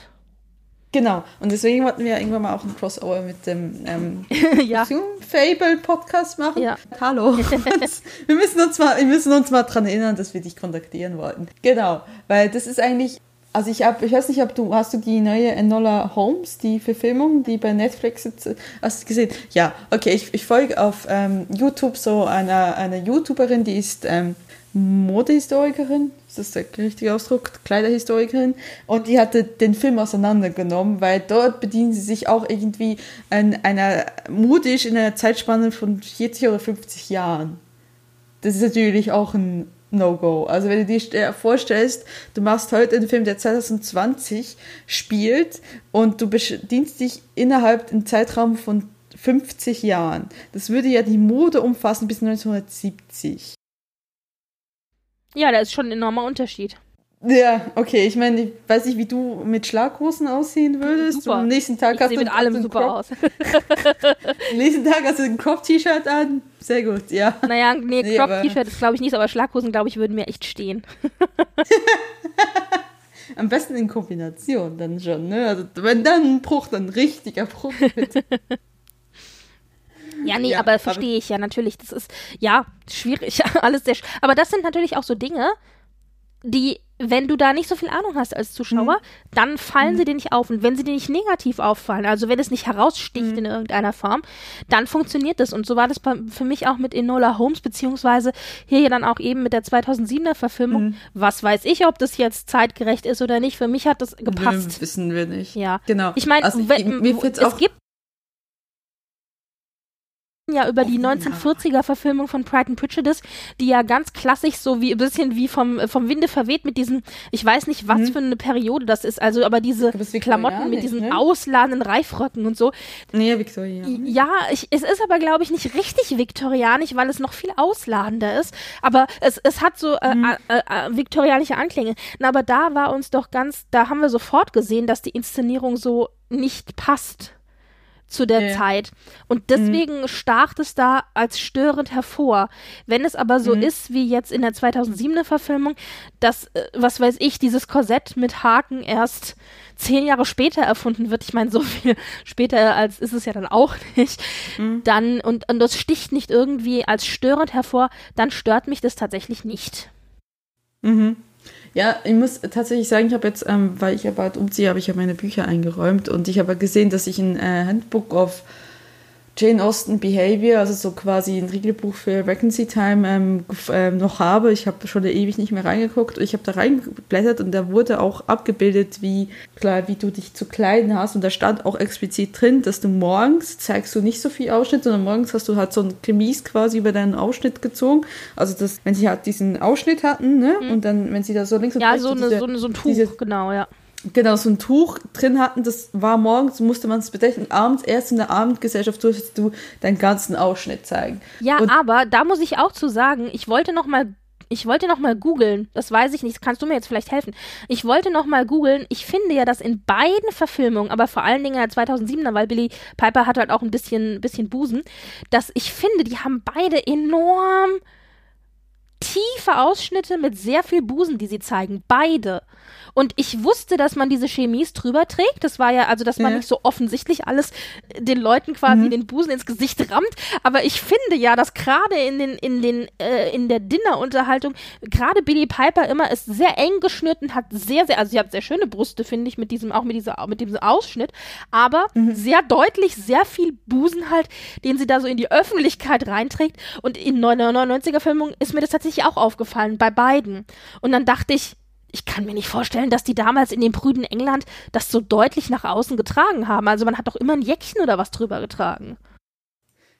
Genau. Und deswegen wollten wir irgendwann mal auch ein Crossover mit dem ähm, ja. Fable Podcast machen. Ja. Hallo. wir müssen uns mal, wir müssen uns mal dran erinnern, dass wir dich kontaktieren wollten. Genau, weil das ist eigentlich, also ich habe, ich weiß nicht, ob du hast du die neue Enola Holmes, die Verfilmung, die bei Netflix jetzt, hast du gesehen? Ja, okay, ich, ich folge auf ähm, YouTube so einer einer YouTuberin, die ist ähm, Modehistorikerin, ist das der richtige Ausdruck? Kleiderhistorikerin. Und die hatte den Film auseinandergenommen, weil dort bedienen sie sich auch irgendwie an einer modisch in einer Zeitspanne von 40 oder 50 Jahren. Das ist natürlich auch ein No-Go. Also wenn du dir st- vorstellst, du machst heute einen Film, der 2020 spielt und du bedienst dich innerhalb einem Zeitraum von 50 Jahren. Das würde ja die Mode umfassen bis 1970. Ja, da ist schon ein enormer Unterschied. Ja, okay. Ich meine, ich weiß nicht, wie du mit Schlaghosen aussehen würdest. Super. Am nächsten Tag Ich hast du mit allem super einen aus. Crop, Am nächsten Tag hast du ein Crop-T-Shirt an. Sehr gut, ja. Naja, nee, Nee, Crop-T-Shirt ist glaube ich nicht, so, aber Schlaghosen, glaube ich, würden mir echt stehen. Am besten in Kombination dann schon, ne? Also wenn dann ein Bruch, dann richtiger Bruch. bitte. Ja, nee, Ja, aber aber- verstehe ich ja natürlich. Das ist, ja, schwierig. Alles sehr sch Aber das sind natürlich auch so Dinge, die, wenn du da nicht so viel Ahnung hast als Zuschauer, Mhm. dann fallen sie dir nicht auf. Und wenn sie dir nicht negativ auffallen, also wenn es nicht heraussticht Mhm. in irgendeiner Form, dann funktioniert das. Und so war das bei, für mich auch mit Enola Holmes, beziehungsweise hier ja dann auch eben mit der 2007er Verfilmung. Mhm. Was weiß ich, ob das jetzt zeitgerecht ist oder nicht. Für mich hat das gepasst. Nö, wissen wir nicht. Ja. Genau. Ich meine, Also, es gibt ja über die 1940er Verfilmung von Pride and Prejudice, die ja ganz klassisch so wie ein bisschen wie vom vom Winde verweht mit diesen, ich weiß nicht, was mhm. für eine Periode das ist, also aber diese Klamotten mit diesen ne? ausladenden Reifröcken und so. Nee, viktorianisch. Ja, ich, es ist aber glaube ich nicht richtig viktorianisch, weil es noch viel ausladender ist, aber es, es hat so äh, mhm. äh, äh, viktorianische Anklänge. Na, aber da war uns doch ganz, da haben wir sofort gesehen, dass die Inszenierung so nicht passt zu der ja. Zeit. Und deswegen mhm. stach es da als störend hervor. Wenn es aber so mhm. ist, wie jetzt in der 2007er Verfilmung, dass, äh, was weiß ich, dieses Korsett mit Haken erst zehn Jahre später erfunden wird, ich meine, so viel später als ist es ja dann auch nicht, mhm. dann, und, und das sticht nicht irgendwie als störend hervor, dann stört mich das tatsächlich nicht. Mhm. Ja, ich muss tatsächlich sagen, ich habe jetzt, ähm, weil ich ja bald umziehe, habe ich ja meine Bücher eingeräumt und ich habe gesehen, dass ich ein äh, Handbook of Jane Austen Behavior, also so quasi ein Regelbuch für Vacancy Time ähm, ähm, noch habe. Ich habe schon ewig nicht mehr reingeguckt. Ich habe da reingeblättert und da wurde auch abgebildet, wie klar, wie du dich zu kleiden hast. Und da stand auch explizit drin, dass du morgens zeigst du nicht so viel Ausschnitt, sondern morgens hast du halt so ein Chemise quasi über deinen Ausschnitt gezogen. Also das, wenn sie halt diesen Ausschnitt hatten, ne? Mhm. Und dann, wenn sie da so links und ja, rechts so, eine, diese, so, eine, so ein Tuch, diese, genau, ja genau so ein Tuch drin hatten, das war morgens, musste man es bedenken, abends erst in der Abendgesellschaft durftest du deinen ganzen Ausschnitt zeigen. Ja, und aber da muss ich auch zu sagen, ich wollte noch mal ich wollte noch mal googeln, das weiß ich nicht, kannst du mir jetzt vielleicht helfen. Ich wollte noch mal googeln, ich finde ja, dass in beiden Verfilmungen, aber vor allen Dingen in der 2007er, weil Billy Piper hat halt auch ein bisschen, bisschen Busen, dass ich finde, die haben beide enorm tiefe Ausschnitte mit sehr viel Busen, die sie zeigen. Beide. Und ich wusste, dass man diese Chemies drüber trägt. Das war ja, also, dass man ja. nicht so offensichtlich alles den Leuten quasi mhm. den Busen ins Gesicht rammt. Aber ich finde ja, dass gerade in den, in den, äh, in der Dinner-Unterhaltung, gerade Billy Piper immer ist sehr eng geschnürt und hat sehr, sehr, also sie hat sehr schöne Brüste, finde ich, mit diesem, auch mit dieser, mit diesem Ausschnitt. Aber mhm. sehr deutlich, sehr viel Busen halt, den sie da so in die Öffentlichkeit reinträgt. Und in 99er-Filmung ist mir das tatsächlich auch aufgefallen, bei beiden. Und dann dachte ich, ich kann mir nicht vorstellen, dass die damals in dem prüden England das so deutlich nach außen getragen haben. Also man hat doch immer ein Jäckchen oder was drüber getragen.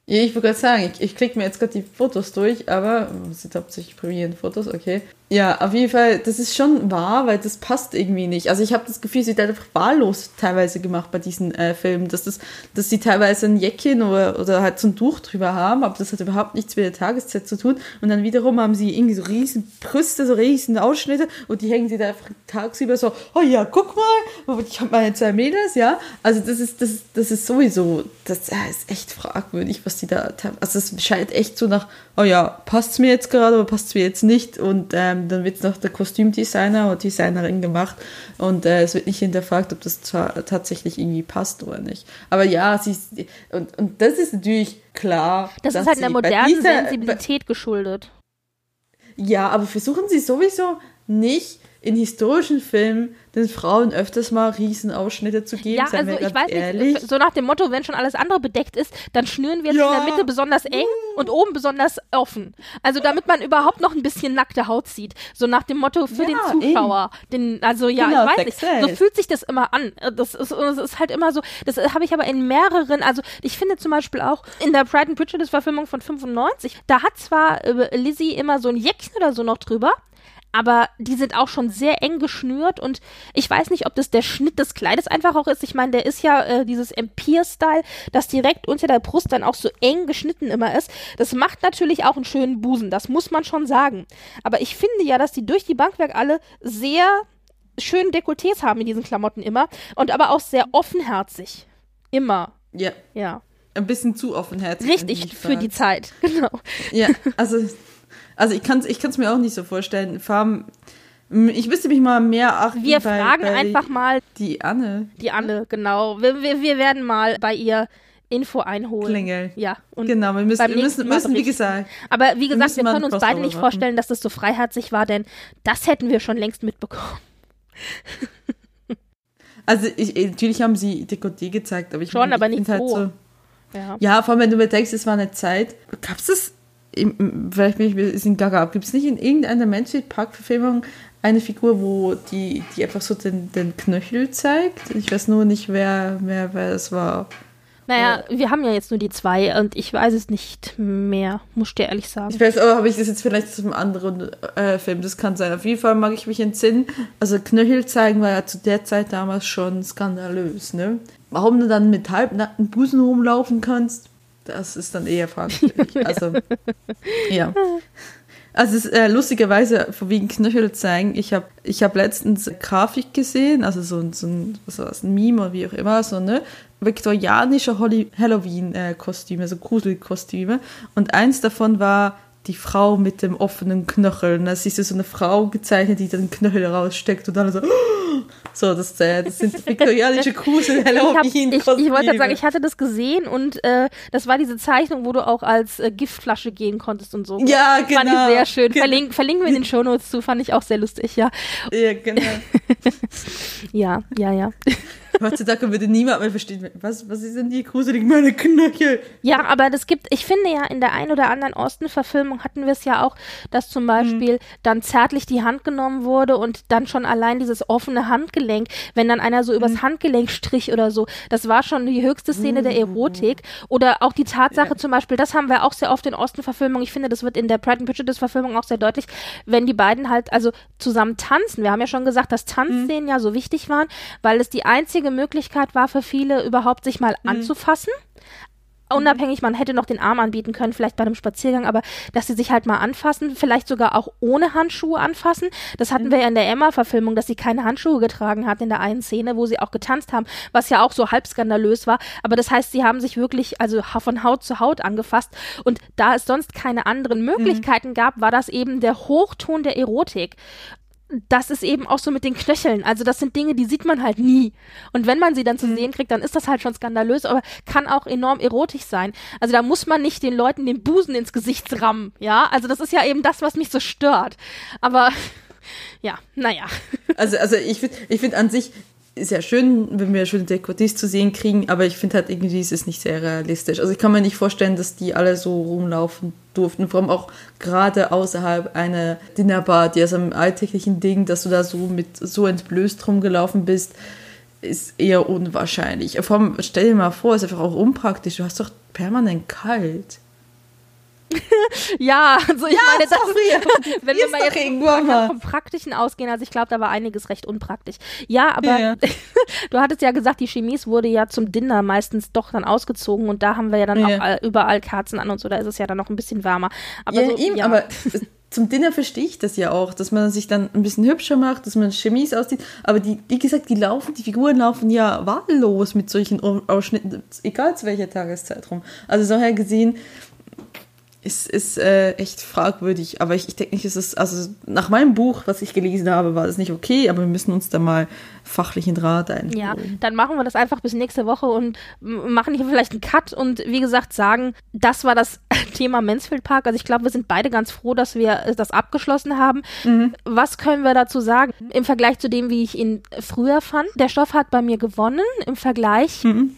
Ich wollte gerade sagen, ich, ich klicke mir jetzt gerade die Fotos durch, aber es sind hauptsächlich prämierende Fotos, okay. Ja, auf jeden Fall, das ist schon wahr, weil das passt irgendwie nicht. Also ich habe das Gefühl, sie wird einfach wahllos teilweise gemacht bei diesen äh, Filmen, dass, das, dass sie teilweise ein Jäckchen oder, oder halt so ein Tuch drüber haben, aber das hat überhaupt nichts mit der Tageszeit zu tun. Und dann wiederum haben sie irgendwie so riesen Brüste, so riesen Ausschnitte und die hängen sie da einfach tagsüber so, oh ja, guck mal, ich habe meine zwei Mädels, ja. Also das ist, das, das ist sowieso, das ist echt fragwürdig, was die da, also es scheint echt so nach, oh ja, passt es mir jetzt gerade oder passt es mir jetzt nicht und ähm, ähm, dann wird es noch der Kostümdesigner oder Designerin gemacht und äh, es wird nicht hinterfragt, ob das tatsächlich irgendwie passt oder nicht. Aber ja, sie ist, und, und das ist natürlich klar. Das ist halt einer modernen dieser, Sensibilität geschuldet. Ja, aber versuchen sie sowieso nicht in historischen Filmen den Frauen öfters mal Riesenausschnitte zu geben. Ja, also ich weiß ehrlich. nicht, so nach dem Motto, wenn schon alles andere bedeckt ist, dann schnüren wir jetzt ja. in der Mitte besonders eng und oben besonders offen. Also damit man überhaupt noch ein bisschen nackte Haut sieht. So nach dem Motto für ja, den Zuschauer. Den, also ja, genau, ich weiß nicht. So fühlt sich das immer an. Das ist, das ist halt immer so, das habe ich aber in mehreren, also ich finde zum Beispiel auch in der Pride and Prejudice Verfilmung von 95, da hat zwar äh, Lizzie immer so ein Jäckchen oder so noch drüber, aber die sind auch schon sehr eng geschnürt und ich weiß nicht, ob das der Schnitt des Kleides einfach auch ist. Ich meine, der ist ja äh, dieses Empire-Style, das direkt unter der Brust dann auch so eng geschnitten immer ist. Das macht natürlich auch einen schönen Busen, das muss man schon sagen. Aber ich finde ja, dass die durch die Bankwerk alle sehr schönen Dekolletés haben in diesen Klamotten immer und aber auch sehr offenherzig. Immer. Ja. Ja. Ein bisschen zu offenherzig. Richtig, für die Zeit, genau. Ja, also also ich kann es ich kann's mir auch nicht so vorstellen. Farben, ich müsste mich mal mehr achten. Wir bei, fragen bei einfach mal. Die Anne. Die Anne, genau. Wir, wir, wir werden mal bei ihr Info einholen. Klingel. Ja. Und genau, wir müssen, wir müssen, müssen wie gesagt. Aber wie gesagt, wir, wir können uns beide nicht machen. vorstellen, dass das so freiherzig war, denn das hätten wir schon längst mitbekommen. also ich, natürlich haben sie Dekoté gezeigt, aber ich Schon, meine, aber nicht halt so. so ja. ja, vor allem wenn du mir denkst, es war eine Zeit. Gab es das vielleicht bin ich ein bisschen gaga, gibt es nicht in irgendeiner Mansfield Park-Verfilmung eine Figur, wo die, die einfach so den, den Knöchel zeigt? Ich weiß nur nicht, wer, wer, wer es war. Naja, ja. wir haben ja jetzt nur die zwei und ich weiß es nicht mehr, muss ich dir ehrlich sagen. Ich weiß, aber habe ich das jetzt vielleicht zu einem anderen äh, Film? Das kann sein. Auf jeden Fall mag ich mich entsinnen. Also Knöchel zeigen war ja zu der Zeit damals schon skandalös, ne? Warum du dann mit halbnackten Busen rumlaufen kannst, das ist dann eher fragwürdig. also, ja. Also es ist, äh, lustigerweise, wegen Knöchel zeigen, ich habe ich hab letztens Grafik gesehen, also so, so ein, was war das, ein Meme oder wie auch immer, so ne, viktorianische Halloween-Kostüme, so Gruselkostüme. Und eins davon war die Frau mit dem offenen Knöchel. Und da siehst du so eine Frau gezeichnet, die den Knöchel raussteckt und dann so, so das, äh, das sind viktorianische Grusel Halloween Ich, ich, ich wollte gerade sagen, ich hatte das gesehen und äh, das war diese Zeichnung, wo du auch als äh, Giftflasche gehen konntest und so. Ja, das genau. Fand ich genau. sehr schön. Verlink, verlinken wir in den Shownotes zu, fand ich auch sehr lustig, ja. Ja, genau. ja, ja, ja. Heutzutage würde niemand mehr verstehen, was, was denn die gruselig meine Knöchel? Ja, aber das gibt, ich finde ja, in der ein oder anderen Osten-Verfilmung hatten wir es ja auch, dass zum Beispiel mhm. dann zärtlich die Hand genommen wurde und dann schon allein dieses offene Handgelenk, wenn dann einer so übers mhm. Handgelenk strich oder so, das war schon die höchste Szene mhm. der Erotik. Oder auch die Tatsache ja. zum Beispiel, das haben wir auch sehr oft in Osten-Verfilmungen, ich finde, das wird in der Pride and Prejudice-Verfilmung auch sehr deutlich, wenn die beiden halt also zusammen tanzen. Wir haben ja schon gesagt, dass Tanzszenen mhm. ja so wichtig waren, weil es die einzige Möglichkeit war für viele, überhaupt sich mal mhm. anzufassen. Unabhängig, man hätte noch den Arm anbieten können, vielleicht bei einem Spaziergang, aber dass sie sich halt mal anfassen, vielleicht sogar auch ohne Handschuhe anfassen. Das hatten mhm. wir ja in der Emma-Verfilmung, dass sie keine Handschuhe getragen hat in der einen Szene, wo sie auch getanzt haben, was ja auch so halb skandalös war. Aber das heißt, sie haben sich wirklich also von Haut zu Haut angefasst. Und da es sonst keine anderen mhm. Möglichkeiten mhm. gab, war das eben der Hochton der Erotik das ist eben auch so mit den Knöcheln. Also das sind Dinge, die sieht man halt nie. Und wenn man sie dann zu mhm. sehen kriegt, dann ist das halt schon skandalös, aber kann auch enorm erotisch sein. Also da muss man nicht den Leuten den Busen ins Gesicht rammen, ja. Also das ist ja eben das, was mich so stört. Aber ja, naja. Also, also ich finde ich find an sich, ist ja schön, wenn wir schöne Dekotis zu sehen kriegen, aber ich finde halt irgendwie ist es nicht sehr realistisch. Also ich kann mir nicht vorstellen, dass die alle so rumlaufen durften, vor allem auch gerade außerhalb einer Dinnerbar, die aus einem alltäglichen Ding, dass du da so mit so entblößt rumgelaufen bist, ist eher unwahrscheinlich. Vor allem, stell dir mal vor, ist einfach auch unpraktisch. Du hast doch permanent kalt. ja, also ich ja, meine, das ist, wenn wir mal jetzt vom Praktischen ausgehen, also ich glaube, da war einiges recht unpraktisch. Ja, aber ja, du hattest ja gesagt, die Chemise wurde ja zum Dinner meistens doch dann ausgezogen und da haben wir ja dann ja. auch überall Kerzen an und so, da ist es ja dann noch ein bisschen wärmer. Aber ja, so, eben, aber zum Dinner verstehe ich das ja auch, dass man sich dann ein bisschen hübscher macht, dass man Chemise aussieht. Aber die, wie gesagt, die laufen, die Figuren laufen ja wahllos mit solchen Ausschnitten, egal zu welcher Tageszeit rum. Also so her gesehen, ist, ist äh, echt fragwürdig. Aber ich, ich denke nicht, es ist, also nach meinem Buch, was ich gelesen habe, war das nicht okay, aber wir müssen uns da mal fachlichen Draht ein. Ja, dann machen wir das einfach bis nächste Woche und machen hier vielleicht einen Cut und wie gesagt sagen, das war das Thema Mansfield Park. Also ich glaube, wir sind beide ganz froh, dass wir das abgeschlossen haben. Mhm. Was können wir dazu sagen im Vergleich zu dem, wie ich ihn früher fand? Der Stoff hat bei mir gewonnen im Vergleich. Mhm.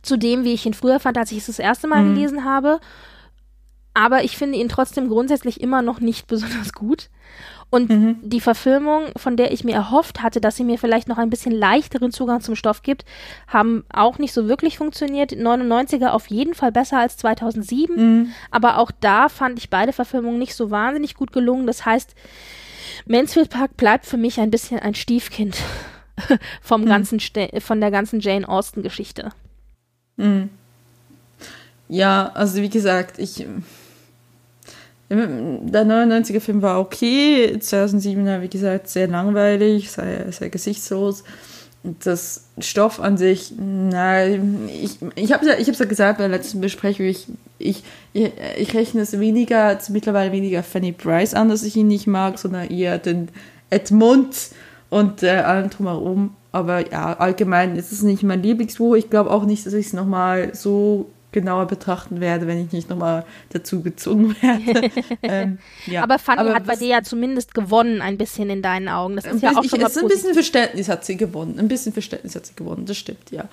Zu dem, wie ich ihn früher fand, als ich es das erste Mal mhm. gelesen habe aber ich finde ihn trotzdem grundsätzlich immer noch nicht besonders gut. Und mhm. die Verfilmung, von der ich mir erhofft hatte, dass sie mir vielleicht noch ein bisschen leichteren Zugang zum Stoff gibt, haben auch nicht so wirklich funktioniert. 99er auf jeden Fall besser als 2007, mhm. aber auch da fand ich beide Verfilmungen nicht so wahnsinnig gut gelungen. Das heißt, Mansfield Park bleibt für mich ein bisschen ein Stiefkind vom mhm. ganzen, von der ganzen Jane Austen Geschichte. Mhm. Ja, also wie gesagt, ich der 99er Film war okay, 2007er, wie gesagt, sehr langweilig, sehr, sehr gesichtslos. Das Stoff an sich, nein, ich, ich habe ja, ich ja gesagt bei der letzten Besprechung, ich, ich, ich rechne es weniger, mittlerweile weniger Fanny Price an, dass ich ihn nicht mag, sondern eher den Edmund und äh, allem drumherum. Aber ja, allgemein ist es nicht mein Lieblingsbuch. Ich glaube auch nicht, dass ich es nochmal so genauer betrachten werde, wenn ich nicht nochmal dazu gezwungen werde. ähm, ja. Aber Fanny aber hat bei dir ja zumindest gewonnen, ein bisschen in deinen Augen. Das ist ja auch schon mal Ein bisschen Verständnis hat sie gewonnen. Ein bisschen Verständnis hat sie gewonnen, das stimmt, ja.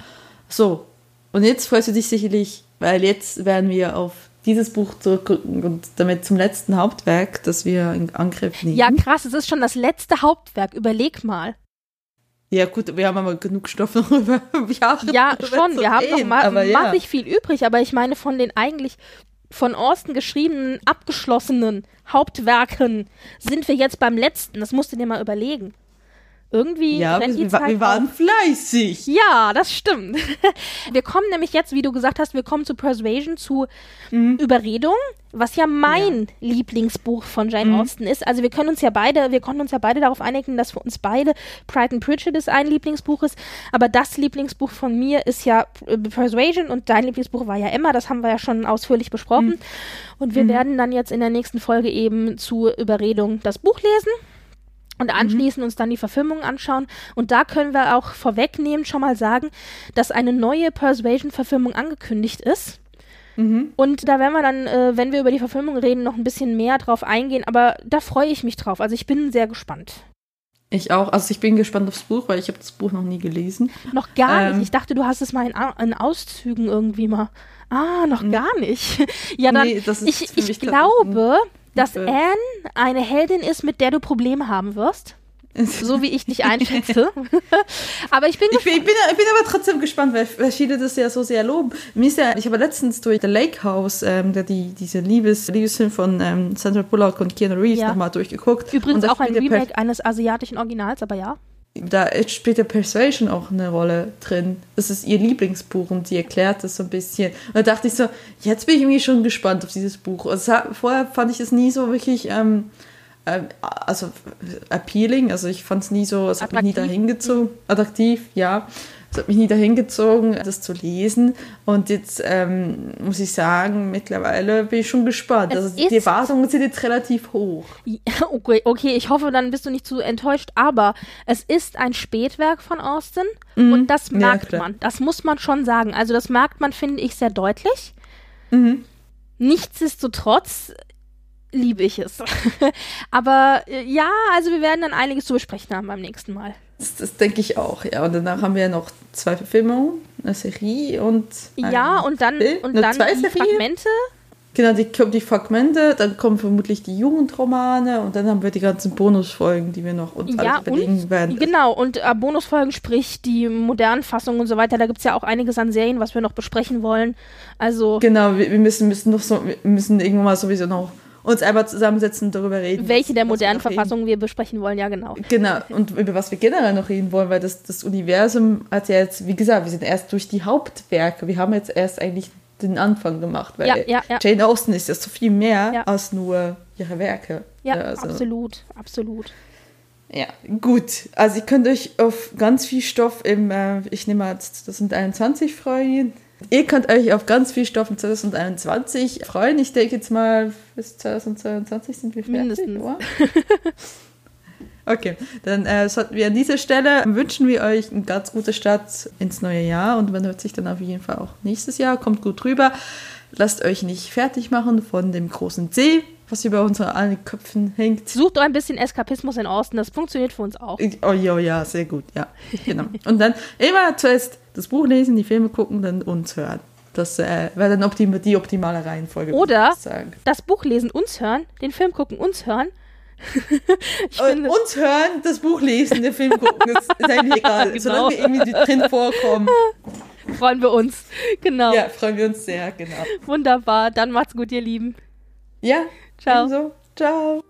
So, und jetzt freust du dich sicherlich, weil jetzt werden wir auf dieses Buch zurückrücken und damit zum letzten Hauptwerk, das wir in Angriff nehmen. Ja, krass, es ist schon das letzte Hauptwerk. Überleg mal. Ja, gut, wir haben aber genug Stoff noch über Jahre. Ja, schon, wir haben noch ma aber ja. massig viel übrig, aber ich meine, von den eigentlich von Austin geschriebenen, abgeschlossenen Hauptwerken sind wir jetzt beim letzten. Das musst du dir mal überlegen. Irgendwie Ja, wir, wir, wir waren auf. fleißig. Ja, das stimmt. Wir kommen nämlich jetzt, wie du gesagt hast, wir kommen zu Persuasion, zu Überredung, was ja mein Lieblingsbuch von Jane Austen ist. Also wir können uns ja beide, wir konnten uns ja beide darauf einigen, dass für uns beide Pride and Prejudice ein Lieblingsbuch ist. Aber das Lieblingsbuch von mir ist ja äh, Persuasion und dein Lieblingsbuch war ja Emma. Das haben wir ja schon ausführlich besprochen. Und wir werden dann jetzt in der nächsten Folge eben zu Überredung das Buch lesen und anschließend uns dann die Verfilmung anschauen. Und da können wir auch vorwegnehmen schon mal sagen, dass eine neue Persuasion-Verfilmung angekündigt ist. Und da werden wir dann, äh, wenn wir über die Verfilmung reden, noch ein bisschen mehr drauf eingehen. Aber da freue ich mich drauf. Also ich bin sehr gespannt. Ich auch. Also ich bin gespannt aufs Buch, weil ich habe das Buch noch nie gelesen. Noch gar Ähm. nicht. Ich dachte, du hast es mal in, in Auszügen irgendwie mal. Ah, noch gar nicht. ja, dann, Nee, das ist ich, ich glaube, dass. Anne eine Heldin ist, mit der du Probleme haben wirst. So wie ich dich einschätze. Aber ich bin Ich bin, ich, bin, ich bin aber trotzdem gespannt, weil, weil viele das ja so sehr loben. Mir ist ja, ich habe letztens durch The Lake House, ähm, der, die, diese Liebes, Liebesfilm von ähm, Sandra Bullock und Keanu Reeves Ja. nochmal durchgeguckt. Übrigens auch ein Remake eines asiatischen Originals, aber ja. da spielt der Persuasion auch eine Rolle drin. Das ist ihr Lieblingsbuch und die erklärt das so ein bisschen. Und da dachte ich so, jetzt bin ich irgendwie schon gespannt auf dieses Buch. Also, vorher fand ich es nie so wirklich, ähm, ähm, also appealing. Also ich fand es nie so, es hat mich nie dahin gezogen. Attraktiv, ja. Es hat mich nie dahin gezogen, das zu lesen. Und jetzt ähm, muss ich sagen, mittlerweile bin ich schon gespannt. Es Also die Erwartungen sind jetzt relativ hoch. Ja, Okay, okay, ich hoffe, dann bist du nicht zu enttäuscht, aber es ist ein Spätwerk von Austin und das Mhm. Ja, merkt klar. man. Das muss man schon sagen. Also das merkt man, finde ich, sehr deutlich. Mhm. Nichtsdestotrotz liebe ich es. aber äh, ja, also wir werden dann einiges zu besprechen haben beim nächsten Mal. Das, das denke ich auch, ja. Und danach haben wir ja noch zwei Verfilmungen, eine Serie und. Ja, ein und dann, Film, und dann die Zweiserie. Fragmente. Genau, die, kommen die Fragmente, dann kommen vermutlich die Jugendromane und dann haben wir die ganzen Bonusfolgen, die wir noch uns Ja, alles überlegen und, werden. genau, und äh, Bonusfolgen, sprich die modernen Fassungen und so weiter. Da gibt es ja auch einiges an Serien, was wir noch besprechen wollen. Also, Genau, wir, wir müssen, müssen noch so, wir müssen irgendwann mal sowieso noch uns einmal zusammensetzen und darüber reden. welche der wir modernen. Verfassungen wir besprechen wollen, ja, genau. Genau, und über was wir generell noch reden wollen, weil das, das Universum hat ja jetzt, wie gesagt, wir sind erst durch die Hauptwerke, wir haben jetzt erst eigentlich den Anfang gemacht, weil Ja, ja, ja. Jane Austen ist ja so viel mehr als nur ihre Werke. Ja, also, absolut, absolut. Ja, gut. Also ihr könnt euch auf ganz viel Stoff im, äh, ich nehme mal 2021 freuen. Ihr könnt euch auf ganz viel Stoff im 2021 freuen. Ich denke jetzt mal, bis 2022 sind wir fertig, Mindestens. oder? Okay, dann äh, sollten wir an dieser Stelle wünschen wir euch einen ganz guten Start ins neue Jahr und man hört sich dann auf jeden Fall auch nächstes Jahr. Kommt gut rüber. Lasst euch nicht fertig machen von dem großen C, was über unsere allen Köpfen hängt. Sucht euch ein bisschen Eskapismus in Austin, das funktioniert für uns auch. Oh ja, ja, sehr gut, ja. Genau. Und dann immer zuerst das Buch lesen, die Filme gucken, dann uns hören. Das äh, wäre dann optim die optimale Reihenfolge. Oder das Buch lesen, uns hören, den Film gucken, uns hören. Und finde, uns hören, das Buch lesen, den Film gucken, ist, ist eigentlich egal. Genau. Solange wir irgendwie drin vorkommen, freuen wir uns. Genau. ja, freuen wir uns sehr, genau. Wunderbar. Dann macht's gut, ihr Lieben. Ja, Ciao. ebenso. Ciao.